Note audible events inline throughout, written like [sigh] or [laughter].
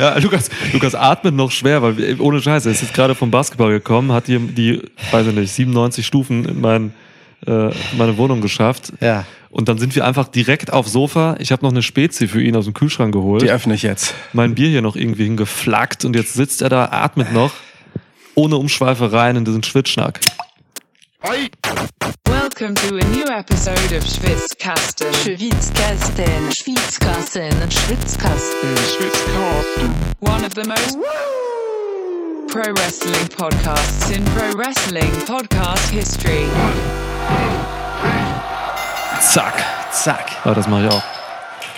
Ja, Lukas, Lukas atmet noch schwer, weil ohne Scheiße, er ist jetzt gerade vom Basketball gekommen, hat hier die, weiß ich nicht, 97 Stufen in, mein, äh, in meine Wohnung geschafft. Ja. Und dann sind wir einfach direkt aufs Sofa. Ich habe noch eine Spezi für ihn aus dem Kühlschrank geholt. Die öffne ich jetzt. mein Bier hier noch irgendwie hingeflackt und jetzt sitzt er da, atmet noch, ohne Umschweifereien in diesen Schwitzschnack. Welcome to a new episode of Schwitzkasten. Schwitzkasten, Schwitzkasten, Schwitzkasten, Schwitzkasten. One of the most pro wrestling podcasts in pro wrestling podcast history. Zack. Zack. Aber das mache ich auch.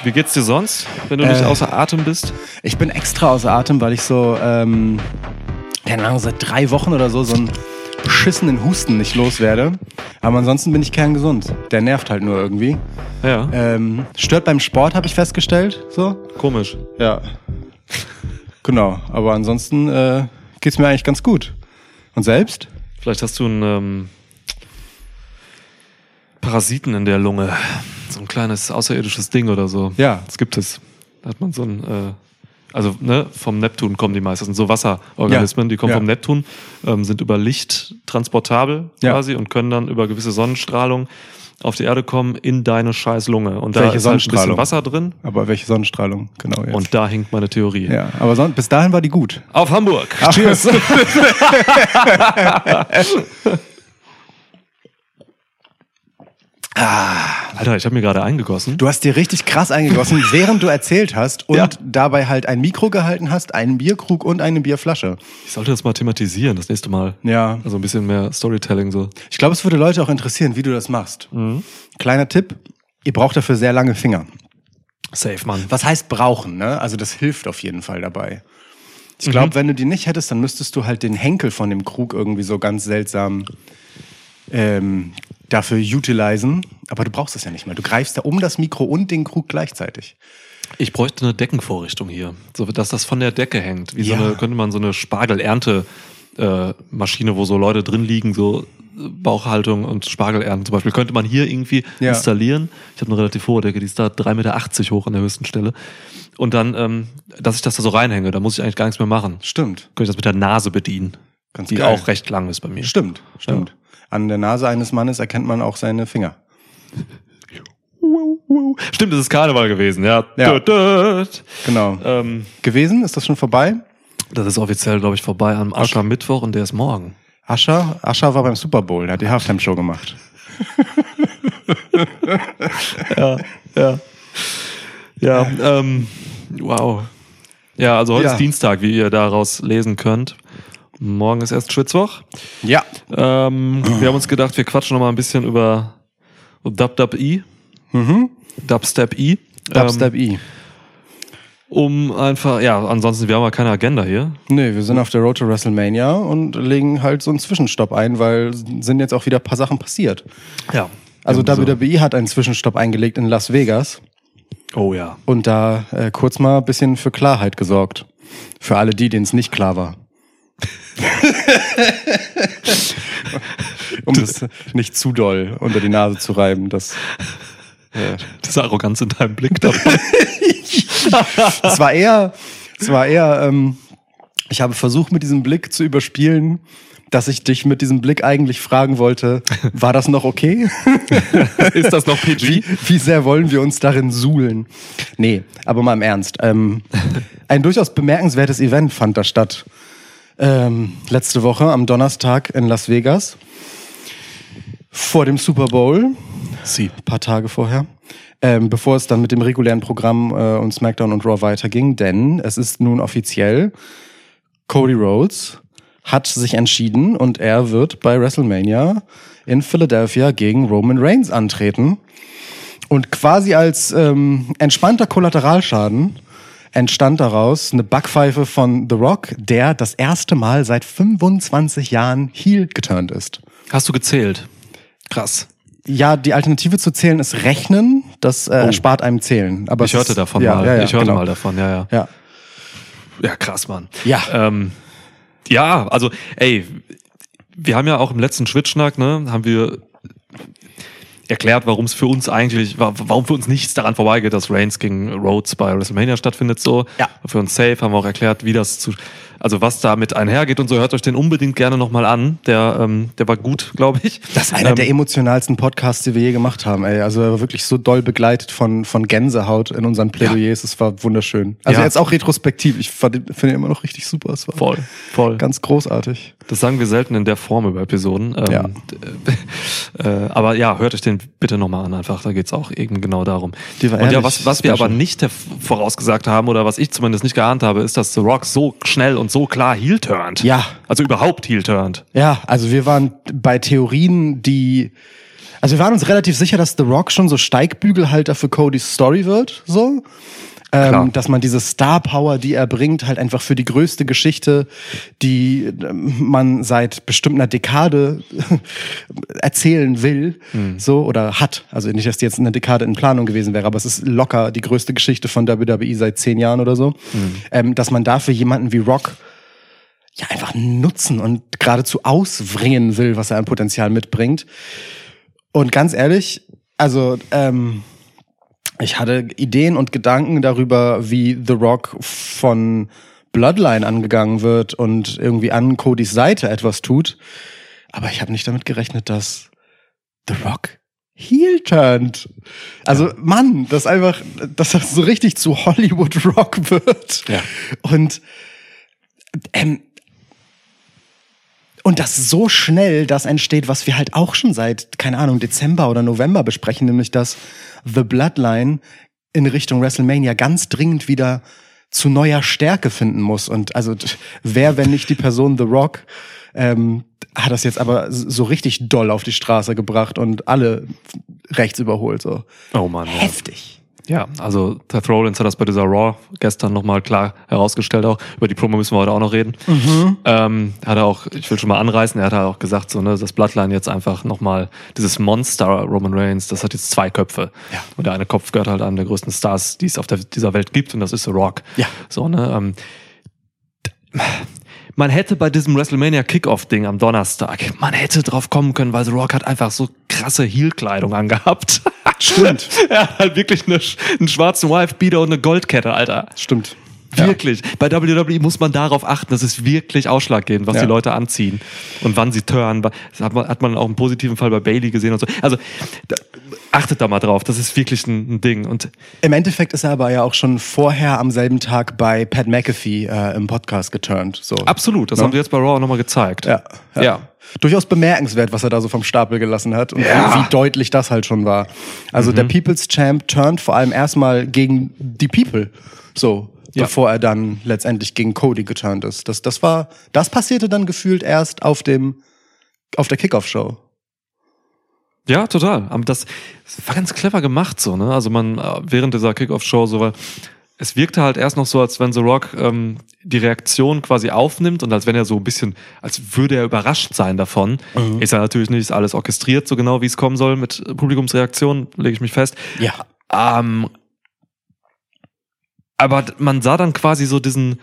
Wie geht's dir sonst, wenn du nicht Äh. außer Atem bist? Ich bin extra außer Atem, weil ich so, ähm, keine Ahnung, seit drei Wochen oder so so einen beschissenen Husten nicht loswerde. Aber ansonsten bin ich kerngesund. Der nervt halt nur irgendwie. Ja, Ähm, stört beim Sport, habe ich festgestellt. So. komisch. Ja. Genau. Aber ansonsten äh, geht's mir eigentlich ganz gut. Und selbst? Vielleicht hast du einen ähm, Parasiten in der Lunge. So ein kleines außerirdisches Ding oder so. Ja. Das gibt es. Da hat man so ein, äh, also ne, vom Neptun kommen die meisten. Das sind so Wasserorganismen, Ja. die kommen Ja. vom Neptun, ähm, sind über Licht transportabel Ja. quasi und können dann über gewisse Sonnenstrahlung auf die Erde kommen in deine scheiß Lunge. Und da Welche ist halt ein bisschen? Wasser drin. Aber welche Sonnenstrahlung? Genau jetzt. Und da hinkt meine Theorie. ja, aber son bis dahin war die gut. Auf Hamburg. Cheers. [laughs] Alter, ich habe mir gerade eingegossen. Du hast dir richtig krass eingegossen, [laughs] während du erzählt hast und Ja. dabei halt ein Mikro gehalten hast, einen Bierkrug und eine Bierflasche. Ich sollte das mal thematisieren, das nächste Mal. Ja. Also ein bisschen mehr Storytelling so. Ich glaube, es würde Leute auch interessieren, wie du das machst. Kleiner Tipp, ihr braucht dafür sehr lange Finger. Safe, Mann. Was heißt brauchen, ne? Also das hilft auf jeden Fall dabei. Ich glaube, wenn du die nicht hättest, dann müsstest du halt den Henkel von dem Krug irgendwie so ganz seltsam ähm, dafür utilisen. Aber du brauchst es ja nicht mehr. Du greifst ja um das Mikro und den Krug gleichzeitig. Ich bräuchte eine Deckenvorrichtung hier, so dass das von der Decke hängt. Wie Ja. so eine, könnte man so eine Spargelernte äh, Maschine, wo so Leute drin liegen, so äh, Bauchhaltung und Spargelernten zum Beispiel, könnte man hier irgendwie Ja. installieren. Ich habe eine relativ hohe Decke, die ist da 3,80 Meter hoch an der höchsten Stelle. Und dann, ähm, dass ich das da so reinhänge, da muss ich eigentlich gar nichts mehr machen. Stimmt. Könnte ich das mit der Nase bedienen, Ganz die geil. auch recht lang ist bei mir. Stimmt, stimmt. An der Nase eines Mannes erkennt man auch seine Finger. Stimmt, es ist Karneval gewesen, ja. Ja. Genau. Ähm, Gewesen? Ist das schon vorbei? das ist offiziell, glaube ich, vorbei am Aschermittwoch und der ist morgen. Ascher? Ascher war beim Super Bowl, der hat die Halftime-Show gemacht. [laughs] Ja, ja. Ja, ähm, wow. Ja, also heute Ja. ist Dienstag, wie ihr daraus lesen könnt. Morgen ist erst Schwitzwoch. Ja. Ähm, wir haben uns gedacht, wir quatschen noch mal ein bisschen über Dub Dub E. Dubstep E. Dubstep Ähm, E. um einfach, ja, ansonsten, wir haben ja keine Agenda hier. Nee, wir sind auf der Road to WrestleMania und legen halt so einen Zwischenstopp ein, weil sind jetzt auch wieder ein paar Sachen passiert. Ja. Also so. WWE hat einen Zwischenstopp eingelegt in Las Vegas Oh ja. und da äh, kurz mal ein bisschen für Klarheit gesorgt. Für alle die, denen es nicht klar war. [laughs] um das nicht zu doll unter die Nase zu reiben. Das, Diese Arroganz in deinem Blick dabei. [laughs] es war eher, es war eher, ähm, ich habe versucht mit diesem Blick zu überspielen, dass ich dich mit diesem Blick eigentlich fragen wollte, war das noch okay? [laughs] ist das noch PG? Wie, wie sehr wollen wir uns darin suhlen? Nee, aber mal im Ernst. Ähm, ein durchaus bemerkenswertes Event fand da statt. Ähm, letzte Woche am Donnerstag in Las Vegas. Vor dem Super Bowl. Sie. Ein paar Tage vorher. Ähm, bevor es dann mit dem regulären Programm äh, und SmackDown und Raw weiterging. Denn es ist nun offiziell, Cody Rhodes hat sich entschieden und er wird bei WrestleMania in Philadelphia gegen Roman Reigns antreten. Und quasi als ähm, entspannter Kollateralschaden entstand daraus eine Backpfeife von The Rock, der das erste Mal seit 25 Jahren heel geturnt ist. Hast du gezählt? Krass. Ja, die Alternative zu zählen ist Rechnen. Das äh, erspart einem Zählen. Aber Oh. Ich hörte ist, davon ja, mal. Ja, ja, ich hörte genau. mal davon, ja, ja. Ja. Ja, krass, Mann. Ja. Ähm, ja, also, ey, wir haben ja auch im letzten Schwitzschnack, ne, haben wir erklärt, warum es für uns eigentlich, wa- warum für uns nichts daran vorbeigeht, dass Reigns gegen Rhodes bei WrestleMania stattfindet. So, Ja. für uns safe haben wir auch erklärt, wie das zu, also was damit einhergeht und so. Hört euch den unbedingt gerne nochmal an. Der, ähm, der war gut, glaube ich. Das ist einer ähm, der emotionalsten Podcasts, die wir je gemacht haben. Ey. Also er war wirklich so doll begleitet von, von Gänsehaut in unseren Plädoyers. Es war wunderschön. Also Ja. jetzt auch retrospektiv. Ich finde ihn immer noch richtig super. Es war Voll, voll. ganz großartig. Das sagen wir selten in der Form über Episoden. Ähm, Ja. [laughs] äh, aber ja, hört euch den bitte nochmal an, einfach. Da geht's auch eben genau darum. Die war Und ja, was, was wir aber nicht vorausgesagt haben oder was ich zumindest nicht geahnt habe, ist, dass The Rock so schnell und so klar heel turnt. Ja. Also überhaupt heel turnt. Ja, also wir waren bei Theorien, die. Also wir waren uns relativ sicher, dass The Rock schon so Steigbügelhalter für Codys Story wird, so. Ähm, dass man diese Star Power, die er bringt, halt einfach für die größte Geschichte, die ähm, man seit bestimmt einer Dekade [laughs] erzählen will, so oder hat. Also nicht, dass die jetzt eine Dekade in Planung gewesen wäre, aber es ist locker die größte Geschichte von WWE seit zehn Jahren oder so. Ähm, dass man dafür jemanden wie Rock ja einfach nutzen und geradezu auswringen will, was er an Potenzial mitbringt. Und ganz ehrlich, also ähm, ich hatte Ideen und Gedanken darüber, wie The Rock von Bloodline angegangen wird und irgendwie an Codys Seite etwas tut. Aber ich habe nicht damit gerechnet, dass The Rock heel turnt. Also Mann, das einfach, dass das so richtig zu Hollywood Rock wird. Ja. Und ähm, und das so schnell, das entsteht, was wir halt auch schon seit, keine Ahnung, Dezember oder November besprechen, nämlich dass The Bloodline in Richtung WrestleMania ganz dringend wieder zu neuer Stärke finden muss. Und also wer, wenn nicht die Person The Rock, ähm, hat das jetzt aber so richtig doll auf die Straße gebracht und alle rechts überholt. So. Oh Mann. Heftig. Ja, also Seth Rollins hat das bei dieser Raw gestern nochmal klar herausgestellt auch. Über die Promo müssen wir heute auch noch reden. Ähm, hat er auch, ich will schon mal anreißen, er hat auch gesagt, so, ne, das Bloodline jetzt einfach nochmal, dieses Monster Roman Reigns, das hat jetzt zwei Köpfe. Ja. Und der eine Kopf gehört halt einem der größten Stars, die es auf der, dieser Welt gibt, und das ist The Rock. Ja. So, ne, ähm, man hätte bei diesem WrestleMania Kickoff-Ding am Donnerstag, man hätte drauf kommen können, weil The Rock hat einfach so krasse Heel-Kleidung angehabt. Stimmt. [laughs] er hat halt wirklich eine, einen schwarzen Wife-Beater und eine Goldkette, Alter. Stimmt. Ja. Wirklich. Bei WWE muss man darauf achten, das ist wirklich ausschlaggebend, was Ja. die Leute anziehen und wann sie turnen. Das hat man, hat man auch im positiven Fall bei Bailey gesehen und so. Also da, achtet da mal drauf, das ist wirklich ein, ein Ding. Und Im Endeffekt ist er aber ja auch schon vorher am selben Tag bei Pat McAfee äh, im Podcast geturnt. So. absolut, das Ne? haben sie jetzt bei Raw nochmal gezeigt. Ja, ja. Ja. Durchaus bemerkenswert, was er da so vom Stapel gelassen hat und Ja. wie, deutlich das halt schon war. Also der People's Champ turnt vor allem erstmal gegen die People. So. Ja. Bevor er dann letztendlich gegen Cody geturnt ist. Das, das war, das passierte dann gefühlt erst auf dem, auf der Kickoff-Show. Ja, total. Aber das, war ganz clever gemacht so, ne? Also man, äh, während dieser Kickoff-Show so, weil es wirkte halt erst noch so, als wenn The Rock ähm, die Reaktion quasi aufnimmt und als wenn er so ein bisschen, als würde er überrascht sein davon. Ist er natürlich nicht, alles orchestriert, so genau wie es kommen soll mit Publikumsreaktion, lege ich mich fest. Ja. Ähm, aber man sah dann quasi so diesen,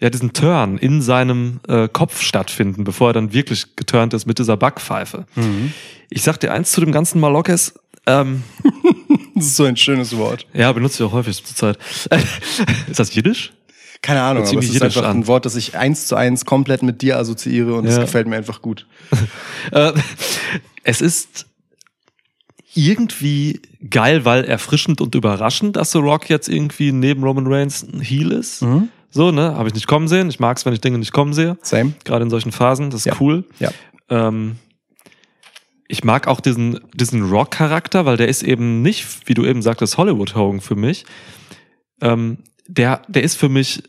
ja, diesen Turn in seinem äh, Kopf stattfinden, bevor er dann wirklich geturnt ist mit dieser Backpfeife. Ich sag dir eins zu dem ganzen Malokes, ähm, [laughs] Das ist so ein schönes Wort. ja, benutze ich auch häufig zur Zeit. [laughs] ist das Jiddisch? Keine Ahnung, aber es ist einfach an. ein Wort, das ich eins zu eins komplett mit dir assoziiere und es Ja. gefällt mir einfach gut. [laughs] Äh, es ist irgendwie geil, weil erfrischend und überraschend, dass The Rock jetzt irgendwie neben Roman Reigns ein Heel ist. Mhm. So, ne? Habe ich nicht kommen sehen. Ich mag's, wenn ich Dinge nicht kommen sehe. Same. Gerade in solchen Phasen. Das ist Ja. cool. Ja. Ähm, ich mag auch diesen, diesen Rock-Charakter, weil der ist eben nicht, wie du eben sagtest, Hollywood Hogan für mich. Ähm, der, der ist für mich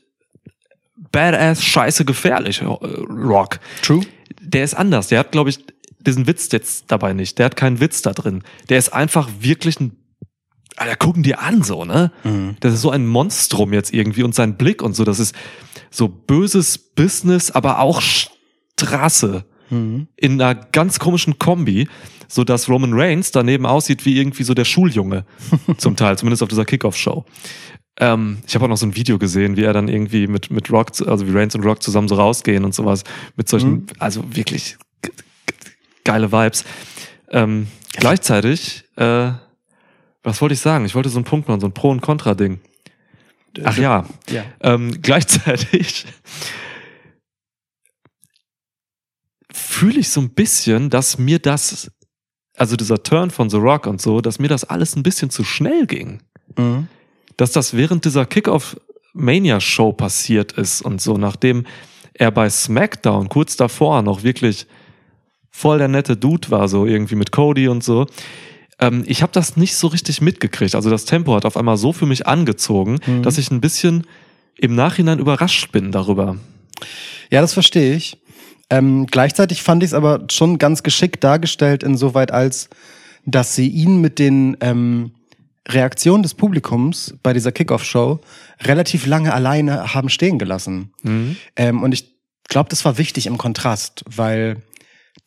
badass, scheiße gefährlich, äh, Rock. True. Der ist anders. Der hat, glaube ich, diesen Witz jetzt dabei nicht. Der hat keinen Witz da drin. Der ist einfach wirklich ein Alter, gucken dir an, so, ne? Das ist so ein Monstrum jetzt irgendwie und sein Blick und so, das ist so böses Business, aber auch Straße in einer ganz komischen Kombi, so dass Roman Reigns daneben aussieht wie irgendwie so der Schuljunge [laughs] zum Teil, zumindest auf dieser Kickoff-Show. Ähm, ich habe auch noch so ein Video gesehen, wie er dann irgendwie mit mit Rock, also wie Reigns und Rock zusammen so rausgehen und sowas mit solchen, also wirklich geile Vibes. Ähm, gleichzeitig, äh, was wollte ich sagen? Ich wollte so einen Punkt machen, so ein Pro- und Contra-Ding. Ach ja, Ja. ähm, [laughs] gleichzeitig fühle ich so ein bisschen, dass mir das, also dieser Turn von The Rock und so, dass mir das alles ein bisschen zu schnell ging. Mhm. Dass das während dieser Kickoff Mania Show passiert ist und so, nachdem er bei SmackDown kurz davor noch wirklich voll der nette Dude war, so irgendwie mit Cody und so. Ähm, ich habe das nicht so richtig mitgekriegt. Also das Tempo hat auf einmal so für mich angezogen, Mhm. dass ich ein bisschen im Nachhinein überrascht bin darüber. Ja, das verstehe ich. Ähm, gleichzeitig fand ich es aber schon ganz geschickt dargestellt, insoweit als, dass sie ihn mit den ähm, Reaktionen des Publikums bei dieser Kickoff-Show relativ lange alleine haben stehen gelassen. Ähm, und ich glaube, das war wichtig im Kontrast, weil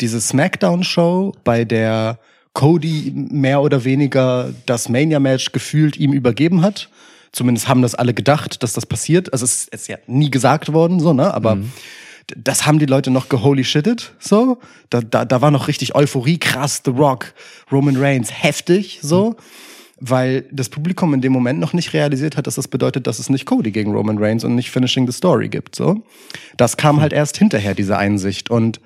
diese Smackdown-Show, bei der Cody mehr oder weniger das Mania-Match gefühlt ihm übergeben hat, zumindest haben das alle gedacht, dass das passiert. Also es ist ja nie gesagt worden, so, ne? Aber d- das haben die Leute noch geholy shitted, so. Da, da, da war noch richtig Euphorie, krass, The Rock, Roman Reigns, heftig, so. Weil das Publikum in dem Moment noch nicht realisiert hat, dass das bedeutet, dass es nicht Cody gegen Roman Reigns und nicht Finishing the Story gibt, so. Das kam halt erst hinterher, diese Einsicht. Und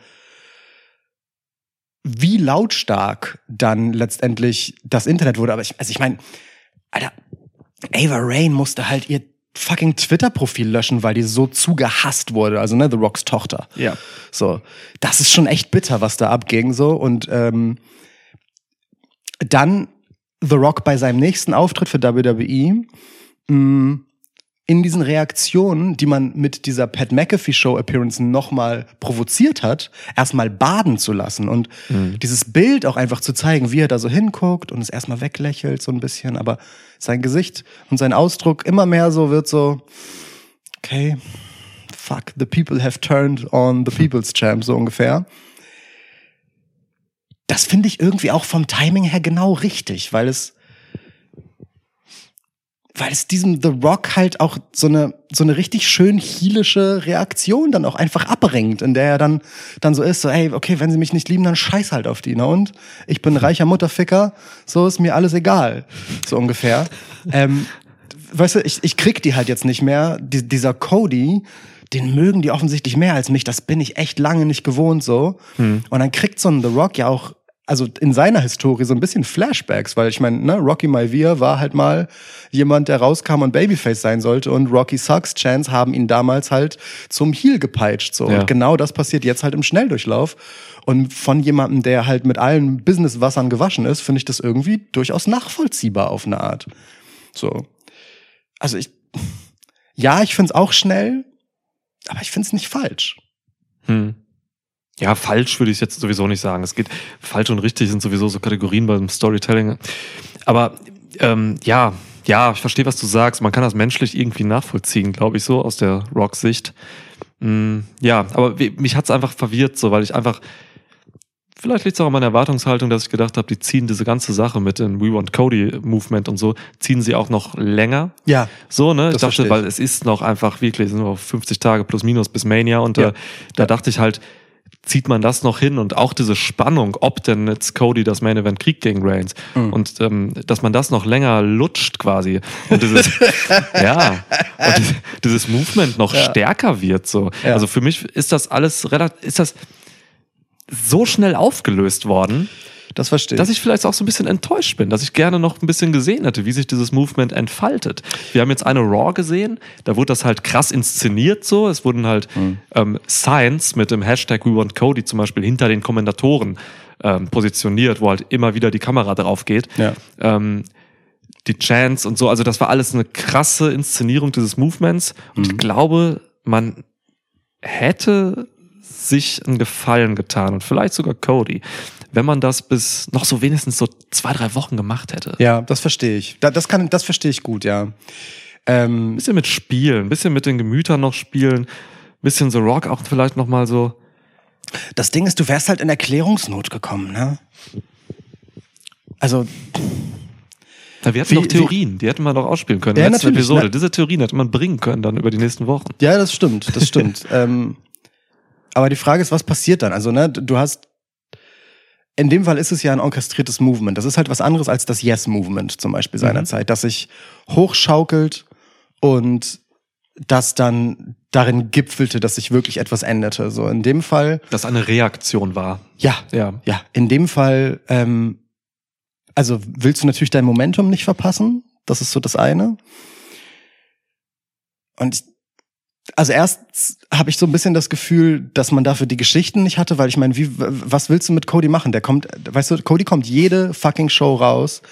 wie lautstark dann letztendlich das Internet wurde. Aber ich, also ich meine, Alter, Ava Rain musste halt ihr fucking Twitter-Profil löschen, weil die so zugehasst wurde. Also, ne, The Rocks Tochter. Ja. So, das ist schon echt bitter, was da abging, so. Und ähm, dann The Rock bei seinem nächsten Auftritt für WWE mh, in diesen Reaktionen, die man mit dieser Pat McAfee Show Appearance nochmal provoziert hat, erstmal baden zu lassen und dieses Bild auch einfach zu zeigen, wie er da so hinguckt und es erstmal weglächelt so ein bisschen, aber sein Gesicht und sein Ausdruck immer mehr so wird so, okay, fuck, the people have turned on the people's champ, so ungefähr. Das finde ich irgendwie auch vom Timing her genau richtig, weil es weil es diesem The Rock halt auch so eine so eine richtig schön heelische Reaktion dann auch einfach abbringt, in der er dann dann so ist, so ey, okay, wenn sie mich nicht lieben, dann scheiß halt auf die, ne? Und ich bin ein reicher Mutterficker, so ist mir alles egal, so ungefähr. [laughs] ähm, weißt du, ich, ich krieg die halt jetzt nicht mehr. Die, dieser Cody, den mögen die offensichtlich mehr als mich. Das bin ich echt lange nicht gewohnt so. Und dann kriegt so ein The Rock ja auch, also in seiner Historie so ein bisschen Flashbacks, weil ich meine, ne, Rocky Maivia war halt mal jemand, der rauskam und Babyface sein sollte und Rocky Sucks Chance haben ihn damals halt zum Heel gepeitscht so. Ja. Und genau das passiert jetzt halt im Schnelldurchlauf. Und von jemandem, der halt mit allen Businesswassern gewaschen ist, finde ich das irgendwie durchaus nachvollziehbar auf eine Art. So. Also ich, ja, ich find's auch schnell, aber ich find's nicht falsch. Hm. Ja, falsch würde ich jetzt sowieso nicht sagen. Es geht falsch und richtig sind sowieso so Kategorien beim Storytelling. Aber ähm, ja, ja, ich verstehe, was du sagst. Man kann das menschlich irgendwie nachvollziehen, glaube ich, so aus der Rock-Sicht. Mm, ja, aber mich hat's einfach verwirrt, so, weil ich einfach. Vielleicht liegt es auch an meiner Erwartungshaltung, dass ich gedacht habe, die ziehen diese ganze Sache mit dem We Want Cody Movement und so, ziehen sie auch noch länger. Ja. So, ne? Das ich dachte, ich. weil es ist noch einfach wirklich, es sind noch 50 Tage plus minus bis Mania und Ja. äh, da dachte ich halt, zieht man das noch hin und auch diese Spannung, ob denn jetzt Cody das Main Event kriegt gegen Reigns Mhm. und ähm, dass man das noch länger lutscht quasi und dieses [laughs] ja und dieses, dieses Movement noch Ja. stärker wird so. Ja. Also für mich ist das alles relativ ist das so schnell aufgelöst worden, Das verstehe dass ich vielleicht auch so ein bisschen enttäuscht bin, dass ich gerne noch ein bisschen gesehen hätte, wie sich dieses Movement entfaltet. Wir haben jetzt eine Raw gesehen, da wurde das halt krass inszeniert so. Es wurden halt Mhm. ähm, Signs mit dem Hashtag We Want Cody zum Beispiel hinter den Kommentatoren ähm, positioniert, wo halt immer wieder die Kamera drauf geht. Ja. Ähm, die Chants und so, also das war alles eine krasse Inszenierung dieses Movements. Und Mhm. ich glaube, man hätte sich einen Gefallen getan und vielleicht sogar Cody, wenn man das bis noch so wenigstens so zwei, drei Wochen gemacht hätte. Ja, das verstehe ich. Da, das kann, das verstehe ich gut, ja. Ähm, Ein bisschen mit Spielen, ein bisschen mit den Gemütern noch spielen, ein bisschen The Rock auch vielleicht noch mal so. das Ding ist, du wärst halt in Erklärungsnot gekommen, ne? Also, Da wir hatten Wie- noch Theorien, die hätten wir doch ausspielen können. Ja, in der letzten natürlich, Episode. ne? Diese Theorien hätte man bringen können dann über die nächsten Wochen. ja, das stimmt, das stimmt. [laughs] ähm, aber die Frage ist, was passiert dann? Also, ne, du hast, in dem Fall ist es ja ein orchestriertes Movement. Das ist halt was anderes als das Yes-Movement zum Beispiel seinerzeit, das sich hochschaukelt und das dann darin gipfelte, dass sich wirklich etwas änderte. So in dem Fall, Das eine Reaktion war. ja, Ja. ja, in dem Fall, ähm, also willst du natürlich dein Momentum nicht verpassen. Das ist so das eine. Und also erst habe ich so ein bisschen das Gefühl, dass man dafür die Geschichten nicht hatte, weil ich meine, wie, was willst du mit Cody machen? Der kommt, weißt du, Cody kommt jede fucking Show raus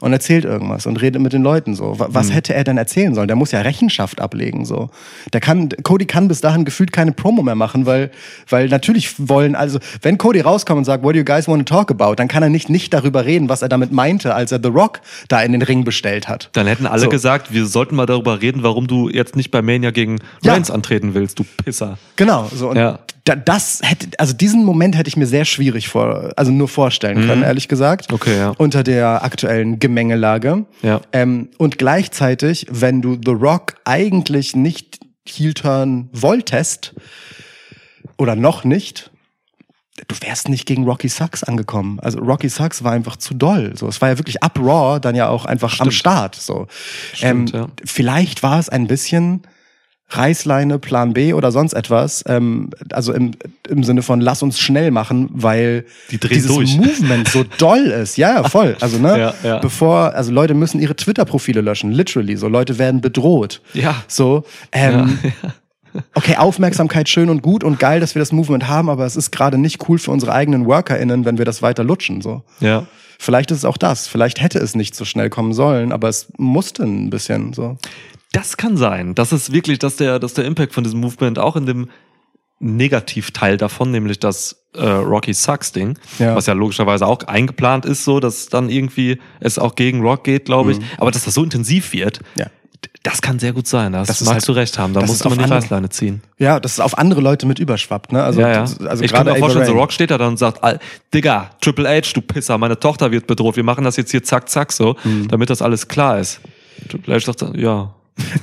und erzählt irgendwas und redet mit den Leuten so. Wa- Was hätte er denn erzählen sollen? Der muss ja Rechenschaft ablegen so. Der kann, Cody kann bis dahin gefühlt keine Promo mehr machen, weil, weil natürlich wollen, also wenn Cody rauskommt und sagt, what do you guys want to talk about, dann kann er nicht nicht darüber reden, was er damit meinte, als er The Rock da in den Ring bestellt hat. Dann hätten alle So. gesagt, wir sollten mal darüber reden, warum du jetzt nicht bei Mania gegen Ja. Reigns antreten willst, du Pisser. Genau, so und Ja. da, das hätte, also diesen Moment hätte ich mir sehr schwierig vor, also nur vorstellen können, ehrlich gesagt. Mhm. Okay, ja. Unter der aktuellen Gemengelage. Ja. Ähm, und gleichzeitig, wenn du The Rock eigentlich nicht heel-turn wolltest oder noch nicht, du wärst nicht gegen Rocky Sucks angekommen. Also Rocky Sucks war einfach zu doll. So, es war ja wirklich ab Raw dann ja auch einfach am Start. So, Stimmt, ähm, ja. vielleicht war es ein bisschen Reißleine, Plan B oder sonst etwas. Ähm, also im, im Sinne von lass uns schnell machen, weil Die dieses durch. Movement so doll ist. Ja, ja, voll. Also ne, [laughs] Ja, ja. bevor also Leute müssen ihre Twitter-Profile löschen, literally. So Leute werden bedroht. Ja. So. Ähm, [laughs] Okay, Aufmerksamkeit schön und gut und geil, dass wir das Movement haben, aber es ist gerade nicht cool für unsere eigenen WorkerInnen, wenn wir das weiter lutschen. So. Ja. Vielleicht ist es auch das. Vielleicht hätte es nicht so schnell kommen sollen, aber es musste ein bisschen so. Das kann sein. Das ist wirklich, dass der, dass der Impact von diesem Movement auch in dem Negativteil davon, nämlich das äh, Rocky Sucks Ding, Ja. was ja logischerweise auch eingeplant ist, so dass dann irgendwie es auch gegen Rock geht, glaube ich. Aber dass das so intensiv wird, Mhm. Ja. das kann sehr gut sein. Das, Das ist magst halt- du recht haben. Da das musst ist du mal auf die Reißleine ziehen. Ja, dass es auf andere Leute mit überschwappt, ne? Also, ja, ja. also ich kann mir vorstellen, Raine. Rock steht da dann und sagt, "Al- Digga, Triple H, du Pisser, meine Tochter wird bedroht. Wir machen das jetzt hier zack, zack so, Mhm. damit das alles klar ist. Triple H sagt, dann, ja.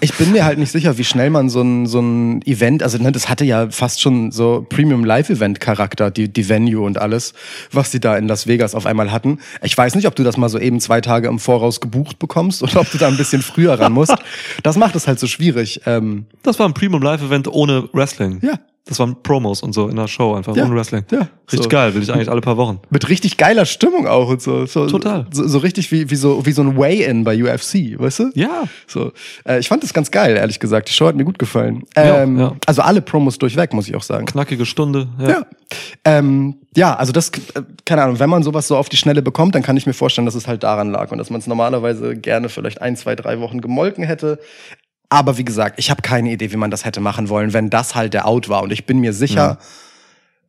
Ich bin mir halt nicht sicher, wie schnell man so ein, so ein Event, also ne, das hatte ja fast schon so Premium Live Event Charakter, die, die Venue und alles, was die da in Las Vegas auf einmal hatten. Ich weiß nicht, ob du das mal so eben zwei Tage im Voraus gebucht bekommst oder ob du da ein bisschen früher ran musst. [laughs] Das macht es halt so schwierig. Ähm, Das war ein Premium Live Event ohne Wrestling. Ja. Das waren Promos und so in der Show einfach Ja. ohne Wrestling. Ja. Richtig So. geil, will ich eigentlich alle paar Wochen. mit richtig geiler Stimmung auch und so. so Total. So, so richtig wie, wie, so, wie so ein Way-In bei UFC, weißt du? Ja. So, äh, ich fand das ganz geil, ehrlich gesagt. Die Show hat mir gut gefallen. Ja, Ähm, ja. Also alle Promos durchweg, muss ich auch sagen. Knackige Stunde. Ja. Ja. Ähm, ja, also das, äh, keine Ahnung, wenn man sowas so auf die Schnelle bekommt, dann kann ich mir vorstellen, dass es halt daran lag und dass man es normalerweise gerne vielleicht ein, zwei, drei Wochen gemolken hätte. Aber wie gesagt, ich habe keine Idee, wie man das hätte machen wollen, wenn das halt der Out war. Und ich bin mir sicher,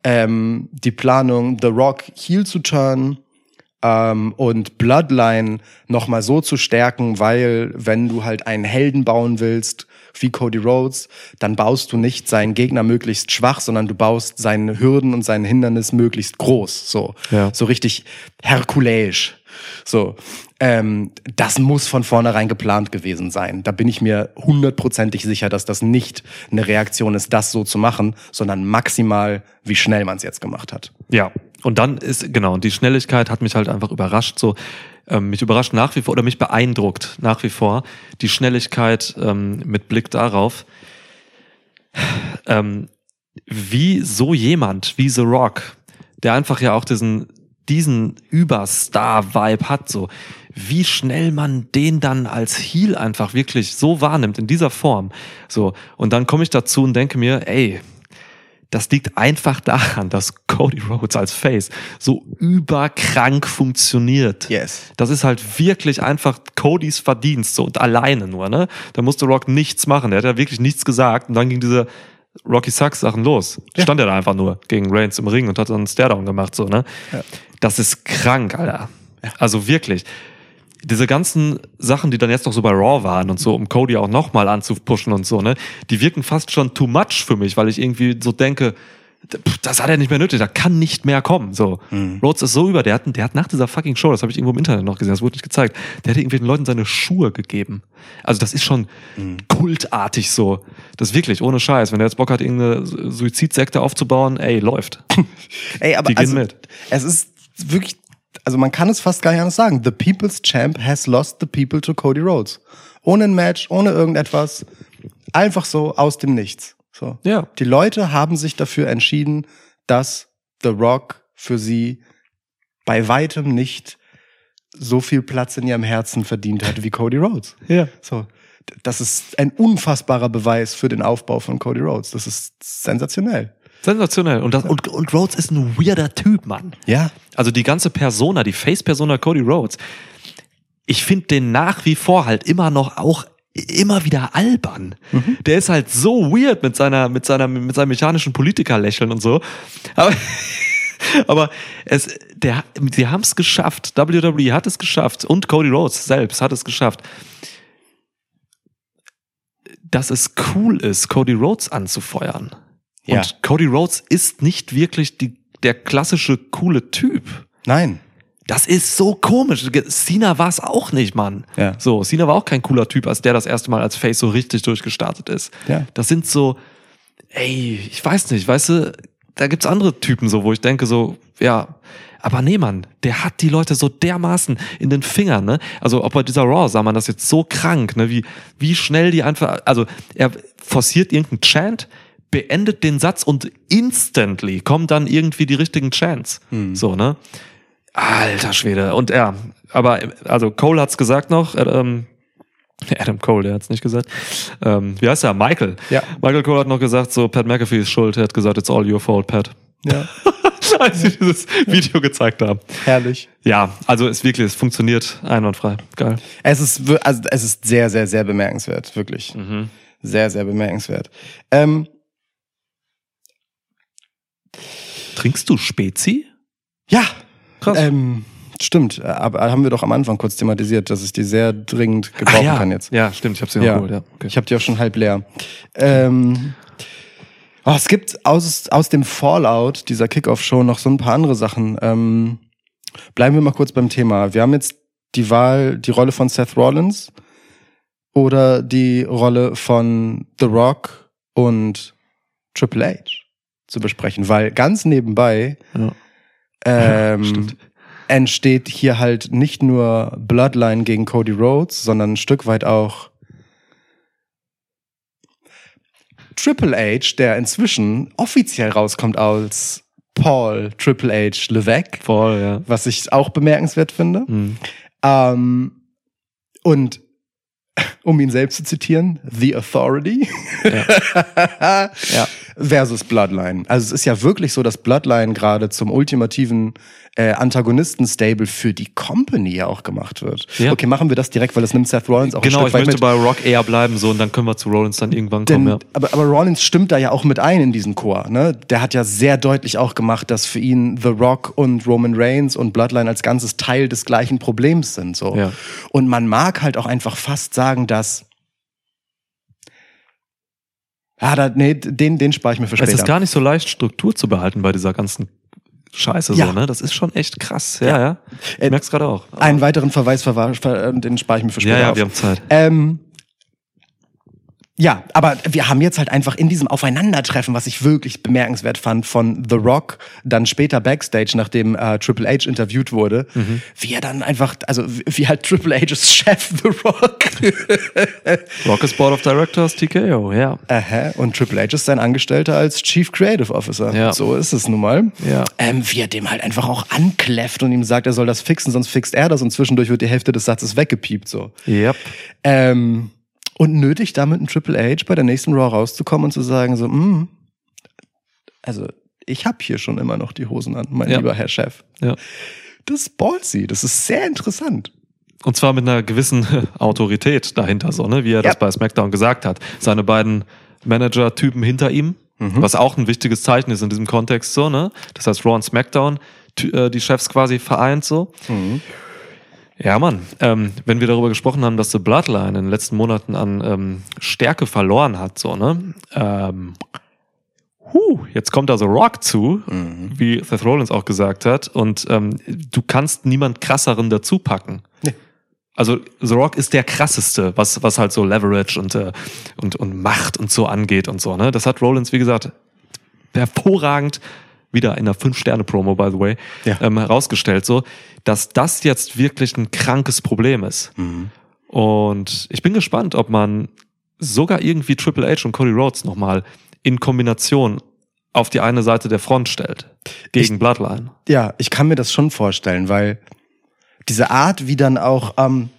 ähm, die Planung, The Rock heel zu turn ähm, und Bloodline nochmal so zu stärken, weil wenn du halt einen Helden bauen willst, wie Cody Rhodes, dann baust du nicht seinen Gegner möglichst schwach, sondern du baust seine Hürden und sein Hindernis möglichst groß. So, Ja. so richtig herkuläisch. So, ähm, das muss von vornherein geplant gewesen sein. Da bin ich mir hundertprozentig sicher, dass das nicht eine Reaktion ist, das so zu machen, sondern maximal, wie schnell man es jetzt gemacht hat. Ja. Und dann ist, genau, und die Schnelligkeit hat mich halt einfach überrascht. So, ähm, mich überrascht nach wie vor oder mich beeindruckt nach wie vor die Schnelligkeit ähm, mit Blick darauf, ähm, wie so jemand wie The Rock, der einfach ja auch diesen diesen Überstar-Vibe hat, so wie schnell man den dann als Heel einfach wirklich so wahrnimmt in dieser Form, so und dann komme ich dazu und denke mir, ey, das liegt einfach daran, dass Cody Rhodes als Face so überkrank funktioniert. Yes. Das ist halt wirklich einfach Codys Verdienst, so und alleine nur, ne? Da musste Rock nichts machen. Der hat ja wirklich nichts gesagt und dann ging diese Rocky Sucks Sachen los. Stand er da einfach nur gegen Reigns im Ring und hat dann einen Staredown gemacht, so, ne? Das ist krank, Alter. Also wirklich. Diese ganzen Sachen, die dann jetzt noch so bei Raw waren und so, um Cody auch nochmal anzupushen und so, ne, die wirken fast schon too much für mich, weil ich irgendwie so denke, das hat er nicht mehr nötig, da kann nicht mehr kommen. So, Rhodes ist so über, der hat, der hat nach dieser fucking Show, das habe ich irgendwo im Internet noch gesehen, das wurde nicht gezeigt, der hat irgendwelchen Leuten seine Schuhe gegeben. Also das ist schon kultartig so. Das ist wirklich ohne Scheiß. Wenn der jetzt Bock hat, irgendeine Suizidsekte aufzubauen, ey, läuft. [laughs] Ey, aber Die gehen also, mit. es ist wirklich, also man kann es fast gar nicht anders sagen. The People's Champ has lost the people to Cody Rhodes. Ohne ein Match, ohne irgendetwas. Einfach so aus dem Nichts. So. Ja. Die Leute haben sich dafür entschieden, dass The Rock für sie bei weitem nicht so viel Platz in ihrem Herzen verdient hat wie Cody Rhodes. Ja. So. Das ist ein unfassbarer Beweis für den Aufbau von Cody Rhodes. Das ist sensationell. Sensationell. Und, das, und, und Rhodes ist ein weirder Typ, Mann. Ja. Also die ganze Persona, die Face-Persona Cody Rhodes, ich finde den nach wie vor halt immer noch auch immer wieder albern. Der ist halt so weird mit seiner, mit seiner, mit seinem mechanischen Politikerlächeln und so. Aber, [laughs] aber es, der, sie haben es geschafft. WWE hat es geschafft und Cody Rhodes selbst hat es geschafft, dass es cool ist, Cody Rhodes anzufeuern. Ja. Und Cody Rhodes ist nicht wirklich die, der klassische coole Typ. Nein. Das ist so komisch. Cena war es auch nicht, Mann. Ja. So, Cena war auch kein cooler Typ, als der das erste Mal als Face so richtig durchgestartet ist. Ja. Das sind so, ey, ich weiß nicht, weißt du, da gibt's andere Typen so, wo ich denke so, ja, aber nee, Mann, der hat die Leute so dermaßen in den Fingern, ne? Also auch bei dieser Raw sah man das jetzt so krank, ne? Wie, wie schnell die einfach, also er forciert irgendeinen Chant, beendet den Satz und instantly kommen dann irgendwie die richtigen Chants. So, ne? Alter Schwede. Und ja, aber also Cole hat's gesagt noch, äh, ähm, [laughs] Adam Cole, der hat's nicht gesagt. Ähm, wie heißt er? Michael. Ja. Michael Cole hat noch gesagt, so Pat McAfee ist schuld. Er hat gesagt, it's all your fault, Pat. Ja. [laughs] Als sie dieses Video gezeigt haben. Herrlich. Ja, also es wirklich, es funktioniert einwandfrei. Geil. Es ist, also es ist sehr, sehr, sehr bemerkenswert, wirklich. Sehr, sehr bemerkenswert. Ähm, Trinkst du Spezi? ja, Krass. ähm, stimmt. Aber haben wir doch am Anfang kurz thematisiert, dass ich die sehr dringend gebrauchen ja. kann jetzt. Ja, stimmt, ich habe sie Ja. geholt, ja. Okay. Ich habe die auch schon halb leer. Ähm, oh, es gibt aus, aus dem Fallout dieser Kickoff-Show noch so ein paar andere Sachen. Ähm, bleiben wir mal kurz beim Thema. Wir haben jetzt die Wahl, die Rolle von Seth Rollins oder die Rolle von The Rock und Triple H zu besprechen, weil ganz nebenbei ja. Ähm, [laughs] Stimmt. entsteht hier halt nicht nur Bloodline gegen Cody Rhodes, sondern ein Stück weit auch Triple H, der inzwischen offiziell rauskommt als Paul Triple H Levesque, Voll, ja. was ich auch bemerkenswert finde. Mhm. Ähm, und [laughs] um ihn selbst zu zitieren, The Authority Ja. [laughs] versus Bloodline. Also es ist ja wirklich so, dass Bloodline gerade zum ultimativen äh, Antagonisten-Stable für die Company ja auch gemacht wird. Ja. Okay, machen wir das direkt, weil das nimmt Seth Rollins auch Genau, ein ich Stück weit möchte mit. bei Rock eher bleiben, so, und dann können wir zu Rollins dann irgendwann kommen, Denn, ja. aber, aber Rollins stimmt da ja auch mit ein in diesen Chor. Ne? Der hat ja sehr deutlich auch gemacht, dass für ihn The Rock und Roman Reigns und Bloodline als ganzes Teil des gleichen Problems sind. So. Ja. Und man mag halt auch einfach fast sagen, dass Ah, da, nee, den, den spare ich mir für Es später. ist gar nicht so leicht, Struktur zu behalten bei dieser ganzen Scheiße, Ja. so, ne? Das ist schon echt krass. Ja, Ja. ja. Ich Äh, merk's gerade auch. Einen weiteren Verweis, den spare ich mir für später ja, ja, auf. wir haben Zeit. Ähm, ja, aber wir haben jetzt halt einfach in diesem Aufeinandertreffen, was ich wirklich bemerkenswert fand, von The Rock, dann später Backstage, nachdem äh, Triple H interviewt wurde, Mhm. wie er dann einfach, also wie halt Triple H's [laughs] Chef The Rock. Rock is Board of Directors, TKO, ja. Aha, und Triple H ist sein Angestellter als Chief Creative Officer. Ja. So ist es nun mal. Ja. Ähm, wie er dem halt einfach auch ankläfft und ihm sagt, er soll das fixen, sonst fixt er das und zwischendurch wird die Hälfte des Satzes weggepiept. So. Yep. Ähm, und nötigt damit einen Triple H bei der nächsten Raw rauszukommen und zu sagen so, mm, also ich habe hier schon immer noch die Hosen an, mein Ja. lieber Herr Chef. Ja. Das ist ballsy, das ist sehr interessant. Und zwar mit einer gewissen [laughs] Autorität dahinter, so, ne? Wie er das Ja. bei SmackDown gesagt hat. Seine beiden Manager-Typen hinter ihm, Mhm. was auch ein wichtiges Zeichen ist in diesem Kontext, so, ne? Das heißt, Raw und SmackDown, äh, die Chefs quasi vereint, so. Mhm. Ja, Mann, ähm, wenn wir darüber gesprochen haben, dass The Bloodline in den letzten Monaten an ähm, Stärke verloren hat, so, ne? Ähm, huh, jetzt kommt da The Rock zu, Mhm. wie Seth Rollins auch gesagt hat, und ähm, du kannst niemand krasseren dazu packen. Nee. Also The Rock ist der krasseste, was, was halt so Leverage und, äh, und, und Macht und so angeht und so, ne? Das hat Rollins, wie gesagt, hervorragend wieder in einer Fünf-Sterne-Promo, by the way, Ja. ähm, herausgestellt, so, dass das jetzt wirklich ein krankes Problem ist. Und ich bin gespannt, ob man sogar irgendwie Triple H und Cody Rhodes nochmal in Kombination auf die eine Seite der Front stellt. Gegen Bloodline. Ja, ich kann mir das schon vorstellen, weil diese Art, wie dann auch ähm,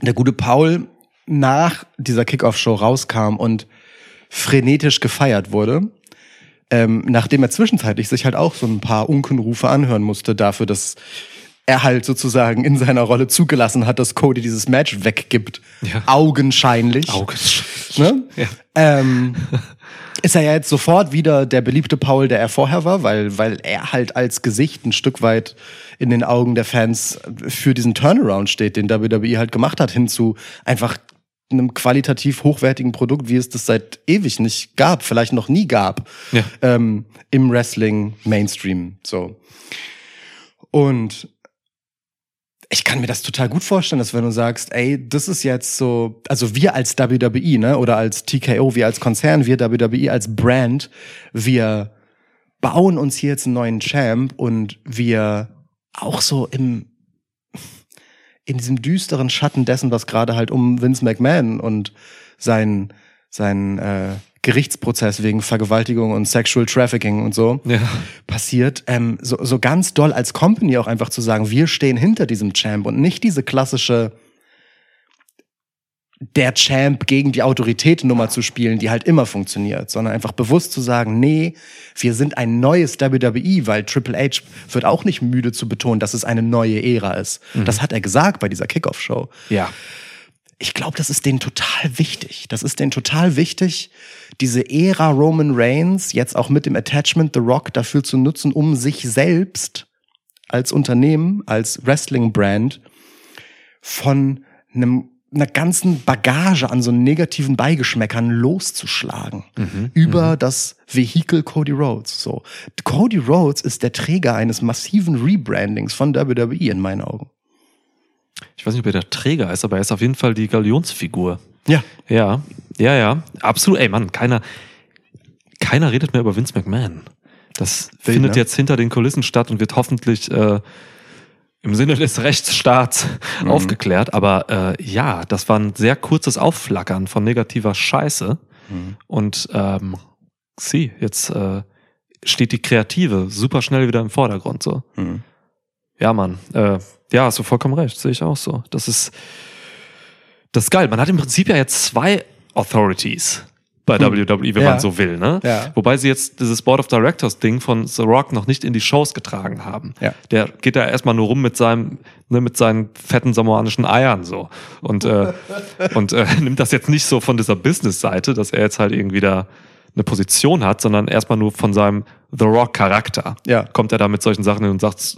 der gute Paul nach dieser Kickoff-Show rauskam und frenetisch gefeiert wurde, ähm, nachdem er zwischenzeitlich sich halt auch so ein paar Unkenrufe anhören musste dafür, dass er halt sozusagen in seiner Rolle zugelassen hat, dass Cody dieses Match weggibt. Ja. Augenscheinlich. Augenscheinlich. Ne? Ja. ähm, ist er ja jetzt sofort wieder der beliebte Paul, der er vorher war, weil, weil er halt als Gesicht ein Stück weit in den Augen der Fans für diesen Turnaround steht, den WWE halt gemacht hat, hin zu einfach einem qualitativ hochwertigen Produkt, wie es das seit ewig nicht gab, vielleicht noch nie gab, Ja. ähm, im Wrestling Mainstream. So. Und ich kann mir das total gut vorstellen, dass wenn du sagst, ey, das ist jetzt so, also wir als WWE, ne, oder als TKO, wir als Konzern, wir WWE als Brand, wir bauen uns hier jetzt einen neuen Champ und wir auch so im, in diesem düsteren Schatten dessen, was gerade halt um Vince McMahon und sein, sein äh, Gerichtsprozess wegen Vergewaltigung und Sexual Trafficking und so Ja. passiert, ähm, so, so ganz doll als Company auch einfach zu sagen, wir stehen hinter diesem Champ und nicht diese klassische der Champ gegen die Autorität Nummer zu spielen, die halt immer funktioniert, sondern einfach bewusst zu sagen, nee, wir sind ein neues WWE, weil Triple H wird auch nicht müde zu betonen, dass es eine neue Ära ist. Das hat er gesagt bei dieser Kickoff-Show Ja. ich glaube, das ist denen total wichtig. Das ist denen total wichtig, diese Ära Roman Reigns jetzt auch mit dem Attachment The Rock dafür zu nutzen, um sich selbst als Unternehmen, als Wrestling-Brand von einem einer ganzen Bagage an so negativen Beigeschmäckern loszuschlagen über das Vehikel Cody Rhodes. So, Cody Rhodes ist der Träger eines massiven Rebrandings von WWE in meinen Augen. Ich weiß nicht, ob er der Träger ist, aber er ist auf jeden Fall die Galionsfigur. Ja, Ja, ja, ja. Absolut. Ey, Mann, keiner, keiner redet mehr über Vince McMahon. Das Wild, findet ne? jetzt hinter den Kulissen statt und wird hoffentlich äh, im Sinne des Rechtsstaats Mhm. aufgeklärt. Aber äh, ja, das war ein sehr kurzes Aufflackern von negativer Scheiße. Mhm. Und ähm, sie, jetzt äh, steht die Kreative super schnell wieder im Vordergrund. So. Mhm. Ja, Mann. Äh, ja, hast du vollkommen recht. Sehe ich auch so. Das ist, das ist geil. Man hat im Prinzip ja jetzt zwei Authorities bei WWE, wenn Ja. man so will. Ne? Ja. Wobei sie jetzt dieses Board of Directors Ding von The Rock noch nicht in die Shows getragen haben. Ja. Der geht da erstmal nur rum mit seinem, ne, mit seinen fetten samoanischen Eiern so. Und, äh, [laughs] und äh, [laughs] nimmt das jetzt nicht so von dieser Business-Seite, dass er jetzt halt irgendwie da eine Position hat, sondern erstmal nur von seinem The Rock-Charakter. Ja. Kommt er da mit solchen Sachen hin und sagt,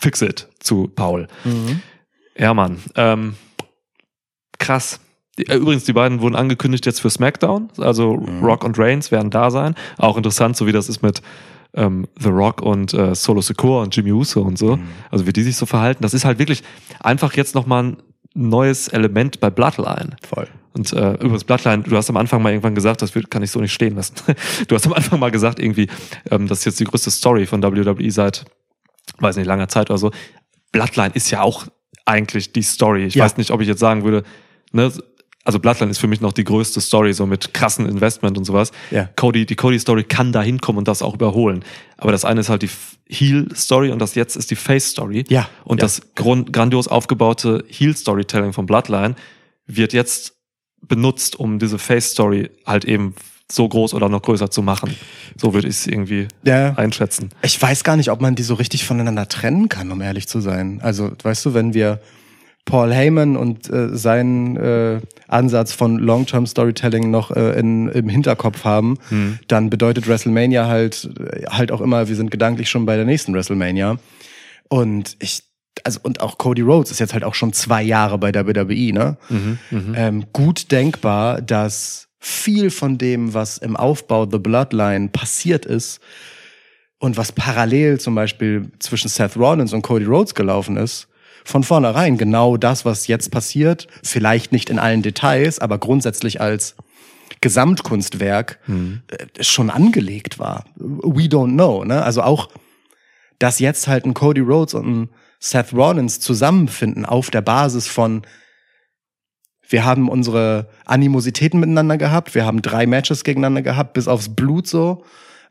fix it zu Paul. Ja, Mann. Ähm, krass. Äh, übrigens, die beiden wurden angekündigt jetzt für SmackDown. Also Rock und Reigns werden da sein. Auch interessant, so wie das ist mit ähm, The Rock und äh, Solo Secure und Jimmy Uso und so. Also wie die sich so verhalten. Das ist halt wirklich einfach jetzt nochmal ein neues Element bei Bloodline. voll. Und äh, übrigens, Bloodline, du hast am Anfang mal irgendwann gesagt, das kann ich so nicht stehen lassen. [laughs] Du hast am Anfang mal gesagt, irgendwie, ähm, das ist jetzt die größte Story von WWE seit, weiß nicht, langer Zeit oder so. Bloodline ist ja auch eigentlich die Story. Ich Ja. weiß nicht, ob ich jetzt sagen würde, ne, also Bloodline ist für mich noch die größte Story, so mit krassen Investment und sowas. Ja. Cody, die Cody-Story kann da hinkommen und das auch überholen. Aber das eine ist halt die Heel-Story und das jetzt ist die Face-Story. Ja. Und Ja. das grandios aufgebaute Heel-Storytelling von Bloodline wird jetzt benutzt, um diese Face-Story halt eben so groß oder noch größer zu machen. So würde ich es irgendwie Ja. einschätzen. Ich weiß gar nicht, ob man die so richtig voneinander trennen kann, um ehrlich zu sein. Also, weißt du, wenn wir Paul Heyman und äh, seinen äh, Ansatz von Long-Term Storytelling noch äh, in, im Hinterkopf haben, dann bedeutet WrestleMania halt halt auch immer, wir sind gedanklich schon bei der nächsten WrestleMania. Und ich, also und auch Cody Rhodes ist jetzt halt auch schon zwei Jahre bei der WWE, ne? Ähm, gut denkbar, dass viel von dem, was im Aufbau The Bloodline passiert ist, und was parallel zum Beispiel zwischen Seth Rollins und Cody Rhodes gelaufen ist, von vornherein genau das, was jetzt passiert, vielleicht nicht in allen Details, aber grundsätzlich als Gesamtkunstwerk Mhm. äh, schon angelegt war. We don't know, ne? Also auch, dass jetzt halt ein Cody Rhodes und ein Seth Rollins zusammenfinden auf der Basis von wir haben unsere Animositäten miteinander gehabt, wir haben drei Matches gegeneinander gehabt, bis aufs Blut so.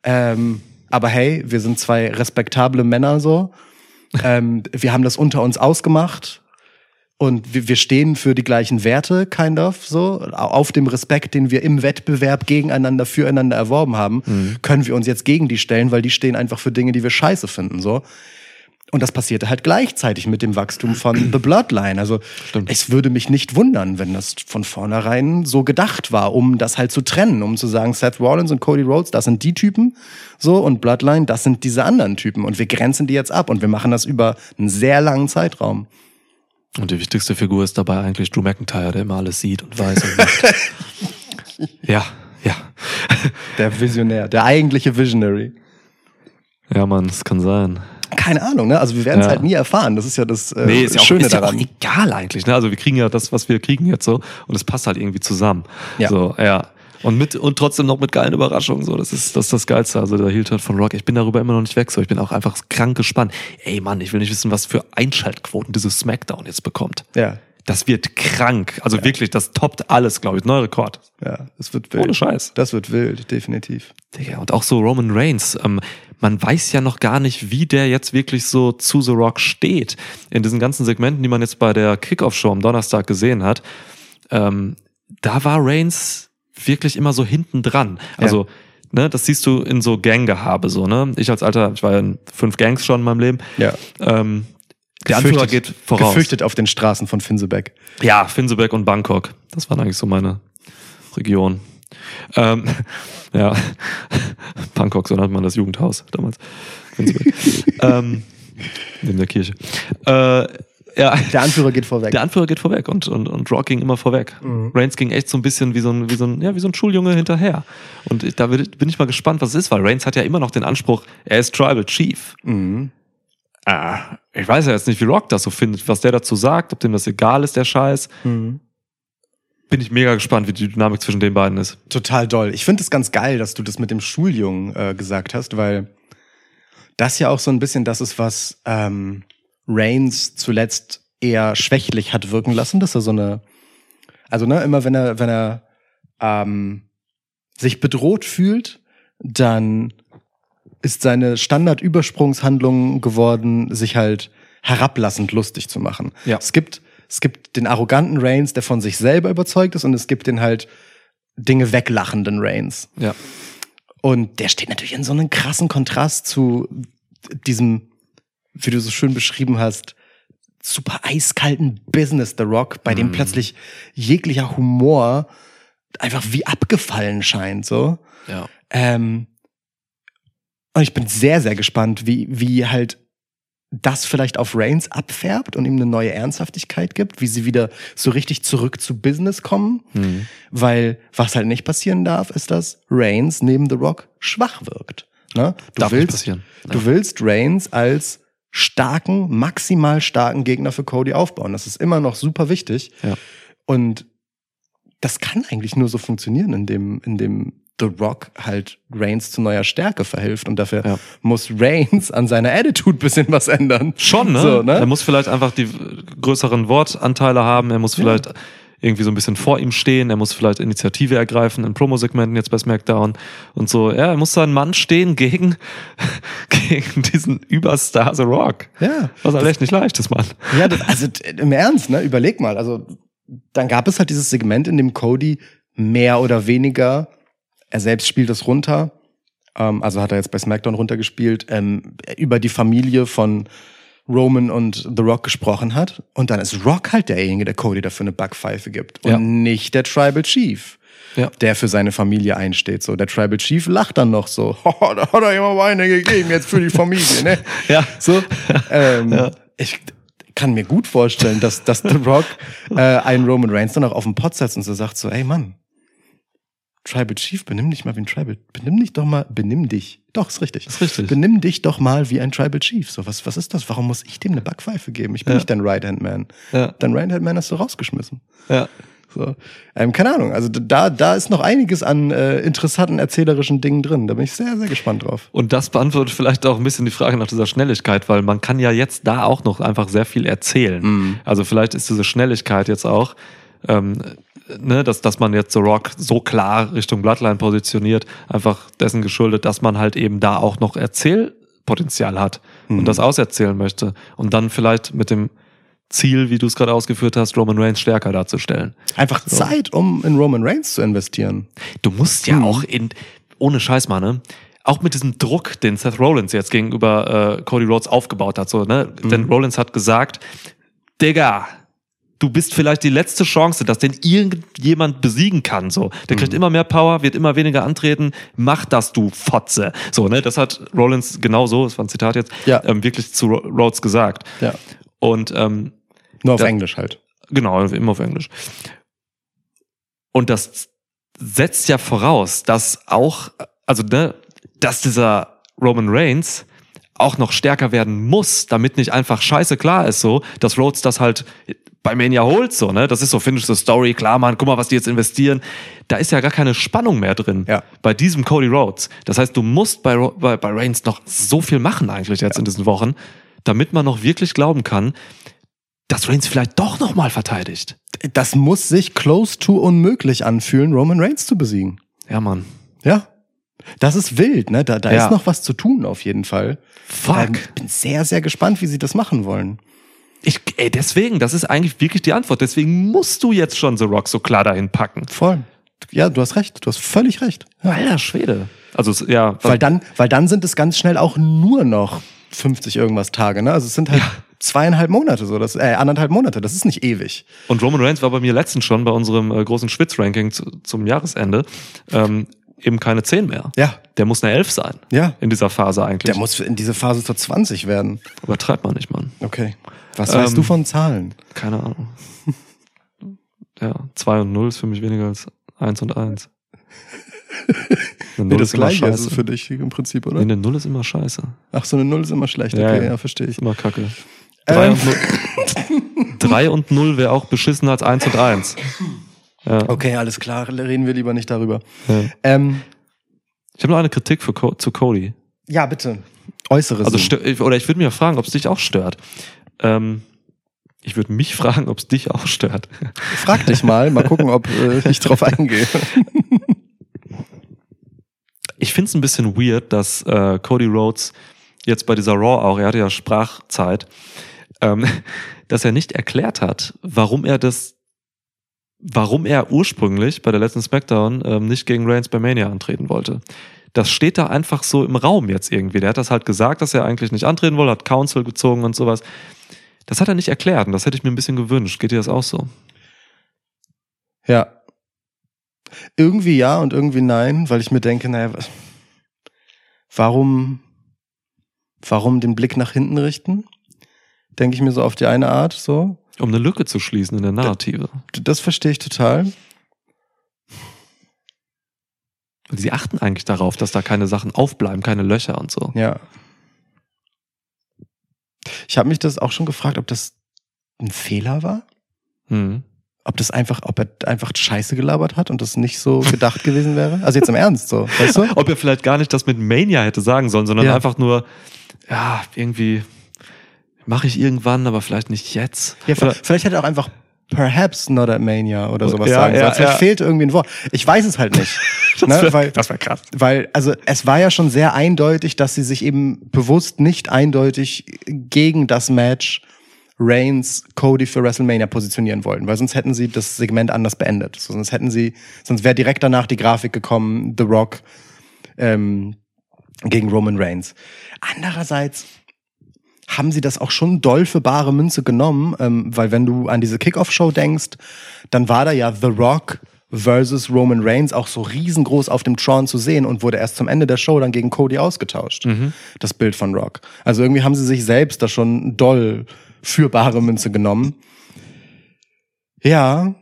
Ähm, aber hey, wir sind zwei respektable Männer so. Ähm, wir haben das unter uns ausgemacht und wir, wir stehen für die gleichen Werte, kind of, so. Auf dem Respekt, den wir im Wettbewerb gegeneinander, füreinander erworben haben, können wir uns jetzt gegen die stellen, weil die stehen einfach für Dinge, die wir scheiße finden, so. Und das passierte halt gleichzeitig mit dem Wachstum von The Bloodline. Also Stimmt. es würde mich nicht wundern, wenn das von vornherein so gedacht war, um das halt zu trennen, um zu sagen, Seth Rollins und Cody Rhodes, das sind die Typen, so und Bloodline, das sind diese anderen Typen und wir grenzen die jetzt ab und wir machen das über einen sehr langen Zeitraum. Und die wichtigste Figur ist dabei eigentlich Drew McIntyre, der immer alles sieht und weiß und macht. [laughs] ja, ja. Der Visionär, der eigentliche Visionary. Ja, Mann, das kann sein. Keine Ahnung, ne? Also wir werden es Ja. halt nie erfahren. Das ist ja das äh, Nee, ist ja, auch, Schöne ist ja auch daran. egal eigentlich. Ne? Also wir kriegen ja das, was wir kriegen jetzt so und es passt halt irgendwie zusammen. Ja. So, ja. Und mit und trotzdem noch mit geilen Überraschungen. So, das ist das, ist das Geilste. Also der Heel von Rock. Ich bin darüber immer noch nicht weg. So, ich bin auch einfach krank gespannt. Ey Mann, ich will nicht wissen, was für Einschaltquoten dieses Smackdown jetzt bekommt. ja, Das wird krank. Also wirklich, das toppt alles, glaube ich. Neuer Rekord. ja, das wird wild. Ohne Scheiß. Das wird wild, definitiv. Digga, und auch so Roman Reigns. Ähm, man weiß ja noch gar nicht, wie der jetzt wirklich so zu The Rock steht. In diesen ganzen Segmenten, die man jetzt bei der Kickoff-Show am Donnerstag gesehen hat, ähm, da war Reigns wirklich immer so hinten dran. Also, ne, das siehst du in so Ganggehabe, so, ne? Ich als Alter, ich war ja in fünf Gangs schon in meinem Leben. Ja. Ähm, der Anführer geht voraus. Gefürchtet auf den Straßen von Finsebeck. Ja, Finsebeck und Bangkok. Das waren eigentlich so meine Regionen. Ähm, [laughs] ja, [laughs] Bangkok, so nannte man das Jugendhaus damals. Finsebeck. [laughs] ähm, neben der Kirche. Äh, ja, Der Anführer geht vorweg. der Anführer geht vorweg und, und, und Rock ging immer vorweg. Reigns ging echt so ein bisschen wie so ein, wie so ein, ja, wie so ein Schuljunge hinterher. Und da bin bin ich mal gespannt, was es ist, weil Reigns hat ja immer noch den Anspruch, er ist Tribal Chief. Mhm. Ah, ich weiß ja jetzt nicht, wie Rock das so findet, was der dazu sagt, ob dem das egal ist, der Scheiß. Mhm. Bin ich mega gespannt, wie die Dynamik zwischen den beiden ist. Total doll. Ich finde es ganz geil, dass du das mit dem Schuljungen äh, gesagt hast, weil das ja auch so ein bisschen das ist, was ähm, Reigns zuletzt eher schwächlich hat wirken lassen, dass er so eine, also ne, immer wenn er, wenn er ähm, sich bedroht fühlt, dann ist seine Standardübersprungshandlung geworden, sich halt herablassend lustig zu machen. Ja. Es gibt, es gibt den arroganten Reigns, der von sich selber überzeugt ist, und es gibt den halt Dinge weglachenden Reigns. Ja. Und der steht natürlich in so einem krassen Kontrast zu diesem, wie du so schön beschrieben hast, super eiskalten Business The Rock, bei dem plötzlich jeglicher Humor einfach wie abgefallen scheint, so. Ja. Ähm, und ich bin sehr, sehr gespannt, wie, wie halt das vielleicht auf Reigns abfärbt und ihm eine neue Ernsthaftigkeit gibt, wie sie wieder so richtig zurück zu Business kommen. Mhm. Weil was halt nicht passieren darf, ist, dass Reigns neben The Rock schwach wirkt. Ne? Du, Darf willst, passieren. du willst Reigns als starken, maximal starken Gegner für Cody aufbauen. Das ist immer noch super wichtig. Ja. Und das kann eigentlich nur so funktionieren, indem, indem The Rock halt Reigns zu neuer Stärke verhilft. Und dafür Ja. muss Reigns an seiner Attitude bisschen was ändern. Schon, ne? So, ne? Er muss vielleicht einfach die größeren Wortanteile haben. Er muss vielleicht irgendwie so ein bisschen vor ihm stehen. Er muss vielleicht Initiative ergreifen in Promosegmenten jetzt bei SmackDown und so. Ja, er muss sein Mann stehen gegen, [laughs] gegen diesen Überstar The Rock. Ja. Was halt echt nicht leicht ist, Mann. Ja, das, also im Ernst, ne? Überleg mal. Also dann gab es halt dieses Segment, in dem Cody mehr oder weniger, er selbst spielt es runter, ähm, also hat er jetzt bei SmackDown runtergespielt, ähm, über die Familie von Roman und The Rock gesprochen hat. Und dann ist Rock halt derjenige, der Cody dafür eine Backpfeife gibt. Und Ja. nicht der Tribal Chief. Ja. Der für seine Familie einsteht. So, der Tribal Chief lacht dann noch so. [laughs] "Hoho, da hat er immer Weine gegeben, jetzt für die Familie, ne? [laughs] Ja. So, [laughs] ähm, Ja. ich kann mir gut vorstellen, dass, dass The Rock äh, einen Roman Reigns dann auch auf den Pott setzt und so sagt so, ey Mann, Tribal Chief, benimm dich mal wie ein Tribal, benimm dich doch mal, benimm dich. Doch, ist richtig. Ist richtig. Benimm dich doch mal wie ein Tribal Chief. So, was, was ist das? Warum muss ich dem eine Backpfeife geben? Ich bin Ja. nicht dein Right-Hand-Man. Ja. Dein Right-Hand-Man hast du rausgeschmissen. Ja. So. Ähm, keine Ahnung, also da, da ist noch einiges an äh, interessanten erzählerischen Dingen drin. Da bin ich sehr, sehr gespannt drauf. Und das beantwortet vielleicht auch ein bisschen die Frage nach dieser Schnelligkeit, weil man kann ja jetzt da auch noch einfach sehr viel erzählen. Mhm. Also vielleicht ist diese Schnelligkeit jetzt auch, ähm, ne, dass, dass man jetzt The Rock so klar Richtung Bloodline positioniert, einfach dessen geschuldet, dass man halt eben da auch noch Erzählpotenzial hat Mhm. und das auserzählen möchte. Und dann vielleicht mit dem Ziel, wie du es gerade ausgeführt hast, Roman Reigns stärker darzustellen. Einfach Zeit, um in Roman Reigns zu investieren. Du musst ja auch in, ohne Scheiß mal, ne? Auch mit diesem Druck, den Seth Rollins jetzt gegenüber äh, Cody Rhodes aufgebaut hat, so, ne? Denn Rollins hat gesagt, Digga, du bist vielleicht die letzte Chance, dass den irgendjemand besiegen kann, so. Der kriegt immer mehr Power, wird immer weniger antreten, mach das, du Fotze. So, ne? Das hat Rollins genau so, das war ein Zitat jetzt, Ja. ähm, wirklich zu Rhodes gesagt. Ja. Und, ähm, Nur auf Da- Englisch halt. Genau, immer auf Englisch. Und das setzt ja voraus, dass auch, also ne, dass dieser Roman Reigns auch noch stärker werden muss, damit nicht einfach scheiße klar ist so, dass Rhodes das halt bei Mania holt so, ne? Das ist so Finish the Story, klar, Mann, guck mal, was die jetzt investieren. Da ist ja gar keine Spannung mehr drin. Ja. Bei diesem Cody Rhodes. Das heißt, du musst bei, bei, bei Reigns noch so viel machen eigentlich jetzt in diesen Wochen, damit man noch wirklich glauben kann, dass Reigns vielleicht doch noch mal verteidigt. Das muss sich close to unmöglich anfühlen, Roman Reigns zu besiegen. Ja, Mann. Ja. Das ist wild, ne? Da, da Ja. ist noch was zu tun, auf jeden Fall. Fuck. Ähm, bin sehr, sehr gespannt, wie sie das machen wollen. Ich, ey, deswegen, das ist eigentlich wirklich die Antwort. Deswegen musst du jetzt schon The Rock so klar dahin packen. Voll. Ja, du hast recht. Du hast völlig recht. Ja. Alter Schwede. Also, ja. Weil dann, weil dann sind es ganz schnell auch nur noch 50 irgendwas Tage, ne? Also es sind halt zweieinhalb Monate so, das, äh, anderthalb Monate, das ist nicht ewig. Und Roman Reigns war bei mir letztens schon bei unserem äh, großen Schwitz-Ranking zu, zum Jahresende ähm, eben keine 10 mehr. Ja. Der muss eine 11 sein. Ja. In dieser Phase eigentlich. Der muss in diese Phase zur 20 werden. Übertreibt man nicht, Mann. Okay. Was weißt Ähm, du von Zahlen? Keine Ahnung. ja, 2 und 0 ist für mich weniger als 1 und 1. [laughs] Eine Null ist immer ist es für dich im Prinzip, Nee, oder? eine Null ist immer scheiße. Ach, so eine Null ist immer schlecht. Ja, Okay, ja. ja, verstehe ich. Ist immer kacke. 3 Ähm. und 0, Drei und 0 [laughs] wäre auch beschissener als 1 und 1. Ja. Okay, alles klar, reden wir lieber nicht darüber. Ja. Ähm, Ich habe noch eine Kritik für Co zu Cody. ja, bitte. Äußere Also oder ich würde mich fragen, ob es dich auch stört. Ähm, ich würde mich [laughs] fragen, ob es dich auch stört. Frag dich mal, mal gucken, ob äh, ich drauf eingehe. [laughs] Ich finde es ein bisschen weird, dass äh, Cody Rhodes jetzt bei dieser Raw auch, er hatte ja Sprachzeit, ähm, [laughs] dass er nicht erklärt hat, warum er das, warum er ursprünglich bei der letzten SmackDown ähm, nicht gegen Reigns bei Mania antreten wollte. Das steht da einfach so im Raum jetzt irgendwie. Der hat das halt gesagt, dass er eigentlich nicht antreten wollte, hat Council gezogen und sowas. Das hat er nicht erklärt und das hätte ich mir ein bisschen gewünscht. Geht dir das auch so? Ja. Irgendwie ja und irgendwie nein, weil ich mir denke, naja, warum, warum den Blick nach hinten richten? Denke ich mir so auf die eine Art, so. Um eine Lücke zu schließen in der Narrative. Das verstehe ich total. Sie achten eigentlich darauf, dass da keine Sachen aufbleiben, keine Löcher und so. Ja. Ich habe mich das auch schon gefragt, ob das ein Fehler war? Hm. Ob das einfach, ob er einfach Scheiße gelabert hat und das nicht so gedacht gewesen wäre? Also jetzt im Ernst so, weißt du? [laughs] Ob er vielleicht gar nicht das mit Mania hätte sagen sollen, sondern Ja. einfach nur, ja, irgendwie mache ich irgendwann, aber vielleicht nicht jetzt. Ja, Oder, vielleicht hätte er auch einfach perhaps not at Mania oder sowas Ja, sagen ja, sollen. Vielleicht ja. fehlt irgendwie ein Wort. Ich weiß es halt nicht. [laughs] ne? das wäre krass. weil, also es war ja schon sehr eindeutig, dass sie sich eben bewusst nicht eindeutig gegen das Match Reigns Cody für WrestleMania positionieren wollten, weil sonst hätten sie das Segment anders beendet. So, sonst hätten sie, sonst wäre direkt danach die Grafik gekommen, The Rock ähm, gegen Roman Reigns. Andererseits haben sie das auch schon doll für bare Münze genommen, ähm, weil wenn du an diese Kickoff-Show denkst, dann war da ja The Rock versus Roman Reigns auch so riesengroß auf dem Tron zu sehen und wurde erst zum Ende der Show dann gegen Cody ausgetauscht. Das Bild von Rock. Also irgendwie haben sie sich selbst da schon doll für bare Münze genommen. Ja,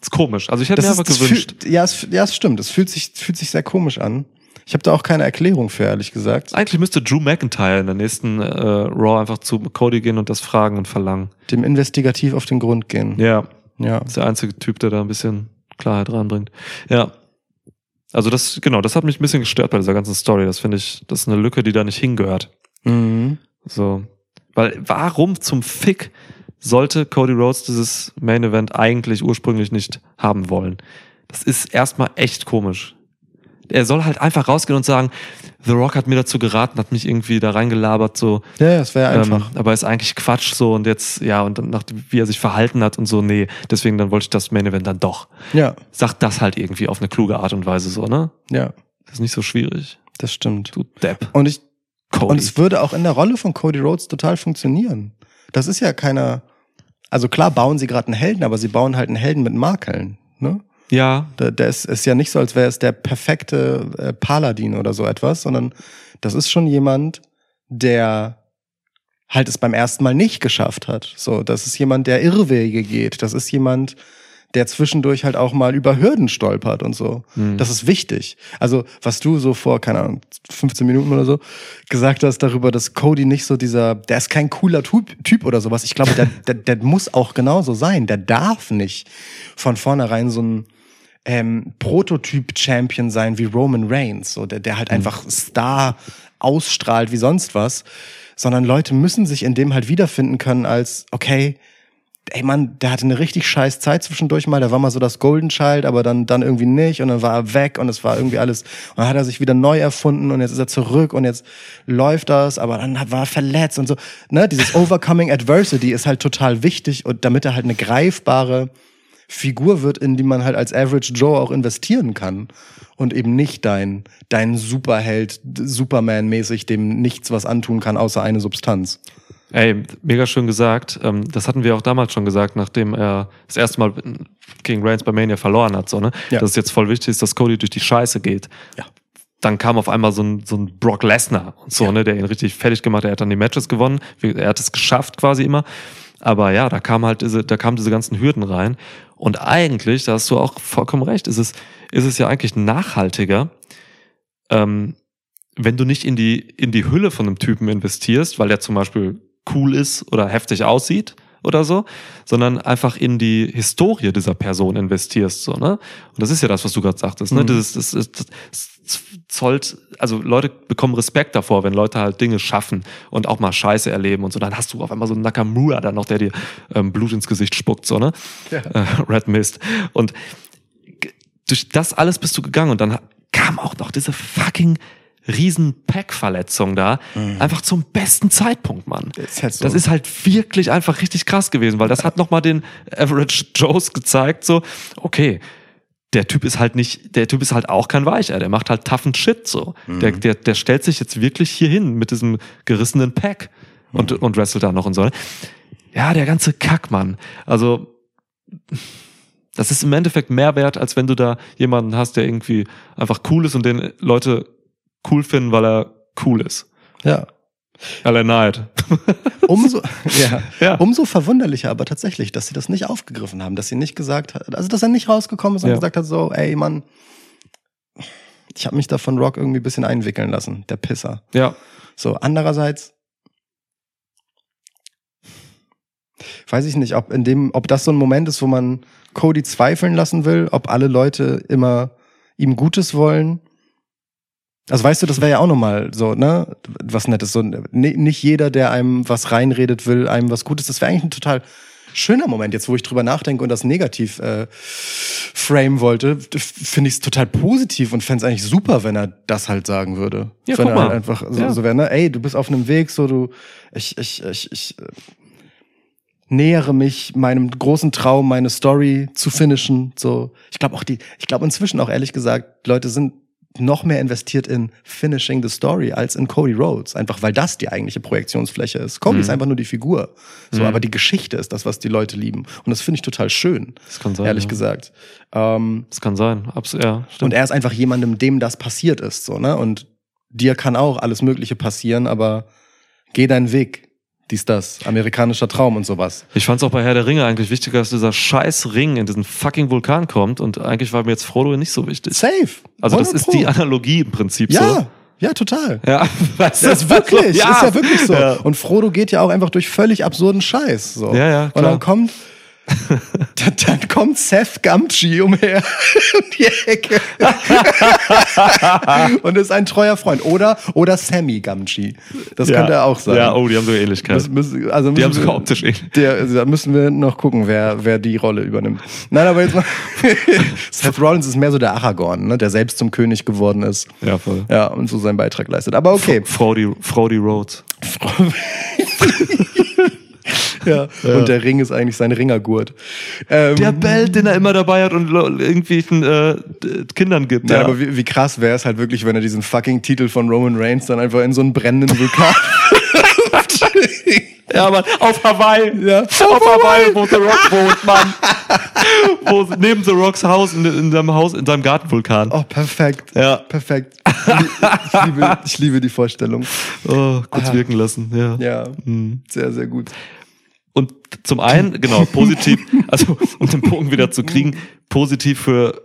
ist komisch. Also ich hätte das mir das gewünscht. fühlt, ja, es, ja, es stimmt. Es fühlt sich, fühlt sich sehr komisch an. Ich habe da auch keine Erklärung für, ehrlich gesagt. Eigentlich müsste Drew McIntyre in der nächsten äh, Raw einfach zu Cody gehen und das fragen und verlangen. Dem investigativ auf den Grund gehen. Ja. Ja. ist der einzige Typ, der da ein bisschen Klarheit reinbringt. Ja. Also das, genau, das hat mich ein bisschen gestört bei dieser ganzen Story. Das finde ich, das ist eine Lücke, die da nicht hingehört. Mhm. So. Weil, warum zum Fick sollte Cody Rhodes dieses Main Event eigentlich ursprünglich nicht haben wollen? Das ist erstmal echt komisch. Er soll halt einfach rausgehen und sagen, The Rock hat mir dazu geraten, hat mich irgendwie da reingelabert, so. Ja, ja, es wäre einfach. Ähm, aber ist eigentlich Quatsch so und jetzt, ja, und dann nach, wie er sich verhalten hat und so, nee, deswegen dann wollte ich das Main Event dann doch. ja, Sagt das halt irgendwie auf eine kluge Art und Weise so, ne? ja, Das ist nicht so schwierig. das stimmt. Du Depp. Und ich Cody. Und es würde auch in der Rolle von Cody Rhodes total funktionieren. Das ist ja keiner. Also klar bauen sie gerade einen Helden, aber sie bauen halt einen Helden mit Makeln. Ne? Ja, Der, ist, ist ja nicht so, als wäre es der perfekte äh, Paladin oder so etwas, sondern das ist schon jemand, der halt es beim ersten Mal nicht geschafft hat. So, das ist jemand, der Irrwege geht. Das ist jemand, der zwischendurch halt auch mal über Hürden stolpert und so. Hm. Das ist wichtig. Also, was du so vor, keine Ahnung, 15 Minuten oder so gesagt hast darüber, dass Cody nicht so dieser, der ist kein cooler Typ, typ oder sowas. Ich glaube, der, [laughs] der, der muss auch genauso sein. Der darf nicht von vornherein so ein ähm, Prototyp-Champion sein wie Roman Reigns, so der, der halt einfach Star ausstrahlt wie sonst was, sondern Leute müssen sich in dem halt wiederfinden können als, okay, ey Mann, der hatte eine richtig scheiß Zeit zwischendurch mal, der war mal so das Golden Child, aber dann, dann irgendwie nicht und dann war er weg und es war irgendwie alles, und dann hat er sich wieder neu erfunden und jetzt ist er zurück und jetzt läuft das, aber dann war er verletzt und so, ne, dieses [laughs] Overcoming Adversity ist halt total wichtig und damit er halt eine greifbare Figur wird, in die man halt als Average Joe auch investieren kann und eben nicht dein, dein Superheld, Superman-mäßig, dem nichts was antun kann, außer eine Substanz. Ey, mega schön gesagt. Ähm, das hatten wir auch damals schon gesagt, nachdem er das erste Mal gegen Reigns bei Mania verloren hat, so, ne? Ja. Dass es jetzt voll wichtig ist, dass Cody durch die Scheiße geht. Ja. Dann kam auf einmal so ein, so ein Brock Lesnar und so, ne, der ihn richtig fertig gemacht hat. Er hat dann die Matches gewonnen. Er hat es geschafft quasi immer. Aber ja, da kam halt diese, da kamen diese ganzen Hürden rein. Und eigentlich, da hast du auch vollkommen recht, ist es, ist es ja eigentlich nachhaltiger, ähm, wenn du nicht in die, in die Hülle von einem Typen investierst, weil der zum Beispiel cool ist oder heftig aussieht oder so, sondern einfach in die Historie dieser Person investierst, so, ne? Und das ist ja das, was du gerade sagtest, ne? Mhm. Das, das, das, das zollt, also Leute bekommen Respekt davor, wenn Leute halt Dinge schaffen und auch mal Scheiße erleben und so. Dann hast du auf einmal so einen Nakamura dann noch, der dir ähm, Blut ins Gesicht spuckt, so, ne? Ja. Äh, Red Mist. Und durch das alles bist du gegangen und dann kam auch noch diese fucking riesen Pack-Verletzung da. Einfach zum besten Zeitpunkt, Mann. Ist halt so. Das ist halt wirklich einfach richtig krass gewesen, weil das hat nochmal den Average Joes gezeigt, so, okay, der Typ ist halt nicht, der Typ ist halt auch kein Weicher, der macht halt toughen Shit, so. Der, der, der stellt sich jetzt wirklich hier hin mit diesem gerissenen Pack und, und wrestelt da noch und so. Ja, der ganze Kack, Mann. Also, das ist im Endeffekt mehr wert, als wenn du da jemanden hast, der irgendwie einfach cool ist und den Leute cool finden, weil er cool ist. Ja. LA Knight. Umso, ja. [laughs] Ja. umso verwunderlicher aber tatsächlich, dass sie das nicht aufgegriffen haben, dass sie nicht gesagt hat, also dass er nicht rausgekommen ist und Ja. gesagt hat, so, ey Mann, ich habe mich da von Rock irgendwie ein bisschen einwickeln lassen, der Pisser. Ja. So, andererseits weiß ich nicht, ob in dem, ob das so ein Moment ist, wo man Cody zweifeln lassen will, ob alle Leute immer ihm Gutes wollen. Also weißt du, das wäre ja auch nochmal so, ne, was Nettes. So, ni- nicht jeder, der einem was reinredet, will einem was Gutes. Das wäre eigentlich ein total schöner Moment, jetzt wo ich drüber nachdenke und das negativ äh, frame wollte, finde ich es total positiv und fände es eigentlich super, wenn er das halt sagen würde. Ja, wenn guck er mal. halt einfach so, Ja. so wäre, ne, ey, du bist auf einem Weg, so du, ich, ich, ich, ich äh, nähere mich meinem großen Traum, meine Story zu finishen. So, ich glaube auch die, ich glaube inzwischen auch ehrlich gesagt, Leute sind noch mehr investiert in finishing the story als in Cody Rhodes, einfach weil das die eigentliche Projektionsfläche ist. Cody Mhm. ist einfach nur die Figur, so, Mhm. aber die Geschichte ist das, was die Leute lieben und das finde ich total schön, Das kann sein. ehrlich ja. gesagt. Ähm, Das kann sein. Abs ja, stimmt. und er ist einfach jemandem, dem das passiert ist, so, ne? Und dir kann auch alles Mögliche passieren, aber geh deinen Weg. Dies, das, amerikanischer Traum und sowas. Ich fand es auch bei Herr der Ringe eigentlich wichtiger, dass dieser scheiß Ring in diesen fucking Vulkan kommt und eigentlich war mir jetzt Frodo nicht so wichtig. Safe. Also das 100 ist Pro. die Analogie im Prinzip Ja, so. ja, total. Ja? [laughs] Das ist wirklich, [laughs] ja. ist ja wirklich so. Ja. Und Frodo geht ja auch einfach durch völlig absurden Scheiß. So. Ja, ja, Und klar. dann kommt dann, kommt Seth Gamgee umher [laughs] um die Ecke [laughs] und ist ein treuer Freund. Oder, oder Sammy Gamgee. Das könnte er auch sein. Ja, oh, die haben sogar Ähnlichkeit. Das müssen, also die haben sogar optisch ähnlich. Der, also da müssen wir noch gucken, wer, wer die Rolle übernimmt. Nein, aber jetzt mal. [laughs] Seth Rollins ist mehr so der Aragorn, ne, der selbst zum König geworden ist. Ja, voll. Ja, und so seinen Beitrag leistet. Aber okay. Frody, Frody Rhodes. Ja. Und der Ring ist eigentlich sein Ringergurt. Ähm, Der Belt, den er immer dabei hat und irgendwelchen äh, Kindern gibt. ja, aber wie, wie krass wäre es halt wirklich, wenn er diesen fucking Titel von Roman Reigns dann einfach in so einen brennenden Vulkan. [laughs] Ja, aber auf Hawaii. Ja. Auf Hawaii, wo The Rock wohnt, Mann. wo neben The Rocks Haus in, in seinem Haus, in seinem Gartenvulkan. oh, perfekt. Ja. Perfekt. Ich liebe, ich liebe die Vorstellung. Oh, kurz wirken lassen, ja. Ja, Mhm. sehr, sehr gut. Und zum einen, genau, positiv, [laughs] also um den Bogen wieder zu kriegen, positiv für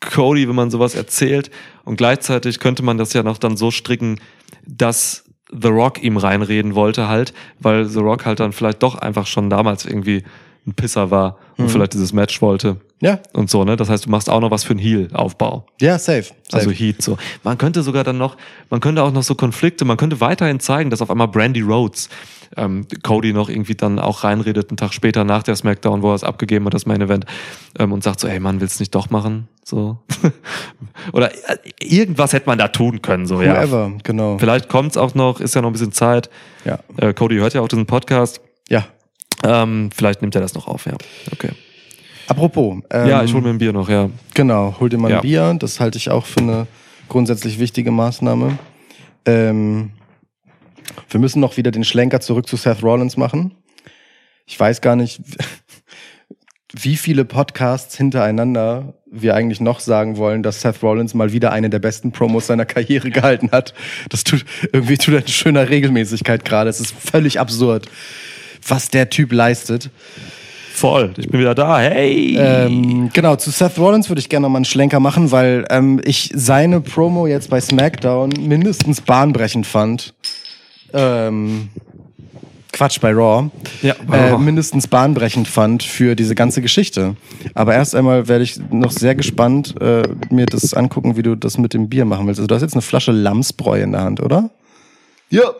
Cody, wenn man sowas erzählt. Und gleichzeitig könnte man das ja noch dann so stricken, dass The Rock ihm reinreden wollte halt, weil The Rock halt dann vielleicht doch einfach schon damals irgendwie ein Pisser war und vielleicht dieses Match wollte Ja, und so, ne? Das heißt, du machst auch noch was für einen Heel-Aufbau. ja, safe. safe. Also Heat so. Man könnte sogar dann noch, man könnte auch noch so Konflikte, man könnte weiterhin zeigen, dass auf einmal Brandy Rhodes ähm, Cody noch irgendwie dann auch reinredet, einen Tag später nach der Smackdown, wo er es abgegeben hat, das Main Event, ähm, und sagt so, ey Mann, willst du nicht doch machen? So. [laughs] Oder äh, irgendwas hätte man da tun können, so, ja. Whoever, genau. Vielleicht kommt's auch noch, ist ja noch ein bisschen Zeit. Ja. Äh, Cody hört ja auch diesen Podcast. Ja. Ähm, vielleicht nimmt er das noch auf, ja. Okay. Apropos. Ähm, ja, ich hole mir ein Bier noch, ja. Genau, hol dir mal ein Ja. Bier. Das halte ich auch für eine grundsätzlich wichtige Maßnahme. Ähm, wir müssen noch wieder den Schlenker zurück zu Seth Rollins machen. Ich weiß gar nicht, [laughs] wie viele Podcasts hintereinander wir eigentlich noch sagen wollen, dass Seth Rollins mal wieder eine der besten Promos seiner Karriere gehalten hat. Das tut irgendwie tut eine schöner Regelmäßigkeit gerade. Es ist völlig absurd, was der Typ leistet. Voll, ich bin wieder da. Hey! Ähm, genau, zu Seth Rollins würde ich gerne noch mal einen Schlenker machen, weil ähm, ich seine Promo jetzt bei SmackDown mindestens bahnbrechend fand. Ähm, Quatsch, bei Raw. Ja, bei äh, Raw. mindestens bahnbrechend fand für diese ganze Geschichte. Aber erst einmal werde ich noch sehr gespannt äh, mir das angucken, wie du das mit dem Bier machen willst. Also du hast jetzt eine Flasche Lamsbräu in der Hand, oder? Ja.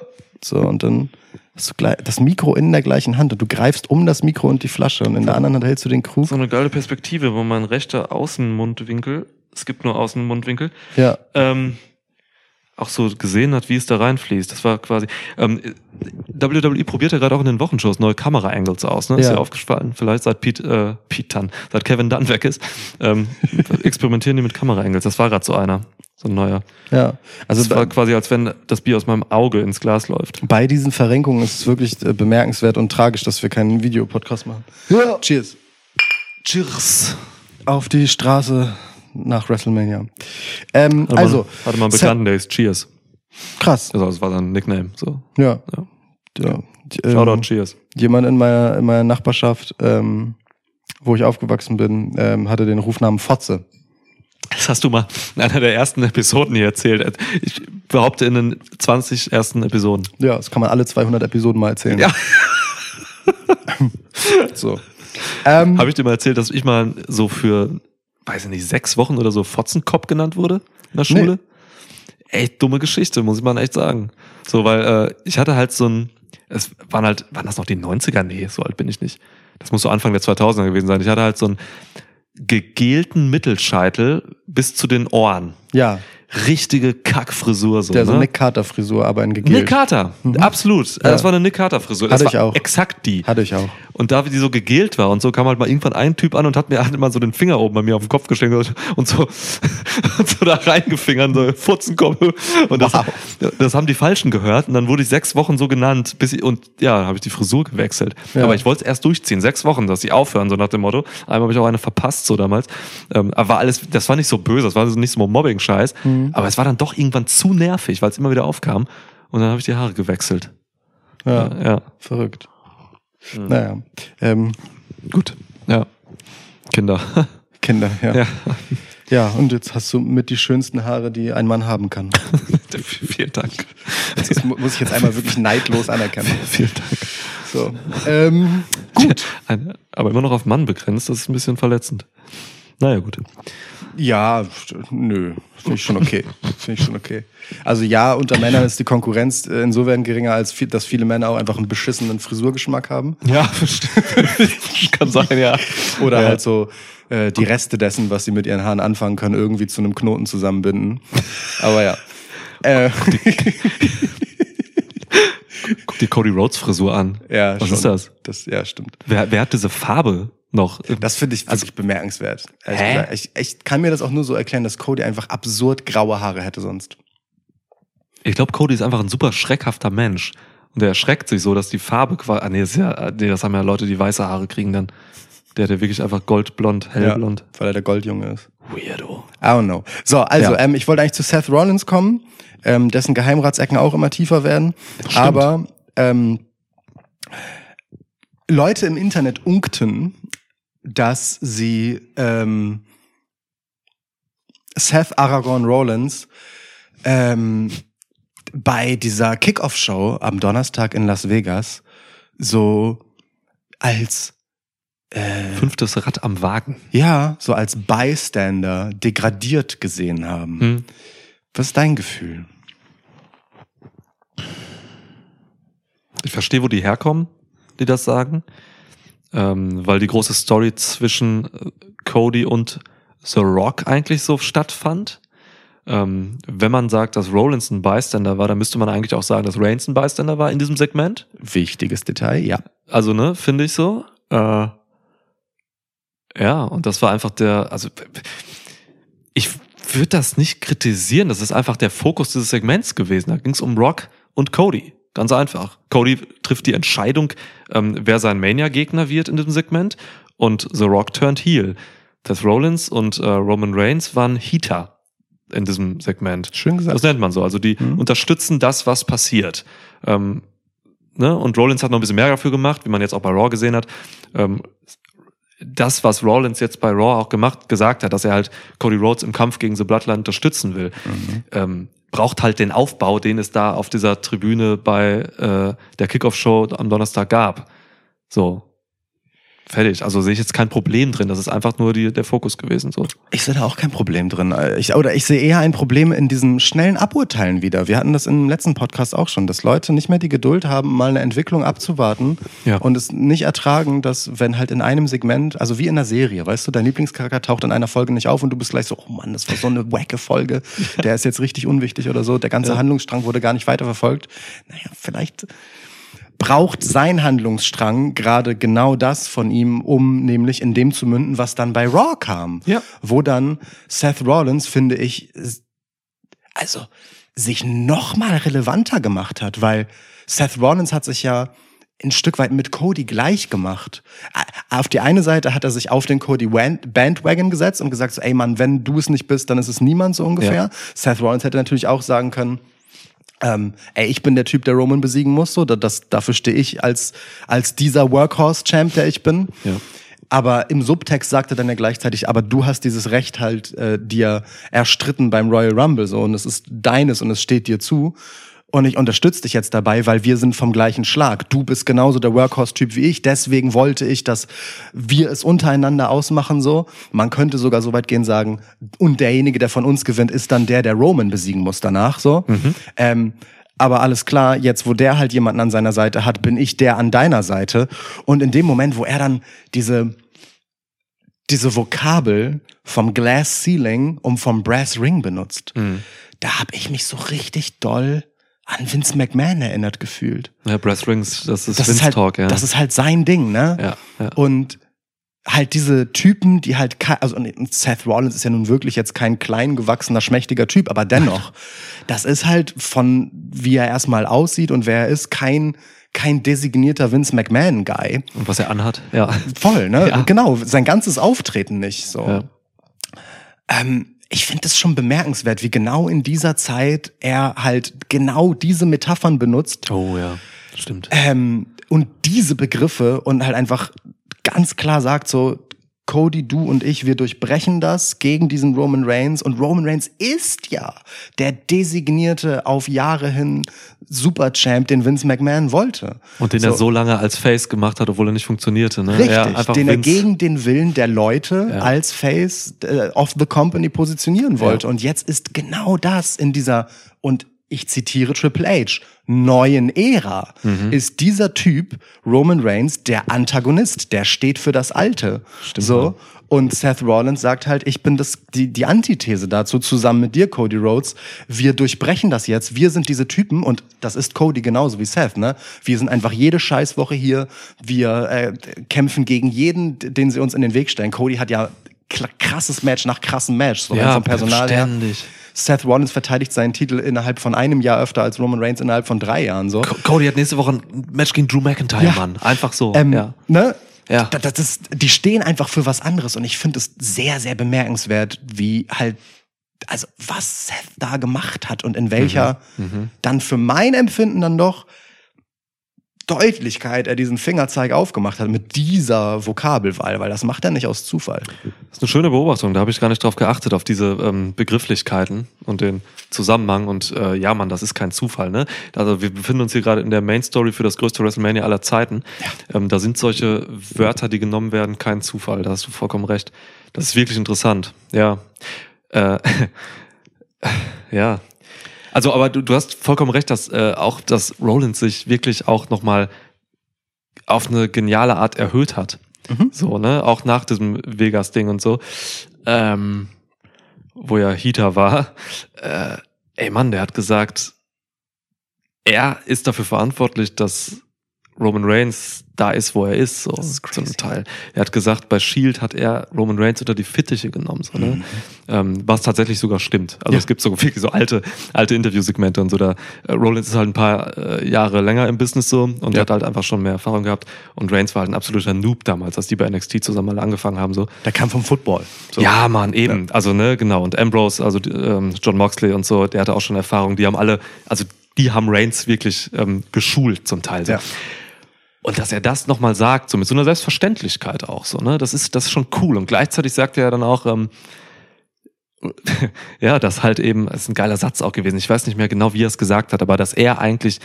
So, und dann hast du das Mikro in der gleichen Hand und du greifst um das Mikro und die Flasche und in der anderen Hand hältst du den Krug. so eine geile Perspektive, wo mein rechter Außenmundwinkel, es gibt nur Außenmundwinkel, Ja. ähm, auch so gesehen hat, wie es da reinfließt. Das war quasi. Ähm, WWE probiert ja gerade auch in den Wochenshows neue Kamera-Angles aus, ne? Ist Ja. ja aufgefallen. Vielleicht seit Pete, äh, Pete Dunn, seit Kevin Dunn weg ist, ähm, [laughs] experimentieren die mit Kamera-Angles. Das war gerade so einer. So ein neuer. Ja, also Das war quasi, als wenn das Bier aus meinem Auge ins Glas läuft. bei diesen Verrenkungen ist es wirklich äh, bemerkenswert und tragisch, dass wir keinen Videopodcast machen. Ja. Cheers. Cheers. Auf die Straße nach WrestleMania. Ähm, Hatte also, mal, hatte Seth- Bekannten, der ist Cheers. krass. Also, das war sein Nickname. So. Ja. Ja. ja. Ähm, Shoutout Cheers. jemand in meiner, in meiner Nachbarschaft, ähm, wo ich aufgewachsen bin, ähm, hatte den Rufnamen Fotze. Das hast du mal in einer der ersten Episoden hier erzählt. Ich behaupte in den 20 ersten Episoden. Ja, das kann man alle 200 Episoden mal erzählen. Ja. [laughs] So. Ähm, Habe ich dir mal erzählt, dass ich mal so für, weiß ich nicht, sechs Wochen oder so Fotzenkopf genannt wurde in der Schule? Echt dumme Geschichte, muss ich mal echt sagen. So, weil äh, ich hatte halt so ein, es waren halt, waren das noch die 90er? Nee, so alt bin ich nicht. Das muss so Anfang der 2000er gewesen sein. Ich hatte halt so einen gegelten Mittelscheitel bis zu den Ohren. ja, Richtige Kackfrisur so. der so ne? Nick Carter Frisur, aber in gegelt. Nick Carter, absolut. Das war eine Nick Carter Frisur. Das Hatte ich war auch. exakt die. Hatte ich auch. Und da wie die so gegelt war und so kam halt mal irgendwann ein Typ an und hat mir hat mal so den Finger oben bei mir auf den Kopf geschenkt und so, [laughs] und so da reingefingert, so Futzenkopf. Und das, Wow. das haben die Falschen gehört und dann wurde ich sechs Wochen so genannt, bis ich, und ja, habe ich die Frisur gewechselt. Ja. Aber ich wollte es erst durchziehen, sechs Wochen, dass sie aufhören, so nach dem Motto. Einmal habe ich auch eine verpasst, so damals. Ähm, aber war alles, das war nicht so böse, das war so nicht so Mobbing-Scheiß. Mhm. Aber es war dann doch irgendwann zu nervig, weil es immer wieder aufkam. Und dann habe ich die Haare gewechselt. Ja, ja. verrückt. Hm. Naja, ähm, Gut. Ja. Kinder. [laughs] Kinder, ja. ja. Ja, und jetzt hast du mit die schönsten Haare, die ein Mann haben kann. [laughs] Vielen Dank. Das mu- muss ich jetzt einmal wirklich neidlos anerkennen. [laughs] Vielen Dank. So. Ähm, gut. gut. Ein, aber immer noch auf Mann begrenzt, das ist ein bisschen verletzend. Naja, gut. Ja, nö, finde ich schon okay. Finde ich schon okay. Also ja, unter Männern ist die Konkurrenz äh, insofern geringer, als viel, dass viele Männer auch einfach einen beschissenen Frisurgeschmack haben. Ja, [laughs] kann sein, ja. Oder Ja. halt so äh, die Reste dessen, was sie mit ihren Haaren anfangen können, irgendwie zu einem Knoten zusammenbinden. Aber ja. [laughs] Äh, Guck dir Cody Rhodes Frisur an. ja, Was schon. ist das? das? Ja, stimmt. Wer, wer hat diese Farbe noch? Das finde ich wirklich bemerkenswert. Ehrlich Hä? Ich, ich kann mir das auch nur so erklären, dass Cody einfach absurd graue Haare hätte sonst. Ich glaube, Cody ist einfach ein super schreckhafter Mensch. Und der erschreckt sich so, dass die Farbe quasi. Ah, nee, das, ist ja, nee, das haben ja Leute, die weiße Haare kriegen dann. Der, der wirklich einfach goldblond, hellblond. Ja, weil er der Goldjunge ist. Weirdo. I don't know. So, also, Ja. ähm, ich wollte eigentlich zu Seth Rollins kommen, ähm, dessen Geheimratsecken auch immer tiefer werden. Aber ähm, Leute im Internet unkten, dass sie ähm, Seth Aragorn Rollins ähm, bei dieser Kickoff-Show am Donnerstag in Las Vegas so als äh, Fünftes Rad am Wagen. ja, so als Bystander degradiert gesehen haben. Hm. Was ist dein Gefühl? Ich verstehe, wo die herkommen, die das sagen. Ähm, weil die große Story zwischen äh, Cody und The Rock eigentlich so stattfand. Ähm, wenn man sagt, dass Rollins ein Bystander war, dann müsste man eigentlich auch sagen, dass Reigns ein Bystander war in diesem Segment. Wichtiges Detail, ja. Also, ne, finde ich so. Äh, ja, und das war einfach der, also ich würde das nicht kritisieren, das ist einfach der Fokus dieses Segments gewesen. Da ging es um Rock und Cody. Ganz einfach. Cody trifft die Entscheidung, ähm, wer sein Mania-Gegner wird in diesem Segment und The Rock turned heel. Seth Rollins und äh, Roman Reigns waren Heater in diesem Segment. Schön gesagt. Das nennt man so. Also die Mhm. unterstützen das, was passiert. Ähm, ne? Und Rollins hat noch ein bisschen mehr dafür gemacht, wie man jetzt auch bei Raw gesehen hat. Ähm, das, was Rollins jetzt bei Raw auch gemacht, gesagt hat, dass er halt Cody Rhodes im Kampf gegen The Bloodline unterstützen will, Mhm. ähm, braucht halt den Aufbau, den es da auf dieser Tribüne bei äh, der Kickoff-Show am Donnerstag gab. So. Fertig. Also sehe ich jetzt kein Problem drin. Das ist einfach nur die, der Fokus gewesen. So. Ich sehe da auch kein Problem drin. Ich, oder ich sehe eher ein Problem in diesem schnellen Aburteilen wieder. Wir hatten das im letzten Podcast auch schon, dass Leute nicht mehr die Geduld haben, mal eine Entwicklung abzuwarten Ja. und es nicht ertragen, dass wenn halt in einem Segment, also wie in einer Serie, weißt du, dein Lieblingscharakter taucht in einer Folge nicht auf und du bist gleich so, oh Mann, das war so eine wacke Folge, [laughs] der ist jetzt richtig unwichtig oder so, der ganze Ja. Handlungsstrang wurde gar nicht weiterverfolgt. Naja, vielleicht braucht sein Handlungsstrang gerade genau das von ihm, um nämlich in dem zu münden, was dann bei Raw kam. Ja. Wo dann Seth Rollins, finde ich, also sich noch mal relevanter gemacht hat, weil Seth Rollins hat sich ja ein Stück weit mit Cody gleich gemacht. Auf die eine Seite hat er sich auf den Cody Bandwagon gesetzt und gesagt, so, ey Mann, wenn du es nicht bist, dann ist es niemand so ungefähr. Ja. Seth Rollins hätte natürlich auch sagen können, ähm, ey, ich bin der Typ, der Roman besiegen muss, so, da- das, dafür stehe ich als, als dieser Workhorse-Champ, der ich bin. Ja. Aber im Subtext sagt er dann ja gleichzeitig, aber du hast dieses Recht halt äh, dir erstritten beim Royal Rumble so und es ist deines und es steht dir zu. Und ich unterstütze dich jetzt dabei, weil wir sind vom gleichen Schlag. Du bist genauso der Workhorse-Typ wie ich. Deswegen wollte ich, dass wir es untereinander ausmachen so. Man könnte sogar so weit gehen sagen, und derjenige, der von uns gewinnt, ist dann der, der Roman besiegen muss danach so. Ähm, aber alles klar, jetzt wo der halt jemanden an seiner Seite hat, bin ich der an deiner Seite. Und in dem Moment, wo er dann diese diese Vokabel vom Glass Ceiling und vom Brass Ring benutzt, da habe ich mich so richtig doll an Vince McMahon erinnert gefühlt. Ja, Brass Rings, das ist Das Vince ist halt, Talk, ja. das ist halt sein Ding, ne? ja, ja. Und halt diese Typen, die halt, also Seth Rollins ist ja nun wirklich jetzt kein klein gewachsener, schmächtiger Typ, aber dennoch, [laughs] das ist halt von, wie er erstmal aussieht und wer er ist, kein, kein designierter Vince McMahon-Guy. Und was er anhat, ja. Voll, ne? [laughs] Ja. Genau, sein ganzes Auftreten nicht so. ja. Ähm, ich finde es schon bemerkenswert, wie genau in dieser Zeit er halt genau diese Metaphern benutzt Oh ja, stimmt. ähm, und diese Begriffe und halt einfach ganz klar sagt so, Cody, du und ich, wir durchbrechen das gegen diesen Roman Reigns. Und Roman Reigns ist ja der designierte auf Jahre hin Superchamp, den Vince McMahon wollte. Und den er so lange als Face gemacht hat, obwohl er nicht funktionierte. Ne? Richtig, ja, den er Vince- gegen den Willen der Leute Ja. als Face äh, of the Company positionieren wollte. Und jetzt ist genau das in dieser, und ich zitiere Triple H, neuen Ära, Mhm. ist dieser Typ, Roman Reigns, der Antagonist, der steht für das Alte. so. Und Seth Rollins sagt halt, ich bin das, die, die Antithese dazu, zusammen mit dir, Cody Rhodes. Wir durchbrechen das jetzt. Wir sind diese Typen und das ist Cody genauso wie Seth, ne? Wir sind einfach jede Scheißwoche hier. Wir äh, kämpfen gegen jeden, den sie uns in den Weg stellen. Cody hat ja krasses Match nach krassem Match, so Ja, vom Personal her. ständig. Seth Rollins verteidigt seinen Titel innerhalb von einem Jahr öfter als Roman Reigns innerhalb von drei Jahren, so. Co- Cody hat nächste Woche ein Match gegen Drew McIntyre, Ja. Mann. Einfach so. Ähm, ja. ne? Ja. Da- Das ist, die stehen einfach für was anderes und ich finde es sehr, sehr bemerkenswert, wie halt, also was Seth da gemacht hat und in welcher Mhm. dann für mein Empfinden dann doch Deutlichkeit er diesen Fingerzeig aufgemacht hat mit dieser Vokabelwahl, weil das macht er nicht aus Zufall. Das ist eine schöne Beobachtung. Da habe ich gar nicht drauf geachtet, auf diese ähm, Begrifflichkeiten und den Zusammenhang. Und äh, ja, Mann, das ist kein Zufall. Ne? Also wir befinden uns hier gerade in der Main Story für das größte WrestleMania aller Zeiten. Ähm, da sind solche Wörter, die genommen werden, kein Zufall. Da hast du vollkommen recht. Das ist wirklich interessant. Ja. Äh, [laughs] ja. Also, aber du, du hast vollkommen recht, dass äh, auch, dass Rollins sich wirklich auch nochmal auf eine geniale Art erhöht hat. So, ne? Auch nach diesem Vegas-Ding und so. Ähm, wo ja Heater war. Äh, ey Mann, der hat gesagt, er ist dafür verantwortlich, dass Roman Reigns da ist, wo er ist, so Das ist zum. Teil. Er hat gesagt, bei Shield hat er Roman Reigns unter die Fittiche genommen, so, ne? ähm, was tatsächlich sogar stimmt. Also Mhm. Ja. es gibt so wirklich so alte, alte Interviewsegmente und so. Da äh, Rollins ist halt ein paar äh, Jahre länger im Business so und Ja. hat halt einfach schon mehr Erfahrung gehabt. Und Reigns war halt ein absoluter Noob damals, als die bei NXT zusammen alle angefangen haben so. Der kam vom Football. So. Ja, Mann, eben. Also, ne, genau. Und Ambrose, also ähm, John Moxley und so, der hatte auch schon Erfahrung. Die haben alle, also die haben Reigns wirklich ähm, geschult zum Teil. So. Ja. Und dass er das nochmal sagt, so mit so einer Selbstverständlichkeit auch so, ne, das ist, das ist schon cool. Und gleichzeitig sagt er dann auch, ähm, [laughs] ja, das halt eben, das ist ein geiler Satz auch gewesen. Ich weiß nicht mehr genau, wie er es gesagt hat, aber dass er eigentlich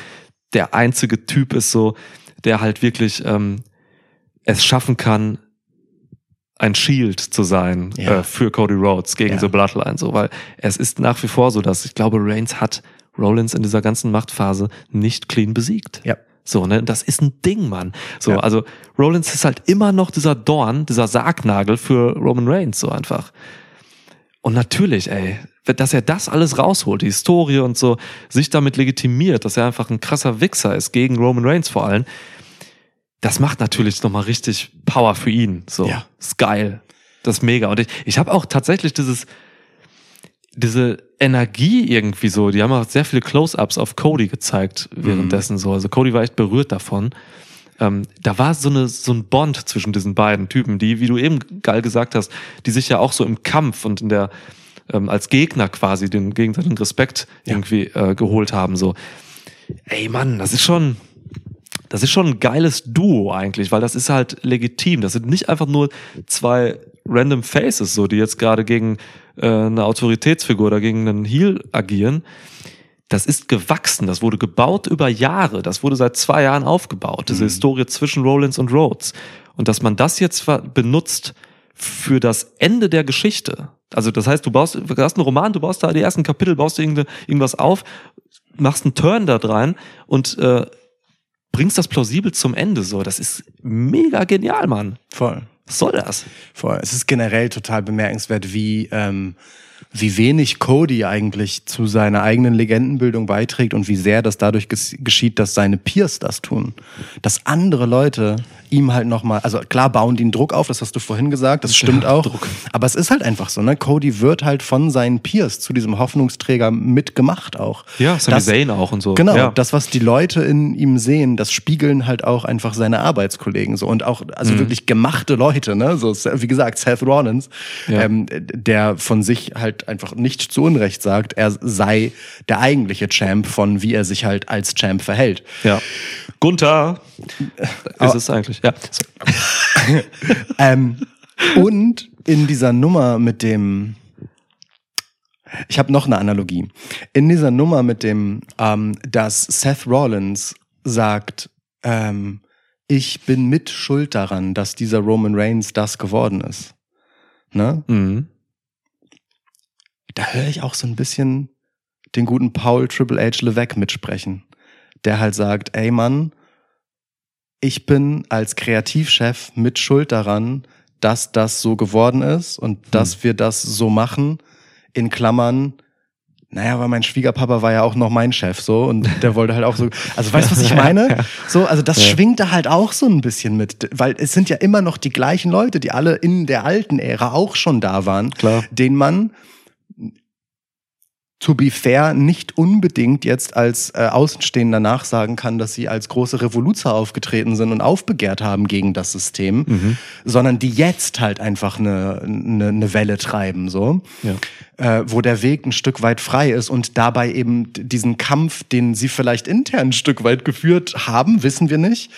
der einzige Typ ist, so, der halt wirklich ähm, es schaffen kann, ein Shield zu sein Ja. äh, für Cody Rhodes gegen Ja. The Bloodline, so, weil es ist nach wie vor so, dass ich glaube, Reigns hat Rollins in dieser ganzen Machtphase nicht clean besiegt. Ja. So, ne, das ist ein Ding, Mann. So, Ja. also Rollins ist halt immer noch dieser Dorn, dieser Sargnagel für Roman Reigns, so einfach. Und natürlich, ey, dass er das alles rausholt, die Historie und so, sich damit legitimiert, dass er einfach ein krasser Wichser ist, gegen Roman Reigns vor allem, das macht natürlich nochmal richtig Power für ihn. So, Ja. ist geil. Das ist mega. Und ich, ich habe auch tatsächlich dieses, diese Energie irgendwie so, die haben auch sehr viele Close-Ups auf Cody gezeigt währenddessen so. Also Cody war echt berührt davon. Ähm, da war so, eine, so ein Bond zwischen diesen beiden Typen, die, wie du eben geil gesagt hast, die sich ja auch so im Kampf und in der, ähm, als Gegner quasi den gegenseitigen Respekt irgendwie äh, geholt haben. So, ey Mann, das ist schon, das ist schon ein geiles Duo eigentlich, weil das ist halt legitim. Das sind nicht einfach nur zwei random Faces, so, die jetzt gerade gegen äh, eine Autoritätsfigur oder gegen einen Heel agieren. Das ist gewachsen, das wurde gebaut über Jahre, das wurde seit zwei Jahren aufgebaut, diese Historie zwischen Rollins und Rhodes. Und dass man das jetzt benutzt für das Ende der Geschichte. Also das heißt, du baust, du hast einen Roman, du baust da die ersten Kapitel, baust irgendwas auf, machst einen Turn da rein und äh, bringst das plausibel zum Ende. So, das ist mega genial, Mann. Voll. Was soll das? Voll. Es ist generell total bemerkenswert, wie, ähm, wie wenig Cody eigentlich zu seiner eigenen Legendenbildung beiträgt und wie sehr das dadurch ges geschieht, dass seine Peers das tun. Dass andere Leute ihm halt nochmal, also klar bauen die einen Druck auf, das hast du vorhin gesagt, das stimmt Ja, auch. Druck. Aber es ist halt einfach so, ne? Cody wird halt von seinen Peers zu diesem Hoffnungsträger mitgemacht auch. Ja, Sami Das- Zayn auch und so. Genau, ja. das, was die Leute in ihm sehen, das spiegeln halt auch einfach seine Arbeitskollegen so und auch, also Mhm. wirklich gemachte Leute, ne? So, wie gesagt, Seth Rollins, Ja. ähm, der von sich halt einfach nicht zu Unrecht sagt, er sei der eigentliche Champ von wie er sich halt als Champ verhält. ja. Gunther ist Aber- es eigentlich. Ja. [laughs] Ähm, Und in dieser Nummer mit dem, ich habe noch eine Analogie. In dieser Nummer mit dem, ähm, dass Seth Rollins sagt, ähm, ich bin mit schuld daran, dass dieser Roman Reigns das geworden ist. Ne? Mhm. Da höre ich auch so ein bisschen den guten Paul Triple H Levesque mitsprechen, der halt sagt, ey Mann, ich bin als Kreativchef mit schuld daran, dass das so geworden ist und dass wir das so machen. In Klammern, naja, weil mein Schwiegerpapa war ja auch noch mein Chef so und der wollte halt auch so, also weißt du, was ich [laughs] meine? So, also das Ja. schwingt da halt auch so ein bisschen mit, weil es sind ja immer noch die gleichen Leute, die alle in der alten Ära auch schon da waren, Klar. denen man to be fair nicht unbedingt jetzt als äh, Außenstehender nachsagen kann, dass sie als große Revoluzer aufgetreten sind und aufbegehrt haben gegen das System, Mhm. sondern die jetzt halt einfach eine, eine, eine Welle treiben, so. Ja. Äh, wo der Weg ein Stück weit frei ist und dabei eben diesen Kampf, den sie vielleicht intern ein Stück weit geführt haben, wissen wir nicht,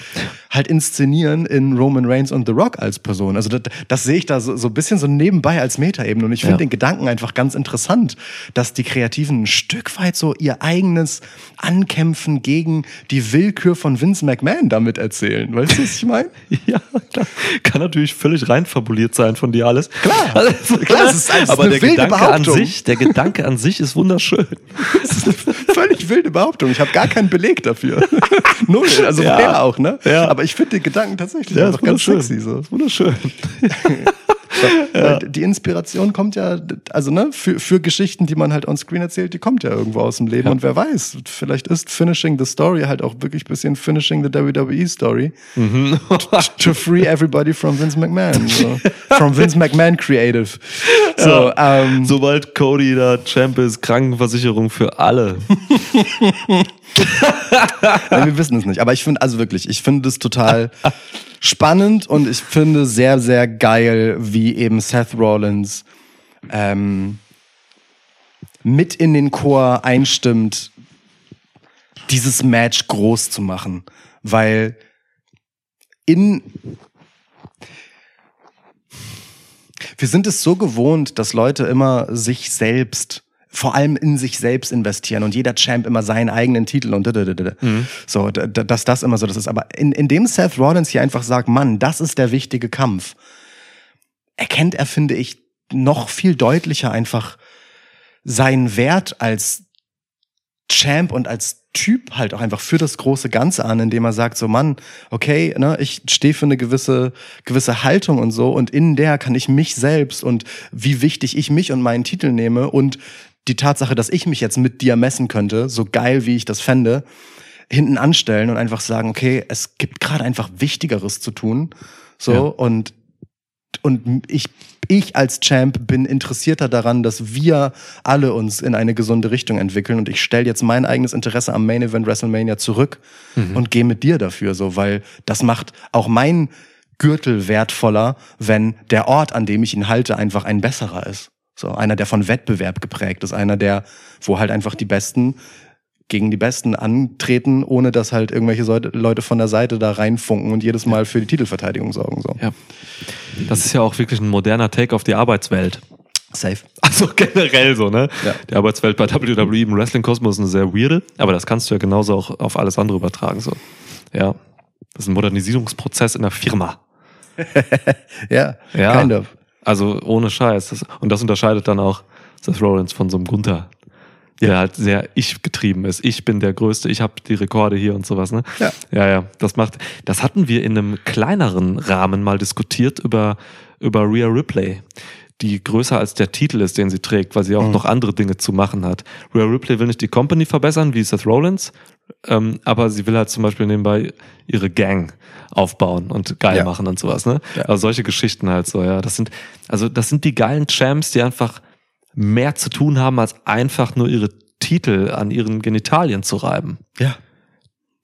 halt inszenieren in Roman Reigns und The Rock als Person. Also das, das sehe ich da so, so ein bisschen so nebenbei als Metaebene und ich finde Ja. den Gedanken einfach ganz interessant, dass die Kreativen ein Stück weit so ihr eigenes Ankämpfen gegen die Willkür von Vince McMahon damit erzählen. Weißt du, was ich meine? [laughs] Ja, klar. Kann natürlich völlig reinfabuliert sein von dir alles. Klar. Also, Klar, es ist- es ist aber der Gedanke an Behauptung. Sich, der Gedanke an sich ist wunderschön. [laughs] Das ist eine völlig wilde Behauptung. Ich habe gar keinen Beleg dafür. [laughs] Null. Also Ja. auch, ne? Ja. Aber ich finde den Gedanken tatsächlich Ja, einfach ist ganz sexy. So. Ist wunderschön. [laughs] Weil die Inspiration kommt ja, also ne, für, für Geschichten, die man halt on screen erzählt, die kommt ja irgendwo aus dem Leben. Ja. Und wer weiß, vielleicht ist Finishing the Story halt auch wirklich ein bisschen Finishing the WWE Story. Mhm. [laughs] to free everybody from Vince McMahon. So. [laughs] From Vince McMahon Creative. So, ähm, Sobald Cody da Champ ist, Krankenversicherung für alle. [laughs] Nein, wir wissen es nicht. Aber ich finde, also wirklich, ich finde es total spannend und ich finde sehr, sehr geil, wie eben Seth Rollins ähm, mit in den Chor einstimmt, dieses Match groß zu machen. Weil in wir sind es so gewohnt, dass Leute immer sich selbst, vor allem in sich selbst investieren und jeder Champ immer seinen eigenen Titel und dadadadada. so, dass das immer so das ist. Aber in, indem Seth Rollins hier einfach sagt, Mann, das ist der wichtige Kampf, erkennt er, finde ich, noch viel deutlicher einfach seinen Wert als Champ und als Typ halt auch einfach für das große Ganze an, indem er sagt so, Mann, okay, ne, ich stehe für eine gewisse, gewisse Haltung und so und in der kann ich mich selbst und wie wichtig ich mich und meinen Titel nehme und die Tatsache, dass ich mich jetzt mit dir messen könnte, so geil wie ich das fände, hinten anstellen und einfach sagen, okay, es gibt gerade einfach Wichtigeres zu tun, so Ja. und und ich, ich als Champ bin interessierter daran, dass wir alle uns in eine gesunde Richtung entwickeln und ich stelle jetzt mein eigenes Interesse am Main Event WrestleMania zurück und gehe mit dir dafür so, weil das macht auch mein Gürtel wertvoller, wenn der Ort, an dem ich ihn halte, einfach ein besserer ist. So einer, der von Wettbewerb geprägt ist, einer, der, wo halt einfach die Besten gegen die Besten antreten, ohne dass halt irgendwelche Leute von der Seite da reinfunken und jedes Mal für die Titelverteidigung sorgen. So. Ja. Das ist ja auch wirklich ein moderner Take auf die Arbeitswelt. Safe. Also generell so, ne? Ja. Die Arbeitswelt bei WWE im Wrestling-Kosmos ist eine sehr weirde, aber das kannst du ja genauso auch auf alles andere übertragen. So. Ja. Das ist ein Modernisierungsprozess in der Firma. [laughs] Ja, Ja. kind of. Also ohne Scheiß. Und das unterscheidet dann auch Seth Rollins von so einem Gunther, der halt sehr ich getrieben ist. Ich bin der Größte, ich habe die Rekorde hier und sowas. Ne? Ja. ja, ja. Das macht. Das hatten wir in einem kleineren Rahmen mal diskutiert über über Rhea Ripley, die größer als der Titel ist, den sie trägt, weil sie auch noch andere Dinge zu machen hat. Rhea Ripley will nicht die Company verbessern wie Seth Rollins, ähm, aber sie will halt zum Beispiel nebenbei ihre Gang aufbauen und geil Ja. machen und sowas. Ne? Ja. Also solche Geschichten halt so, ja. Das sind, also das sind die geilen Champs, die einfach mehr zu tun haben, als einfach nur ihre Titel an ihren Genitalien zu reiben. Ja.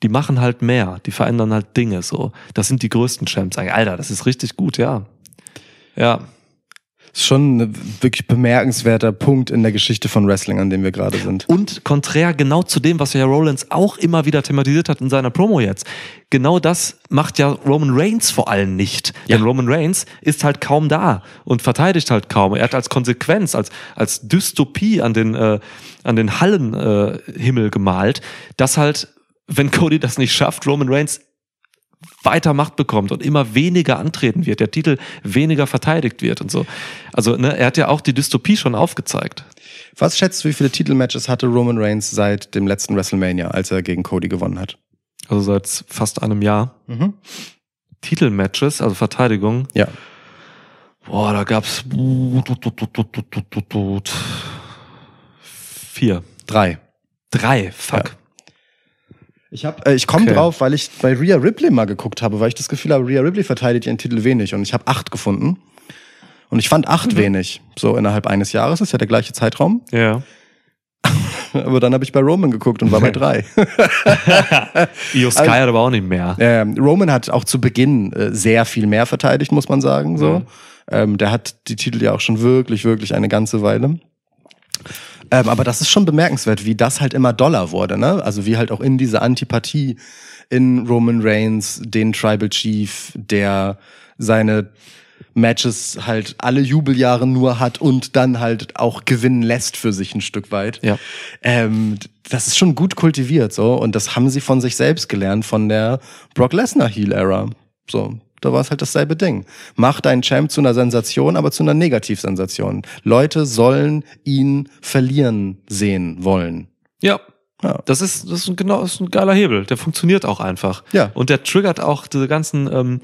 Die machen halt mehr, die verändern halt Dinge so. Das sind die größten Champs. Alter, das ist richtig gut, ja. Ja. Ist schon ein wirklich bemerkenswerter Punkt in der Geschichte von Wrestling, an dem wir gerade sind. Und konträr genau zu dem, was ja Rollins auch immer wieder thematisiert hat in seiner Promo jetzt. Genau das macht ja Roman Reigns vor allem nicht. Ja. Denn Roman Reigns ist halt kaum da und verteidigt halt kaum. Er hat als Konsequenz, als, als Dystopie an den, äh, an den Hallenhimmel äh, Himmel gemalt, dass halt, wenn Cody das nicht schafft, Roman Reigns weiter Macht bekommt und immer weniger antreten wird, der Titel weniger verteidigt wird und so. Also ne, er hat ja auch die Dystopie schon aufgezeigt. Was schätzt du, wie viele Titelmatches hatte Roman Reigns seit dem letzten WrestleMania, als er gegen Cody gewonnen hat? Also seit fast einem Jahr. Titelmatches, also Verteidigung. Ja. Boah, da gab's vier, Drei. drei. Fuck. Ja. Ich hab, äh, ich komme Okay. drauf, weil ich bei Rhea Ripley mal geguckt habe, weil ich das Gefühl habe, Rhea Ripley verteidigt ihren Titel wenig und ich habe acht gefunden. Und ich fand acht wenig, so innerhalb eines Jahres, ist ja der gleiche Zeitraum. Ja. [laughs] Aber dann habe ich bei Roman geguckt und war bei [laughs] drei. [laughs] Io Sky hat aber auch nicht mehr. Ähm, Roman hat auch zu Beginn äh, sehr viel mehr verteidigt, muss man sagen. So, Mhm. ähm, der hat die Titel ja auch schon wirklich, wirklich eine ganze Weile. Ähm, aber das ist schon bemerkenswert, wie das halt immer doller wurde, ne? Also wie halt auch in diese Antipathie in Roman Reigns, den Tribal Chief, der seine Matches halt alle Jubeljahre nur hat und dann halt auch gewinnen lässt für sich ein Stück weit. Ja. Ähm, das ist schon gut kultiviert so und das haben sie von sich selbst gelernt von der Brock Lesnar Heel Era. So, da war es halt dasselbe Ding. Mach deinen Champ zu einer Sensation, aber zu einer Negativsensation. Leute sollen ihn verlieren sehen wollen. Ja. Ja. Das ist, das ist ein, genau, das ist ein geiler Hebel. Der funktioniert auch einfach. Ja. Und der triggert auch diese ganzen, ähm,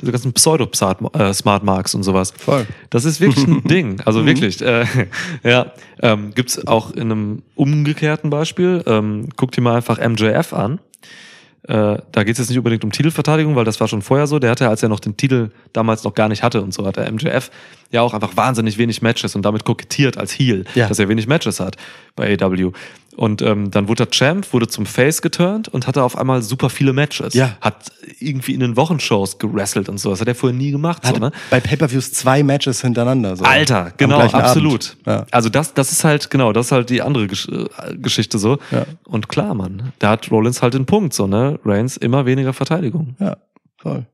diese ganzen Pseudo-Smart Marks und sowas. Voll. Das ist wirklich ein [laughs] Ding. Also Mhm. wirklich. Äh, [laughs] ja, ähm, gibt's auch in einem umgekehrten Beispiel. Ähm, guck dir mal einfach MJF an. Äh, da geht es jetzt nicht unbedingt um Titelverteidigung, weil das war schon vorher so. Der hatte, als er noch den Titel damals noch gar nicht hatte und so, hat der MJF ja auch einfach wahnsinnig wenig Matches und damit kokettiert als Heel, Ja. dass er wenig Matches hat bei AW. Und ähm, dann wurde er Champ, wurde zum Face geturnt und hatte auf einmal super viele Matches. Ja. Hat irgendwie in den Wochenshows gewrestelt und so. Das hat er vorher nie gemacht. Hatte so, ne? bei Pay-Per-Views zwei Matches hintereinander. So. Alter, genau, absolut. Ja. Also das, das ist halt, genau, das ist halt die andere Gesch äh, Geschichte so. Ja. Und klar, Mann, da hat Rollins halt den Punkt, so, ne? Reigns immer weniger Verteidigung. ja, voll.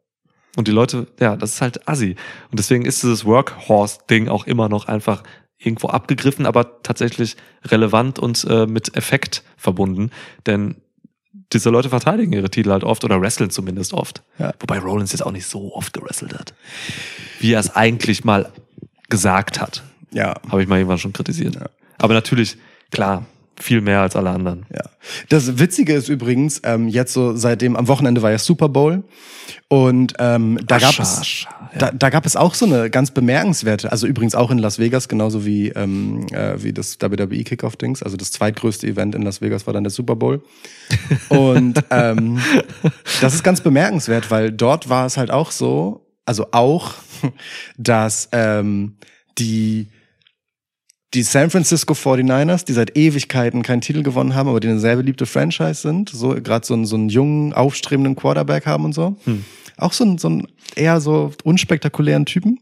Und die Leute, ja, das ist halt assi. Und deswegen ist dieses Workhorse-Ding auch immer noch einfach irgendwo abgegriffen, aber tatsächlich relevant und äh, mit Effekt verbunden. Denn diese Leute verteidigen ihre Titel halt oft oder wresteln zumindest oft. Ja. Wobei Rollins jetzt auch nicht so oft gewrestelt hat. Wie er es eigentlich mal gesagt hat. Ja, Habe ich mal irgendwann schon kritisiert. Aber natürlich, klar, viel mehr als alle anderen. Ja. Das Witzige ist übrigens, ähm, jetzt so seitdem, am Wochenende war ja Super Bowl und ähm, da, gab Ascha, es, Ascha, ja. da, da gab es auch so eine ganz bemerkenswerte, also übrigens auch in Las Vegas, genauso wie, ähm, äh, wie das WWE Kickoff-Dings, also das zweitgrößte Event in Las Vegas war dann der Super Bowl. [laughs] Und ähm, das ist ganz bemerkenswert, weil dort war es halt auch so, also auch, [laughs] dass ähm, die die San Francisco 49ers, die seit Ewigkeiten keinen Titel gewonnen haben, aber die eine sehr beliebte Franchise sind, so gerade so, einen- so einen jungen, aufstrebenden Quarterback haben und so. Auch so einen, so einen eher so unspektakulären Typen.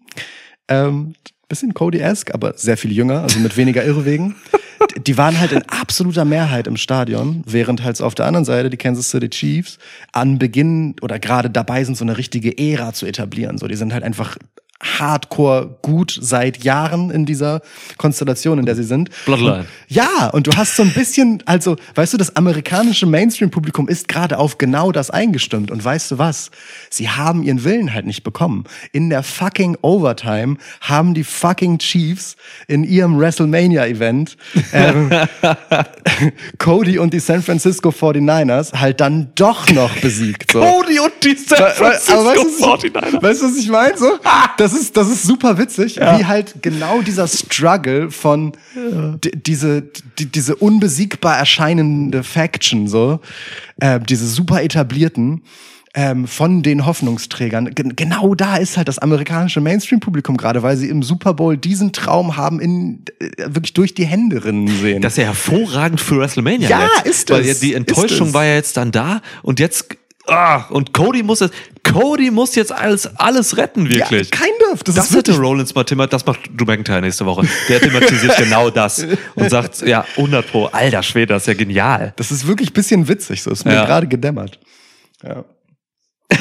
Ähm, bisschen Cody-esque, aber sehr viel jünger, also mit weniger Irrwegen. [laughs] Die waren halt in absoluter Mehrheit im Stadion, während halt so auf der anderen Seite die Kansas City Chiefs an Beginn oder gerade dabei sind, so eine richtige Ära zu etablieren. So, die sind halt einfach hardcore gut seit Jahren in dieser Konstellation, in der sie sind. Bloodline. Und, ja, und du hast so ein bisschen, also, weißt du, das amerikanische Mainstream-Publikum ist gerade auf genau das eingestimmt. Und weißt du was? Sie haben ihren Willen halt nicht bekommen. In der fucking Overtime haben die fucking Chiefs in ihrem WrestleMania-Event ähm, [laughs] Cody und die San Francisco 49ers halt dann doch noch besiegt. So. Cody und die San Francisco aber weißt du, was ich- 49ers. Weißt du, was ich meine? So, [laughs] das ist, das ist super witzig, wie halt genau dieser Struggle von d- diese, die, diese unbesiegbar erscheinende Faction, so, äh, diese super etablierten, ähm, von den Hoffnungsträgern. Gen genau da ist halt das amerikanische Mainstream-Publikum gerade, weil sie im Super Bowl diesen Traum haben in äh, wirklich durch die Hände rinnen sehen. Das ist ja hervorragend für WrestleMania. Ja, jetzt. ist Weil es, die Enttäuschung war ja jetzt dann da und jetzt Ah, und Cody muss jetzt, Cody muss jetzt alles, alles retten, wirklich. Ja, kind of. Das, Das ist hätte Rollins mal thematisiert, das macht Drew McIntyre nächste Woche. Der thematisiert [laughs] genau das und sagt, ja, 100 pro, alter Schwede, das ist ja genial. das ist wirklich ein bisschen witzig. So ist mir Ja. gerade gedämmert. Ja. [laughs]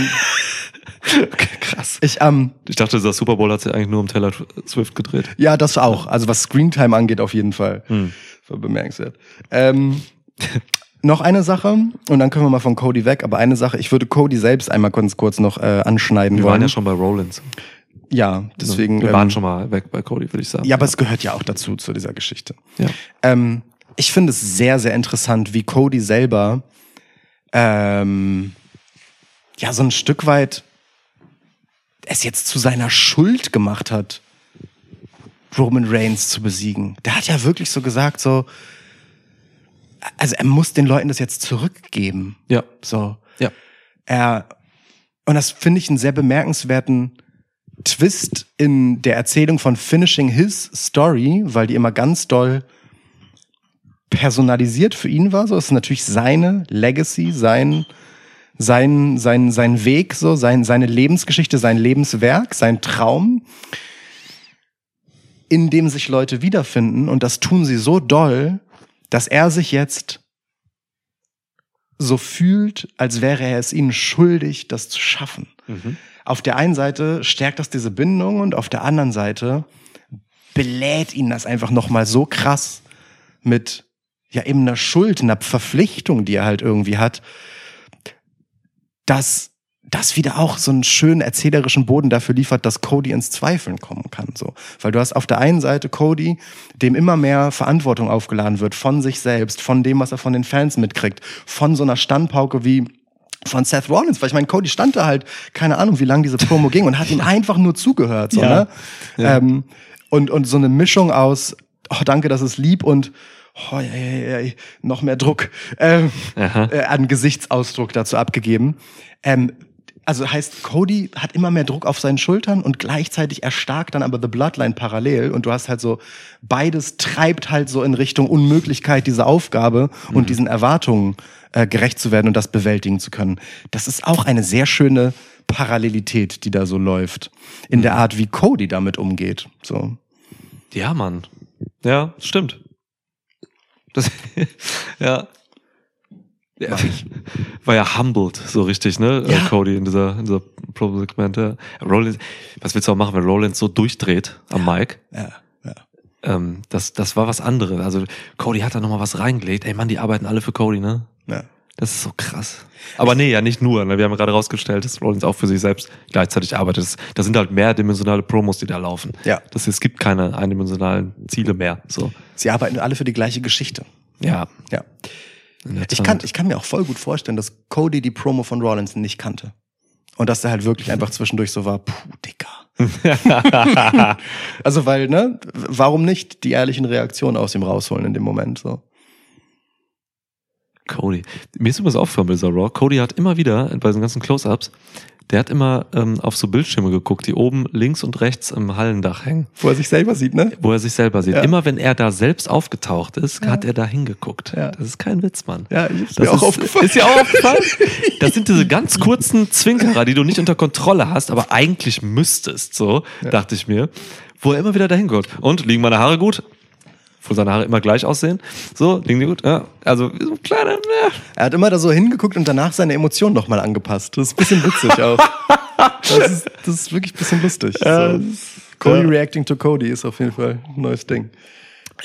Okay, krass. Ich, ähm, Ich dachte, dieser Super Bowl hat sich eigentlich nur um Taylor Swift gedreht. ja, das auch. Also was Screentime angeht, auf jeden Fall. Hm. Das war bemerkenswert. Ähm, [laughs] noch eine Sache, und dann können wir mal von Cody weg, aber eine Sache, ich würde Cody selbst einmal ganz kurz noch äh, anschneiden Wir wollen. waren ja schon bei Rollins. ja, deswegen. Wir ähm, waren schon mal weg bei Cody, würde ich sagen. Ja, aber es gehört ja auch dazu, zu dieser Geschichte. Ja. Ähm, ich finde es sehr, sehr interessant, wie Cody selber ähm, ja so ein Stück weit es jetzt zu seiner Schuld gemacht hat, Roman Reigns zu besiegen. Der hat ja wirklich so gesagt, so, also er muss den Leuten das jetzt zurückgeben. Ja. So. Ja. Er, und das finde ich einen sehr bemerkenswerten Twist in der Erzählung von Finishing His Story, weil die immer ganz doll personalisiert für ihn war. So, es ist natürlich seine Legacy, sein, sein, sein, sein Weg, so, sein, seine Lebensgeschichte, sein Lebenswerk, sein Traum, in dem sich Leute wiederfinden. Und das tun sie so doll, dass er sich jetzt so fühlt, als wäre er es ihnen schuldig, das zu schaffen. Mhm. Auf der einen Seite stärkt das diese Bindung und auf der anderen Seite belädt ihn das einfach nochmal so krass mit ja eben einer Schuld, einer Verpflichtung, die er halt irgendwie hat, dass das wieder auch so einen schönen erzählerischen Boden dafür liefert, dass Cody ins Zweifeln kommen kann. So, weil du hast auf der einen Seite Cody, dem immer mehr Verantwortung aufgeladen wird von sich selbst, von dem, was er von den Fans mitkriegt, von so einer Standpauke wie von Seth Rollins, weil ich meine, Cody stand da halt, keine Ahnung, wie lange diese Promo ging und hat ihm [laughs] einfach nur zugehört, so, Ja. ne? Ähm, und, und so eine Mischung aus, oh, danke, das ist lieb und oh, ja, ja, ja, noch mehr Druck ähm, äh, an Gesichtsausdruck dazu abgegeben. Ähm, also heißt, Cody hat immer mehr Druck auf seinen Schultern und gleichzeitig erstarkt dann aber The Bloodline parallel und du hast halt so, beides treibt halt so in Richtung Unmöglichkeit, diese Aufgabe und diesen Erwartungen äh, gerecht zu werden und das bewältigen zu können. Das ist auch eine sehr schöne Parallelität, die da so läuft. In der Art, wie Cody damit umgeht. So. Ja, Mann. Ja, stimmt. Das, [laughs] ja. Ja. War ja humbled, so richtig, ne? Ja. Äh, Cody in dieser, in dieser Promo-Segment. Ja. Was willst du auch machen, wenn Rollins so durchdreht am Mic? Ja, ja. Ähm, das, das war was anderes. Also Cody hat da nochmal was reingelegt. Ey Mann, die arbeiten alle für Cody, ne? ja. Das ist so krass. Aber nee, ja nicht nur. Ne? Wir haben gerade rausgestellt, dass Rollins auch für sich selbst gleichzeitig arbeitet. Das, das sind halt mehrdimensionale Promos, die da laufen. Ja. Das, es gibt keine eindimensionalen Ziele mehr. So. Sie arbeiten alle für die gleiche Geschichte. Ja. Ja. Ich kann, ich kann mir auch voll gut vorstellen, dass Cody die Promo von Rollins nicht kannte. Und dass er halt wirklich einfach zwischendurch so war, puh, Dicker. [laughs] also weil, ne, warum nicht die ehrlichen Reaktionen aus ihm rausholen in dem Moment, so. Cody. Mir ist übrigens aufgefallen bei Raw. Cody hat immer wieder, bei diesen ganzen Close-Ups, der hat immer ähm, auf so Bildschirme geguckt, die oben links und rechts im Hallendach hängen, Wo er sich selber sieht, ne? wo er sich selber sieht. Ja. Immer wenn er da selbst aufgetaucht ist, Ja. hat er da hingeguckt. Ja. Das ist kein Witz, Mann. Ja, ich ist Das mir auch ist, aufgefallen. Ist dir auch aufgefallen? [laughs] Das sind diese ganz kurzen Zwinkerer, die du nicht unter Kontrolle hast, aber eigentlich müsstest, so, dachte ich mir. Wo er immer wieder dahin guckt. Und, liegen meine Haare gut? Wo seine Haare immer gleich aussehen. So, liegen die gut? Ja. Also, so ein kleiner, ja. Er hat immer da so hingeguckt und danach seine Emotionen nochmal angepasst. Das ist ein bisschen witzig auch. [laughs] Das ist, das ist wirklich ein bisschen lustig. so. Cody ja. reacting to Cody ist auf jeden Fall ein neues Ding.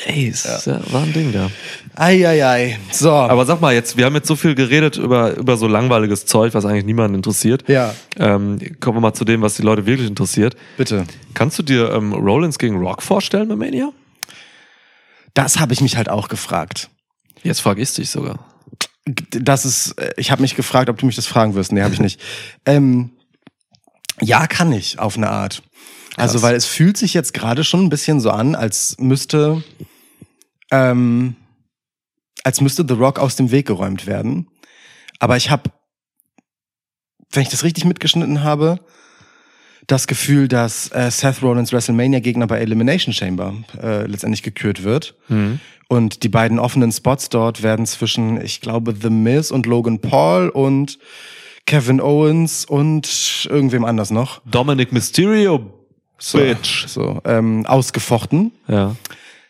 Ey, es ist ja. war ein Ding da. Eieiei. So. Aber sag mal jetzt, wir haben jetzt so viel geredet über, über so langweiliges Zeug, was eigentlich niemanden interessiert. Ja. Ähm, kommen wir mal zu dem, was die Leute wirklich interessiert. bitte. Kannst du dir ähm, Rollins gegen Rock vorstellen bei Mania? Das habe ich mich halt auch gefragt. Jetzt frage ich dich sogar. Das ist, äh, ich habe mich gefragt, ob du mich das fragen wirst. Nee, habe ich nicht. ähm, ja, kann ich, auf eine Art. Also, Krass. weil es fühlt sich jetzt gerade schon ein bisschen so an, als müsste, ähm, als müsste The Rock aus dem Weg geräumt werden. Aber ich habe, wenn ich das richtig mitgeschnitten habe, das Gefühl, dass äh, Seth Rollins WrestleMania-Gegner bei Elimination Chamber äh, letztendlich gekürt wird. Und die beiden offenen Spots dort werden zwischen, ich glaube, The Miz und Logan Paul und Kevin Owens und irgendwem anders noch. Dominic Mysterio, So, Bitch. So, ähm, ausgefochten. Ja.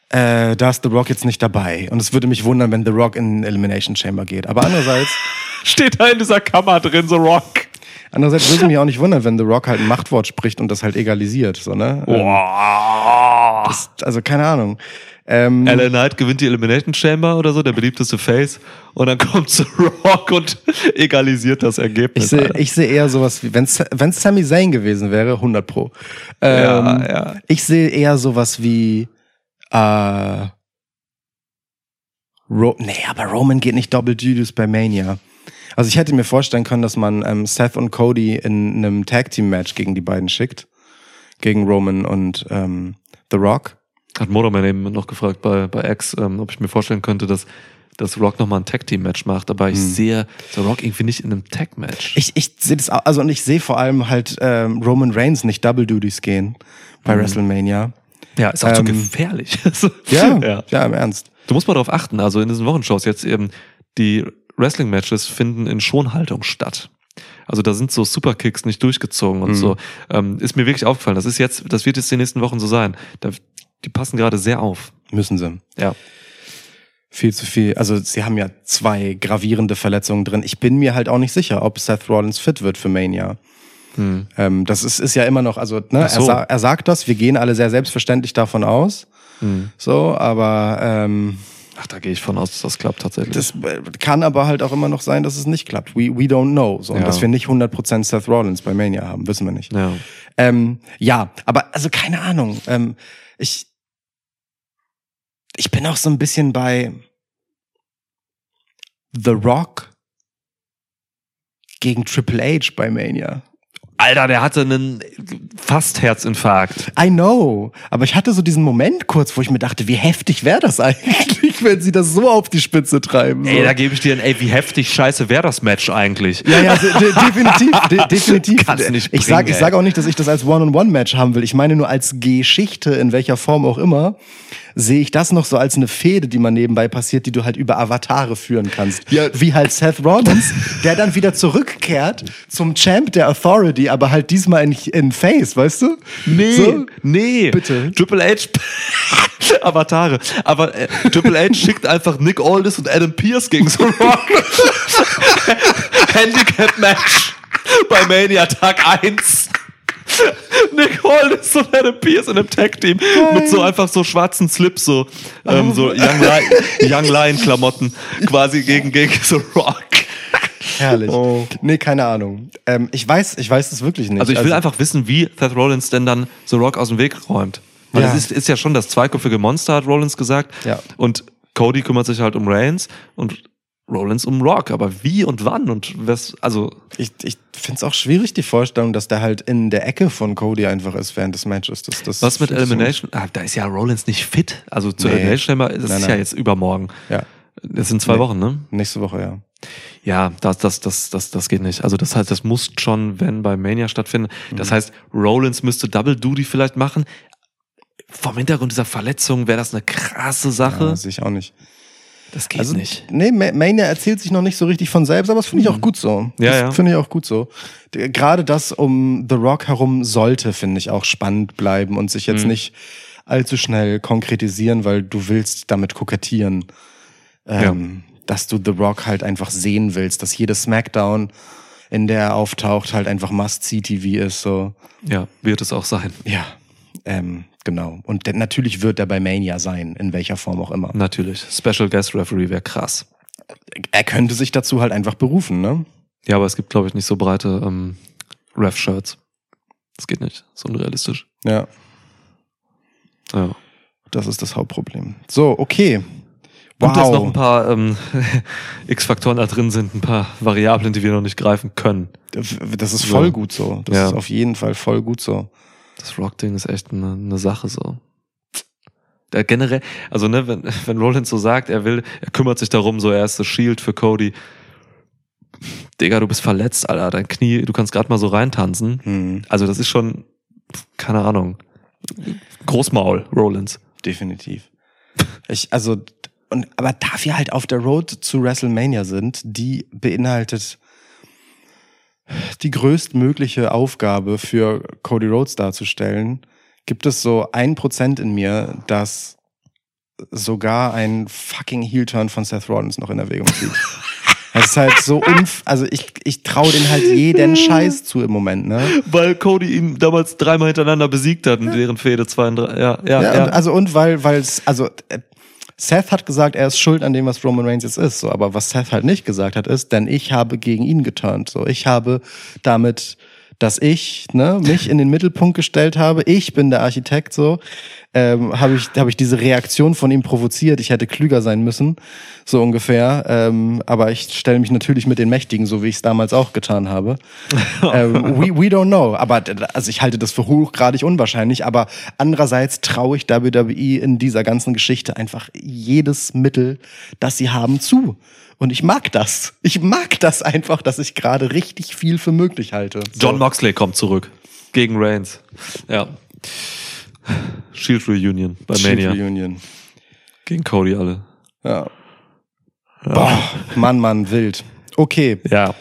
Äh, da ist The Rock jetzt nicht dabei. Und es würde mich wundern, wenn The Rock in Elimination Chamber geht. Aber andererseits, [laughs] Steht da in dieser Kammer drin, so Rock. Andererseits würde es mich auch nicht wundern, wenn The Rock halt ein Machtwort spricht und das halt egalisiert. So, ne? Ähm, Boah. das, also keine Ahnung. Ähm, LA Knight gewinnt die Elimination Chamber oder so, der beliebteste Face. Und dann [laughs] kommt The Rock und egalisiert das Ergebnis. ich sehe seh eher sowas wie, wenn es Sami Zayn gewesen wäre, 100 pro. Ähm, Ja, ja. Ich sehe eher sowas wie äh, Ro nee, aber Roman geht nicht Double Duties bei Mania. Also ich hätte mir vorstellen können, dass man ähm, Seth und Cody in einem Tag Team Match gegen die beiden schickt, gegen Roman und ähm, The Rock. Hat Motorman eben noch gefragt bei, bei X, ähm, ob ich mir vorstellen könnte, dass, dass Rock nochmal ein Tag-Team-Match macht. Aber ich sehe The Rock irgendwie nicht in einem Tag-Match. Ich, ich sehe das auch, also und ich sehe vor allem halt ähm, Roman Reigns nicht Double Duties gehen bei WrestleMania. Ja, ist auch zu Ähm, gefährlich. [laughs] Ja, ja. ja, im Ernst. Du musst mal darauf achten, also in diesen Wochenshows jetzt eben, die Wrestling-Matches finden in Schonhaltung statt. Also da sind so Superkicks nicht durchgezogen und Mhm. so. Ähm, ist mir wirklich aufgefallen. Das ist jetzt, das wird jetzt die nächsten Wochen so sein. Da, die passen gerade sehr auf. Müssen sie. Ja. Viel zu viel. Also sie haben ja zwei gravierende Verletzungen drin. Ich bin mir halt auch nicht sicher, ob Seth Rollins fit wird für Mania. Hm. Ähm, das ist, ist ja immer noch, also ne, so. er, sa er sagt das, wir gehen alle sehr selbstverständlich davon aus. Hm. So, aber ähm, Ach, da gehe ich von aus, dass das klappt tatsächlich. das äh, kann aber halt auch immer noch sein, dass es nicht klappt. We, we don't know. So, und Ja. dass wir nicht 100% Seth Rollins bei Mania haben, wissen wir nicht. ja. Ähm, ja, aber also keine Ahnung. Ähm, ich, ich bin auch so ein bisschen bei The Rock gegen Triple H bei Mania. Alter, der hatte einen fast Herzinfarkt. I know, aber ich hatte so diesen Moment kurz, wo ich mir dachte, wie heftig wäre das eigentlich, [laughs] wenn sie das so auf die Spitze treiben. So. Ey, da gebe ich dir ein, ey, wie heftig scheiße wäre das Match eigentlich? Ja, ja, de de definitiv, de [laughs] definitiv. Kannst nicht bringen, ich ey. sag auch nicht, dass ich das als One-on-One-Match haben will. Ich meine nur als Geschichte, in welcher Form auch immer, sehe ich das noch so als eine Fehde, die man nebenbei passiert, die du halt über Avatare führen kannst. Ja. Wie halt Seth Rollins, der dann wieder zurückkehrt zum Champ der Authority, aber halt diesmal in, in Face, weißt du? Nee, So? nee. Bitte. Triple H, [laughs] Avatare. Aber äh, Triple H schickt einfach Nick Aldis und Adam Pierce gegen The Rock. [laughs] Handicap-Match bei Mania Tag 1. [laughs] Nick Aldis und Adam Pierce in einem Tag-Team mit so einfach so schwarzen Slips, so, ähm, so [laughs] Young, Lion, Young Lion-Klamotten quasi gegen, gegen The Rock. Herrlich. Oh. Nee, keine Ahnung. Ähm, ich weiß, ich weiß es wirklich nicht. Also ich will einfach wissen, wie Seth Rollins denn dann The Rock aus dem Weg räumt. Weil Ja. es ist, ist ja schon das zweiköpfige Monster, hat Rollins gesagt. Ja. Und Cody kümmert sich halt um Reigns und Rollins um Rock. Aber wie und wann und was, also, Ich, ich finde es auch schwierig, die Vorstellung, dass der halt in der Ecke von Cody einfach ist während des Matches. Das, das was mit Elimination? Ah, da ist ja Rollins nicht fit. Also zur Nee. Elimination das Nein, ist ja jetzt übermorgen. Ja, Das sind zwei Nee. Wochen, ne? nächste Woche, ja. Ja, das, das, das, das, das geht nicht. Also das heißt, das muss schon, wenn bei Mania stattfinden. Mhm. Das heißt, Rollins müsste Double Duty vielleicht machen. Vom Hintergrund dieser Verletzung wäre das eine krasse Sache. ja sehe ich auch nicht. Das geht Also, nicht. nee, Ma- Mania erzählt sich noch nicht so richtig von selbst, aber das finde ich auch gut so. Mhm. Ja, das ja. finde ich auch gut so. Gerade das um The Rock herum sollte, finde ich, auch spannend bleiben und sich jetzt Mhm. nicht allzu schnell konkretisieren, weil du willst damit kokettieren, ähm, dass du The Rock halt einfach sehen willst, dass jede Smackdown, in der er auftaucht, halt einfach Must-See-TV ist, so. Ja, wird es auch sein. Ja, ähm, genau. Und natürlich wird er bei Mania sein, in welcher Form auch immer. Natürlich. Special Guest Referee wäre krass. Er könnte sich dazu halt einfach berufen, ne? Ja, aber es gibt, glaube ich, nicht so breite ähm, Ref-Shirts. Das geht nicht. So unrealistisch. Ja, Ja. das ist das Hauptproblem. So, okay. Und dass noch ein Wow. paar ähm, [laughs] X-Faktoren da drin sind, ein paar Variablen, die wir noch nicht greifen können. Das ist voll gut so. Das Ja. ist auf jeden Fall voll gut so. Das Rock-Ding ist echt eine, eine Sache so. Der generell, also ne, wenn, [laughs] wenn Rollins so sagt, er will, er kümmert sich darum, so er ist das Shield für Cody. Digga, du bist verletzt, Alter, dein Knie, du kannst gerade mal so reintanzen. Hm, Also das ist schon, keine Ahnung, Großmaul, Rollins. definitiv. Ich, also, und, aber da wir halt auf der Road zu WrestleMania sind, die beinhaltet die größtmögliche Aufgabe für Cody Rhodes darzustellen, gibt es so ein Prozent in mir, das sogar ein fucking Heel-Turn von Seth Rollins noch in Erwägung zieht. [laughs] Das ist halt so unf also ich, ich traue den halt jeden Scheiß zu im Moment, ne? Weil Cody ihn damals dreimal hintereinander besiegt hat in deren Fehde 32. Ja, ja, Ja, ja. Und, also und weil, weil es, also äh, Seth hat gesagt, er ist schuld an dem, was Roman Reigns jetzt ist. So, aber was Seth halt nicht gesagt hat, ist, denn ich habe gegen ihn geturnt. So, ich habe damit, dass ich ne, mich in den Mittelpunkt gestellt habe. Ich bin der Architekt. So ähm, habe ich habe ich diese Reaktion von ihm provoziert. Ich hätte klüger sein müssen, so ungefähr. Ähm, aber ich stelle mich natürlich mit den Mächtigen, so wie ich es damals auch getan habe. [laughs] ähm, we, we don't know. Aber also ich halte das für hochgradig unwahrscheinlich. Aber andererseits traue ich WWE in dieser ganzen Geschichte einfach jedes Mittel, das sie haben, zu. Und ich mag das. Ich mag das einfach, dass ich gerade richtig viel für möglich halte. So. John Moxley kommt zurück gegen Reigns. Ja. Shield Reunion bei Shield Mania. Reunion. Gegen Cody alle. Ja. Boah, Mann, Mann, wild. Okay. Ja,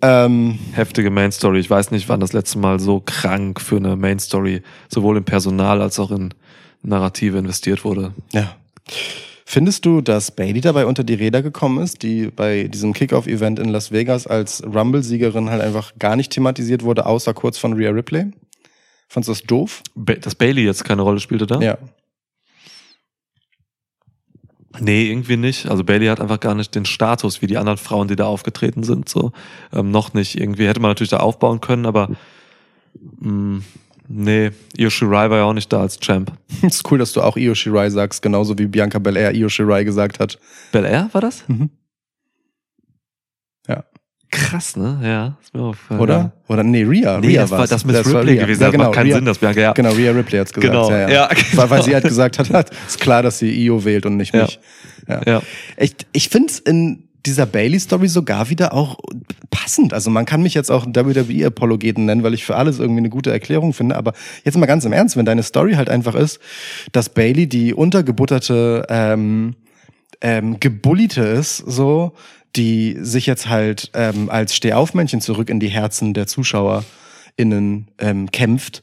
Ähm, heftige Main Story. Ich weiß nicht, wann das letzte Mal so krank für eine Main Story sowohl in Personal als auch in Narrative investiert wurde. ja. Findest du, dass Bailey dabei unter die Räder gekommen ist, die bei diesem Kickoff-Event in Las Vegas als Rumble-Siegerin halt einfach gar nicht thematisiert wurde, außer kurz von Rhea Ripley? Fandest du das doof? Ba dass Bailey jetzt keine Rolle spielte da? Ja. Nee, irgendwie nicht. Also Bailey hat einfach gar nicht den Status wie die anderen Frauen, die da aufgetreten sind. So ähm, noch nicht. Irgendwie hätte man natürlich da aufbauen können, aber mh, nee, Io Shirai war ja auch nicht da als Champ. [laughs] ist cool, dass du auch Io Shirai sagst, genauso wie Bianca Belair Io Shirai gesagt hat. Bel Air war das? Mhm. Ja. Krass, ne? Ja. Ist mir aufgefallen. Oder? Oder nee, Rhea. Nee, Rhea das war das mit war Ripley gewesen. Ja, Das genau, macht keinen Rhea, Sinn, dass Bianca, ja. Genau, Rhea Ripley hat's gesagt. Genau, Ja, ja. ja, Weil, weil sie genau. halt gesagt hat, [laughs] ist klar, dass sie Io wählt und nicht Ja. mich. Ja. Ja. Ich, ich finde es in dieser Bailey-Story sogar wieder auch passend. Also man kann mich jetzt auch WWE-Apologeten nennen, weil ich für alles irgendwie eine gute Erklärung finde. Aber jetzt mal ganz im Ernst, wenn deine Story halt einfach ist, dass Bailey die untergebutterte, ähm, ähm, gebullyte ist, so, die sich jetzt halt ähm, als Stehaufmännchen zurück in die Herzen der ZuschauerInnen ähm, kämpft,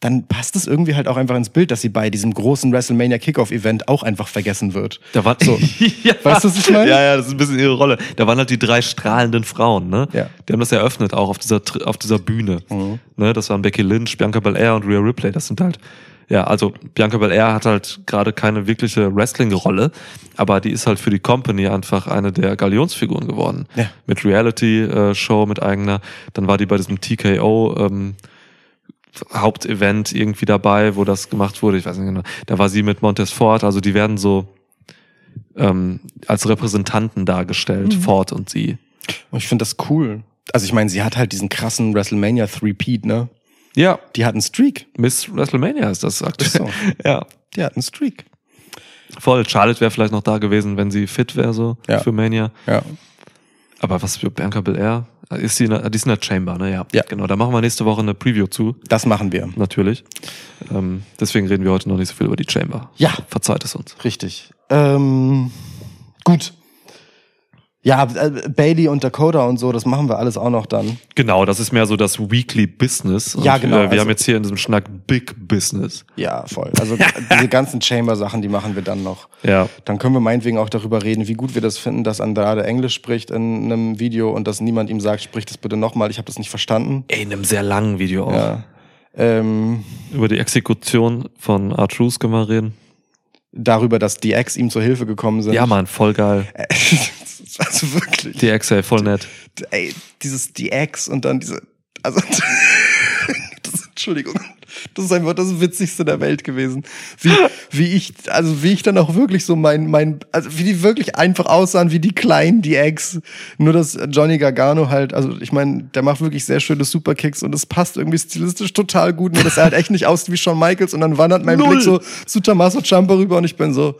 dann passt es irgendwie halt auch einfach ins Bild, dass sie bei diesem großen WrestleMania Kickoff-Event auch einfach vergessen wird. Da war, So. [laughs] ja. Weißt du, was ich meine? Ja, ja, das ist ein bisschen ihre Rolle. Da waren halt die drei strahlenden Frauen, ne? Ja. Die haben das eröffnet auch auf dieser, auf dieser Bühne. Ne? Das waren Becky Lynch, Bianca Belair und Rhea Ripley. Das sind halt, ja, also Bianca Belair hat halt gerade keine wirkliche Wrestling-Rolle, aber die ist halt für die Company einfach eine der Galionsfiguren geworden. Ja. Mit Reality-Show, mit eigener. Dann war die bei diesem TKO, ähm, Hauptevent irgendwie dabei, wo das gemacht wurde. Ich weiß nicht genau. Da war sie mit Montez Ford. Also die werden so ähm, als Repräsentanten dargestellt, Ford und sie. Und ich finde das cool. Also ich meine, sie hat halt diesen krassen WrestleMania Three-Peat, ne? Ja, Die hat einen Streak. Miss WrestleMania ist das aktuell. Ist [laughs] Ja, Die hat einen Streak. voll. Charlotte wäre vielleicht noch da gewesen, wenn sie fit wäre so Ja. für Mania. Ja. Aber was für Bianca Belair? Ist sie in der, die ist in der Chamber, ne? Ja. Ja. Genau, da machen wir nächste Woche eine Preview zu, Das machen wir. natürlich. Ähm, deswegen reden wir heute noch nicht so viel über die Chamber. Ja. Verzeiht es uns. Richtig. Ähm, gut. Ja, äh, Bailey und Dakota und so, das machen wir alles auch noch dann. Genau, das ist mehr so das Weekly Business. Und Ja, genau, Wir, wir also- haben jetzt hier in diesem Schnack Big Business. Ja, voll. Also [laughs] diese ganzen Chamber-Sachen, die machen wir dann noch. Ja. Dann können wir meinetwegen auch darüber reden, wie gut wir das finden, dass Andrade Englisch spricht in einem Video und dass niemand ihm sagt, sprich das bitte nochmal, ich habe das nicht verstanden. Ey, in einem sehr langen Video auch. Ja. Ähm, Über die Exekution von R-Truth können wir reden. darüber, dass die Ex ihm zur Hilfe gekommen sind. Ja, Mann, voll geil. [laughs] [laughs] also wirklich. Die Ex, ey, voll nett. ey, dieses die Ex und dann diese, also [laughs] das, Entschuldigung, das ist einfach das Witzigste der Welt gewesen. Wie, wie ich, also wie ich dann auch wirklich so mein, mein, also wie die wirklich einfach aussahen, wie die Kleinen, die Ex. Nur dass Johnny Gargano halt, also ich meine, der macht wirklich sehr schöne Superkicks und es passt irgendwie stilistisch total gut, nur dass er halt echt nicht aussieht wie Shawn Michaels und dann wandert mein [laughs] Null. Blick so zu Tommaso Ciampa rüber und ich bin so,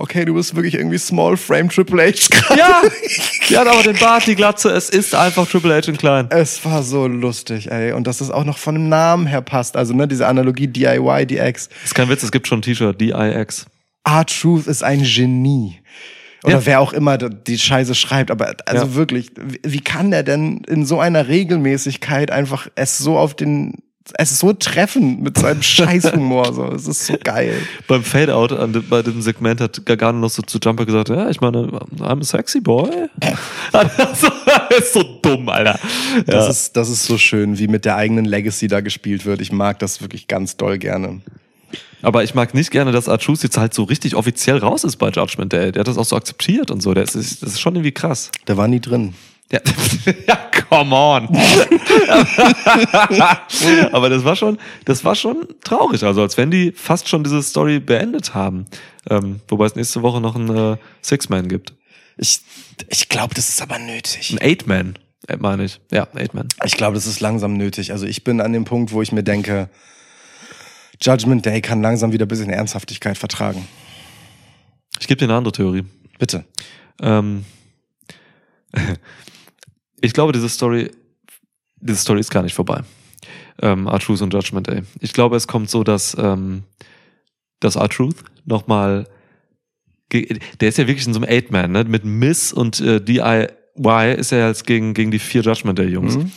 okay, du bist wirklich irgendwie Small Frame Triple H gerade. Ja! [laughs] Die hat aber den Bart, die Glatze. Es ist einfach Triple H in klein. Es war so lustig, ey. Und dass es auch noch von dem Namen her passt. Also, ne, diese Analogie DIY, DX. Ist kein Witz, es gibt schon ein T-Shirt, DIX. R-Truth ist ein Genie. Oder Ja. wer auch immer die Scheiße schreibt. Aber also Ja. wirklich, wie wie kann der denn in so einer Regelmäßigkeit einfach es so auf den, es so treffen mit seinem Scheißhumor? So, es ist so geil. Beim Fadeout dem- bei dem Segment hat Gargano noch so zu Jumper gesagt, ja, ich meine, I'm a sexy boy. [laughs] das ist so dumm, Alter. Das, Ja. ist, das ist so schön, wie mit der eigenen Legacy da gespielt wird. Ich mag das wirklich ganz doll gerne. Aber ich mag nicht gerne, dass Archus jetzt halt so richtig offiziell raus ist bei Judgment Day. Der hat das auch so akzeptiert und so. Das ist, das ist schon irgendwie krass. Der war nie drin. Ja, [laughs] ja come on. [laughs] Aber das war schon, das war schon traurig. Also als wenn die fast schon diese Story beendet haben. Ähm, wobei es nächste Woche noch einen äh, Six-Man gibt. Ich, ich glaube, das ist aber nötig. Ein Eight-Man, äh, meine ich. Ja, Eight-Man. Ich glaube, das ist langsam nötig. Also ich bin an dem Punkt, wo ich mir denke, Judgment Day kann langsam wieder ein bisschen Ernsthaftigkeit vertragen. Ich gebe dir eine andere Theorie. Bitte. Ähm, [laughs] ich glaube, diese Story, diese Story ist gar nicht vorbei. Ähm, R-Truth und Judgment Day. Ich glaube, es kommt so, dass, ähm, dass R-Truth nochmal, der ist ja wirklich in so einem Eight-Man, ne? Mit Miss und äh, DIY ist er jetzt gegen, gegen die vier Judgment Day-Jungs. Mhm.